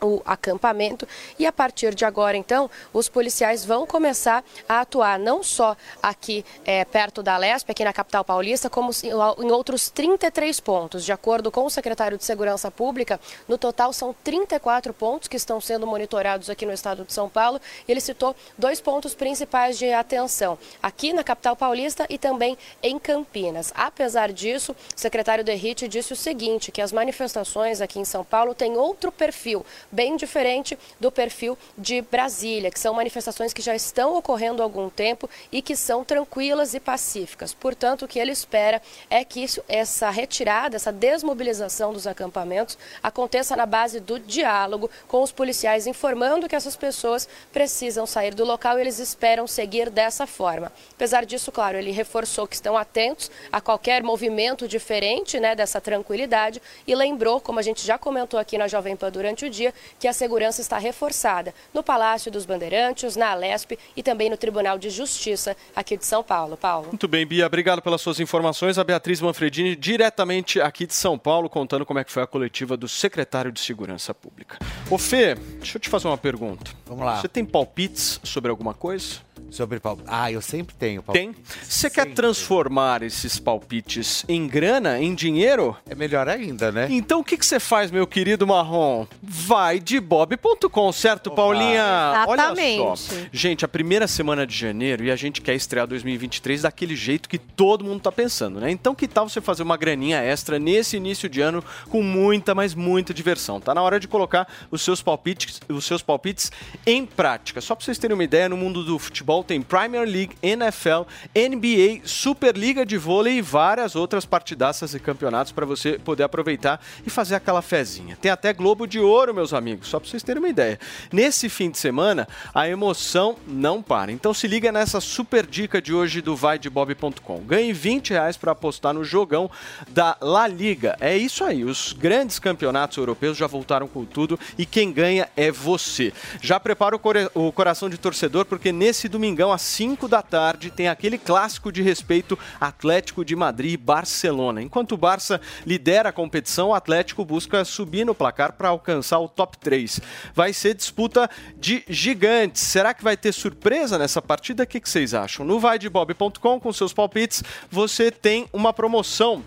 o acampamento e a partir de agora então os policiais vão começar a atuar não só aqui é, perto da Lesp, aqui na capital paulista, como em outros 33 pontos. De acordo com o secretário de Segurança Pública, no total são 34 pontos que estão sendo monitorados aqui no estado de São Paulo e ele citou dois pontos principais de atenção, aqui na capital paulista e também em Campinas. Apesar disso, o secretário Derrite disse o seguinte, que as manifestações aqui em São Paulo têm outro perfil, bem diferente do perfil de Brasília, que são manifestações que já estão ocorrendo há algum tempo e que são tranquilas e pacíficas. Portanto, o que ele espera é que isso, essa retirada, essa desmobilização dos acampamentos aconteça na base do diálogo com os policiais, informando que essas pessoas precisam sair do local e eles esperam seguir dessa forma. Apesar disso, claro, ele reforçou que estão atentos a qualquer movimento diferente né, dessa tranquilidade e lembrou, como a gente já comentou aqui na Jovem Pan durante o dia, que a segurança está reforçada no Palácio dos Bandeirantes, na Alesp e também no Tribunal de Justiça aqui de São Paulo. Paulo. Muito bem, Bia, obrigado pelas suas informações. A Beatriz Manfredini, diretamente aqui de São Paulo, contando como é que foi a coletiva do secretário de Segurança Pública. Ô Fê, deixa eu te fazer uma pergunta. Vamos lá. Você tem palpites sobre alguma coisa? Sobre palpite. Ah, eu sempre tenho Tem? palpite. Você quer transformar esses palpites em grana, em dinheiro? É melhor ainda, né? Então o que que você faz, meu querido Marrom? Vai de bob.com, certo, Paulinha? Olha só. Exatamente. Gente, a primeira semana de janeiro e a gente quer estrear 2023 daquele jeito que todo mundo tá pensando, né? Então que tal você fazer uma graninha extra nesse início de ano com muita, mas muita diversão? Tá na hora de colocar os seus palpites, os seus palpites em prática. Só para vocês terem uma ideia, no mundo do futebol tem Premier League, NFL, NBA, Superliga de vôlei e várias outras partidaças e campeonatos para você poder aproveitar e fazer aquela fezinha. Tem até Globo de Ouro, meus amigos, só para vocês terem uma ideia. Nesse fim de semana, a emoção não para. Então se liga nessa super dica de hoje do vaidebob.com. Ganhe 20 reais para apostar no jogão da La Liga. É isso aí, os grandes campeonatos europeus já voltaram com tudo e quem ganha é você. Já prepara o, o coração de torcedor porque nesse domingão às 5 da tarde tem aquele clássico de respeito Atlético de Madrid e Barcelona. Enquanto o Barça lidera a competição, o Atlético busca subir no placar para alcançar o top 3. Vai ser disputa de gigantes. Será que vai ter surpresa nessa partida? O que, que vocês acham? No vaidebob.com, com seus palpites, você tem uma promoção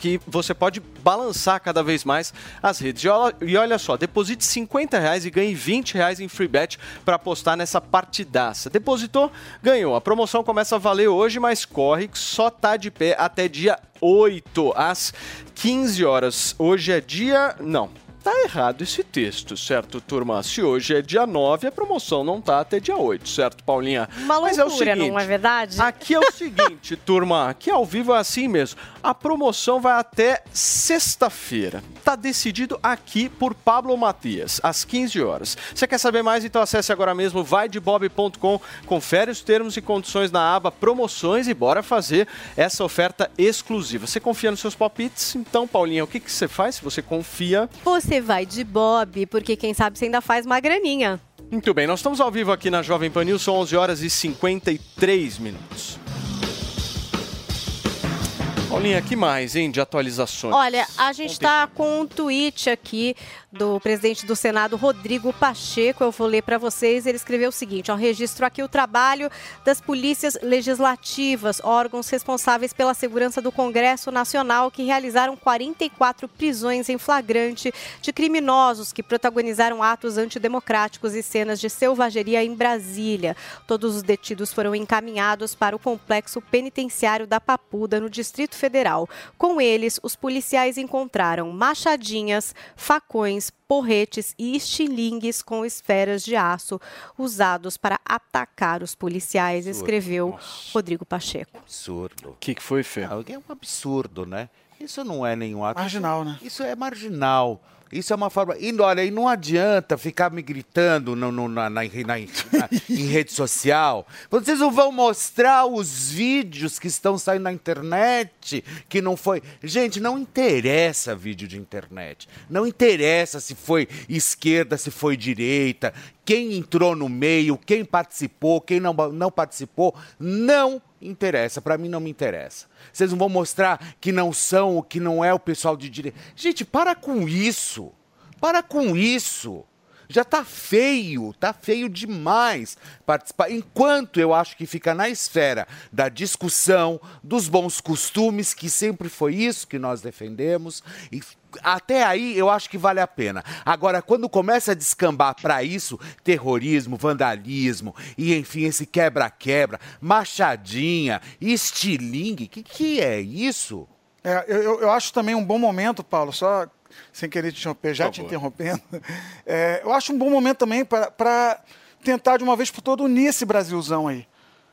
que você pode balançar cada vez mais as redes. E olha, só, deposite 50 reais e ganhe 20 reais em free bet para apostar nessa partidaça. Depositou, ganhou. A promoção começa a valer hoje, mas corre que só tá de pé até dia 8, às 15 horas. Hoje é dia... não. Tá errado esse texto, certo, turma? Se hoje é dia 9, a promoção não tá até dia 8, certo, Paulinha? Uma Mas é o loucura, seguinte, não é verdade? Aqui é o seguinte, turma, aqui ao vivo é assim mesmo. A promoção vai até sexta-feira. Tá decidido aqui por Pablo Matias, às 15 horas. Você quer saber mais? Então acesse agora mesmo vaidebob.com, confere os termos e condições na aba promoções e bora fazer essa oferta exclusiva. Você confia nos seus palpites? Então, Paulinha, o que, que você faz se você confia? Você vai de Bob, porque quem sabe você ainda faz uma graninha. Muito bem, nós estamos ao vivo aqui na Jovem Pan News, são 11 horas e 53 minutos. Paulinha, que mais, hein, de atualizações? Olha, a gente está com um tweet aqui do presidente do Senado, Rodrigo Pacheco. Eu vou ler para vocês. Ele escreveu o seguinte: ó, registro aqui o trabalho das polícias legislativas, órgãos responsáveis pela segurança do Congresso Nacional, que realizaram 44 prisões em flagrante de criminosos que protagonizaram atos antidemocráticos e cenas de selvageria em Brasília. Todos os detidos foram encaminhados para o complexo penitenciário da Papuda, no Distrito Federal. Com eles, os policiais encontraram machadinhas, facões, porretes e estilingues com esferas de aço usados para atacar os policiais, Absurdo. escreveu Rodrigo Pacheco. Absurdo. O que, que foi, Fê? É um absurdo, né? Isso não é nenhum ato. Marginal, isso, né? Isso é marginal. Isso é uma forma. E olha, e não adianta ficar me gritando no, no- na, na- na- em rede social. Vocês não vão mostrar os vídeos que estão saindo na internet que não foi. Gente, não interessa vídeo de internet. Não interessa se foi esquerda, se foi direita, quem entrou no meio, quem participou, quem não, não participou. Não interessa. Pra mim não me interessa. Vocês não vão mostrar que não são, que não é o pessoal de direita. Gente, para com isso. Para com isso. Já tá feio, tá feio demais participar. Enquanto eu acho que fica na esfera da discussão, dos bons costumes, que sempre foi isso que nós defendemos, e até aí eu acho que vale a pena. Agora, quando começa a descambar para isso, terrorismo, vandalismo, e enfim, esse quebra-quebra, machadinha, estilingue, que que é isso? É, eu- eu acho também um bom momento, Paulo, só sem querer te interromper, já te interrompendo. É, eu acho um bom momento também para tentar de uma vez por todas unir esse Brasilzão aí.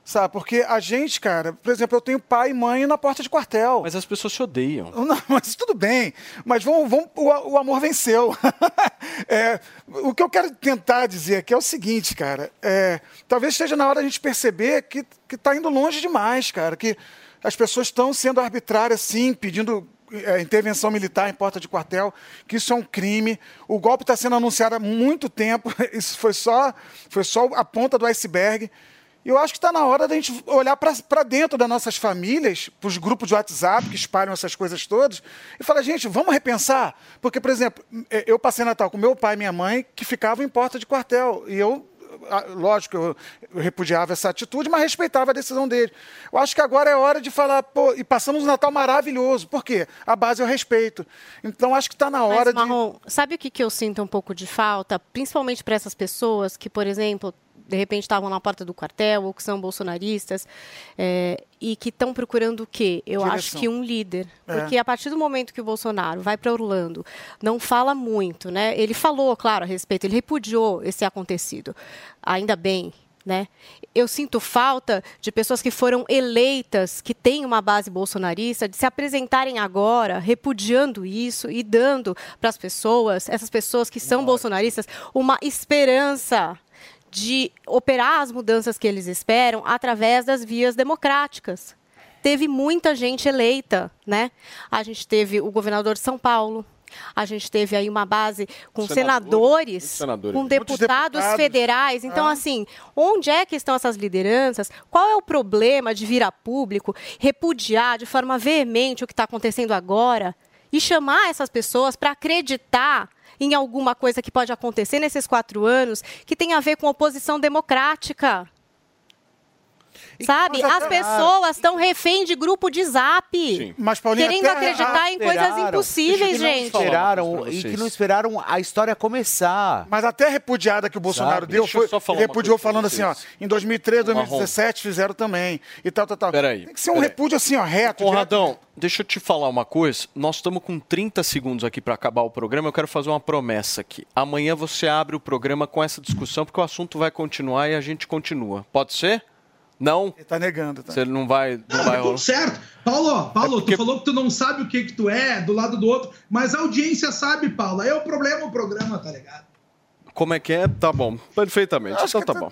Sabe? Porque a gente, cara, por exemplo, eu tenho pai e mãe na porta de quartel. Mas as pessoas se odeiam. Não, mas tudo bem. Mas vamos, vamos, o, o amor venceu. É, o que eu quero tentar dizer aqui é o seguinte, cara. é, talvez esteja na hora da gente perceber que está indo longe demais, cara. Que as pessoas estão sendo arbitrárias, sim, pedindo é, intervenção militar em porta de quartel, que isso é um crime. O golpe está sendo anunciado há muito tempo. Isso foi só, foi só a ponta do iceberg. E eu acho que está na hora da gente olhar para dentro das nossas famílias, para os grupos de WhatsApp que espalham essas coisas todas, e falar, gente, vamos repensar. Porque, por exemplo, eh, eu passei Natal com meu pai e minha mãe, que ficavam em porta de quartel. E eu lógico, eu, eu repudiava essa atitude, mas respeitava a decisão dele. Eu acho que agora é hora de falar, pô, e passamos um Natal maravilhoso. Por quê? A base é o respeito. Então acho que está na hora Mas, Marrom, sabe o que, que eu sinto um pouco de falta? Principalmente para essas pessoas que, por exemplo, de repente estavam na porta do quartel ou que são bolsonaristas é, e que estão procurando o quê? Eu Direção. acho que um líder. É. Porque a partir do momento que o Bolsonaro vai para Orlando, não fala muito, né? Ele falou, claro, a respeito, ele repudiou esse acontecido. Ainda bem, né? Eu sinto falta de pessoas que foram eleitas, que têm uma base bolsonarista, de se apresentarem agora, repudiando isso e dando para as pessoas, essas pessoas que são bolsonaristas, uma esperança de operar as mudanças que eles esperam através das vias democráticas. Teve muita gente eleita, né? A gente teve o governador de São Paulo, a gente teve aí uma base com senadores, senadores. com Muitos deputados, deputados. federais. Então, Ah. assim, onde é que estão essas lideranças? Qual é o problema de vir a público, repudiar de forma veemente o que está acontecendo agora e chamar essas pessoas para acreditar em alguma coisa que pode acontecer nesses quatro anos que tem a ver com oposição democrática? Sabe? As até- pessoas estão refém de grupo de zap. Mas, Paulinho, querendo acreditar em coisas impossíveis, gente. Esperaram, e que não esperaram a história começar. Mas até a repudiada que o Bolsonaro Sabe? deu Deixa foi. falar repudiou falando assim, ó. Em 2013, Marrom. 2017 fizeram também. E tal, tal, tal. Peraí. Tem que ser um peraí. repúdio assim, ó, reto. Conradão, deixa eu te falar uma coisa. Nós estamos com 30 segundos aqui para acabar o programa. Eu quero fazer uma promessa aqui. Amanhã você abre o programa com essa discussão, porque o assunto vai continuar e a gente continua. Pode ser? Não? Ele tá negando. Tá? Você não vai, não vai Tá rolar. tudo certo. Paulo, Paulo, tu falou que tu não sabe o que que tu é do lado do outro, mas a audiência sabe, Paulo. Aí é o problema, o programa, tá ligado? Como é que é? Tá bom, perfeitamente. Então tá bom.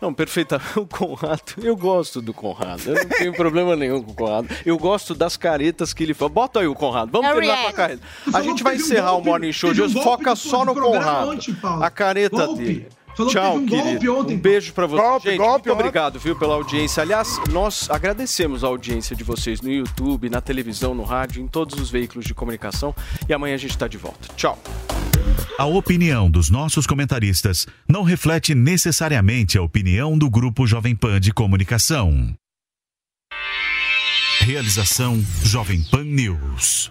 Não, perfeita. O Conrado, eu gosto do Conrado. Eu não tenho problema nenhum com o Conrado. Eu gosto das caretas que ele faz. Bota aí o Conrado. Vamos É terminar com a careta. A gente vai teve um encerrar golpe- o Morning Show de um hoje. golpe Foca só no Conrado. ontem. A careta Golpe. dele. Falou que Tchau, teve um golpe querido. ontem, um beijo pra você. Golpe, gente, golpe muito obrigado, viu, pela audiência. Aliás, nós agradecemos a audiência de vocês no YouTube, na televisão, no rádio, em todos os veículos de comunicação. E amanhã a gente tá de volta. Tchau. A opinião dos nossos comentaristas não reflete necessariamente a opinião do Grupo Jovem Pan de Comunicação. Realização Jovem Pan News.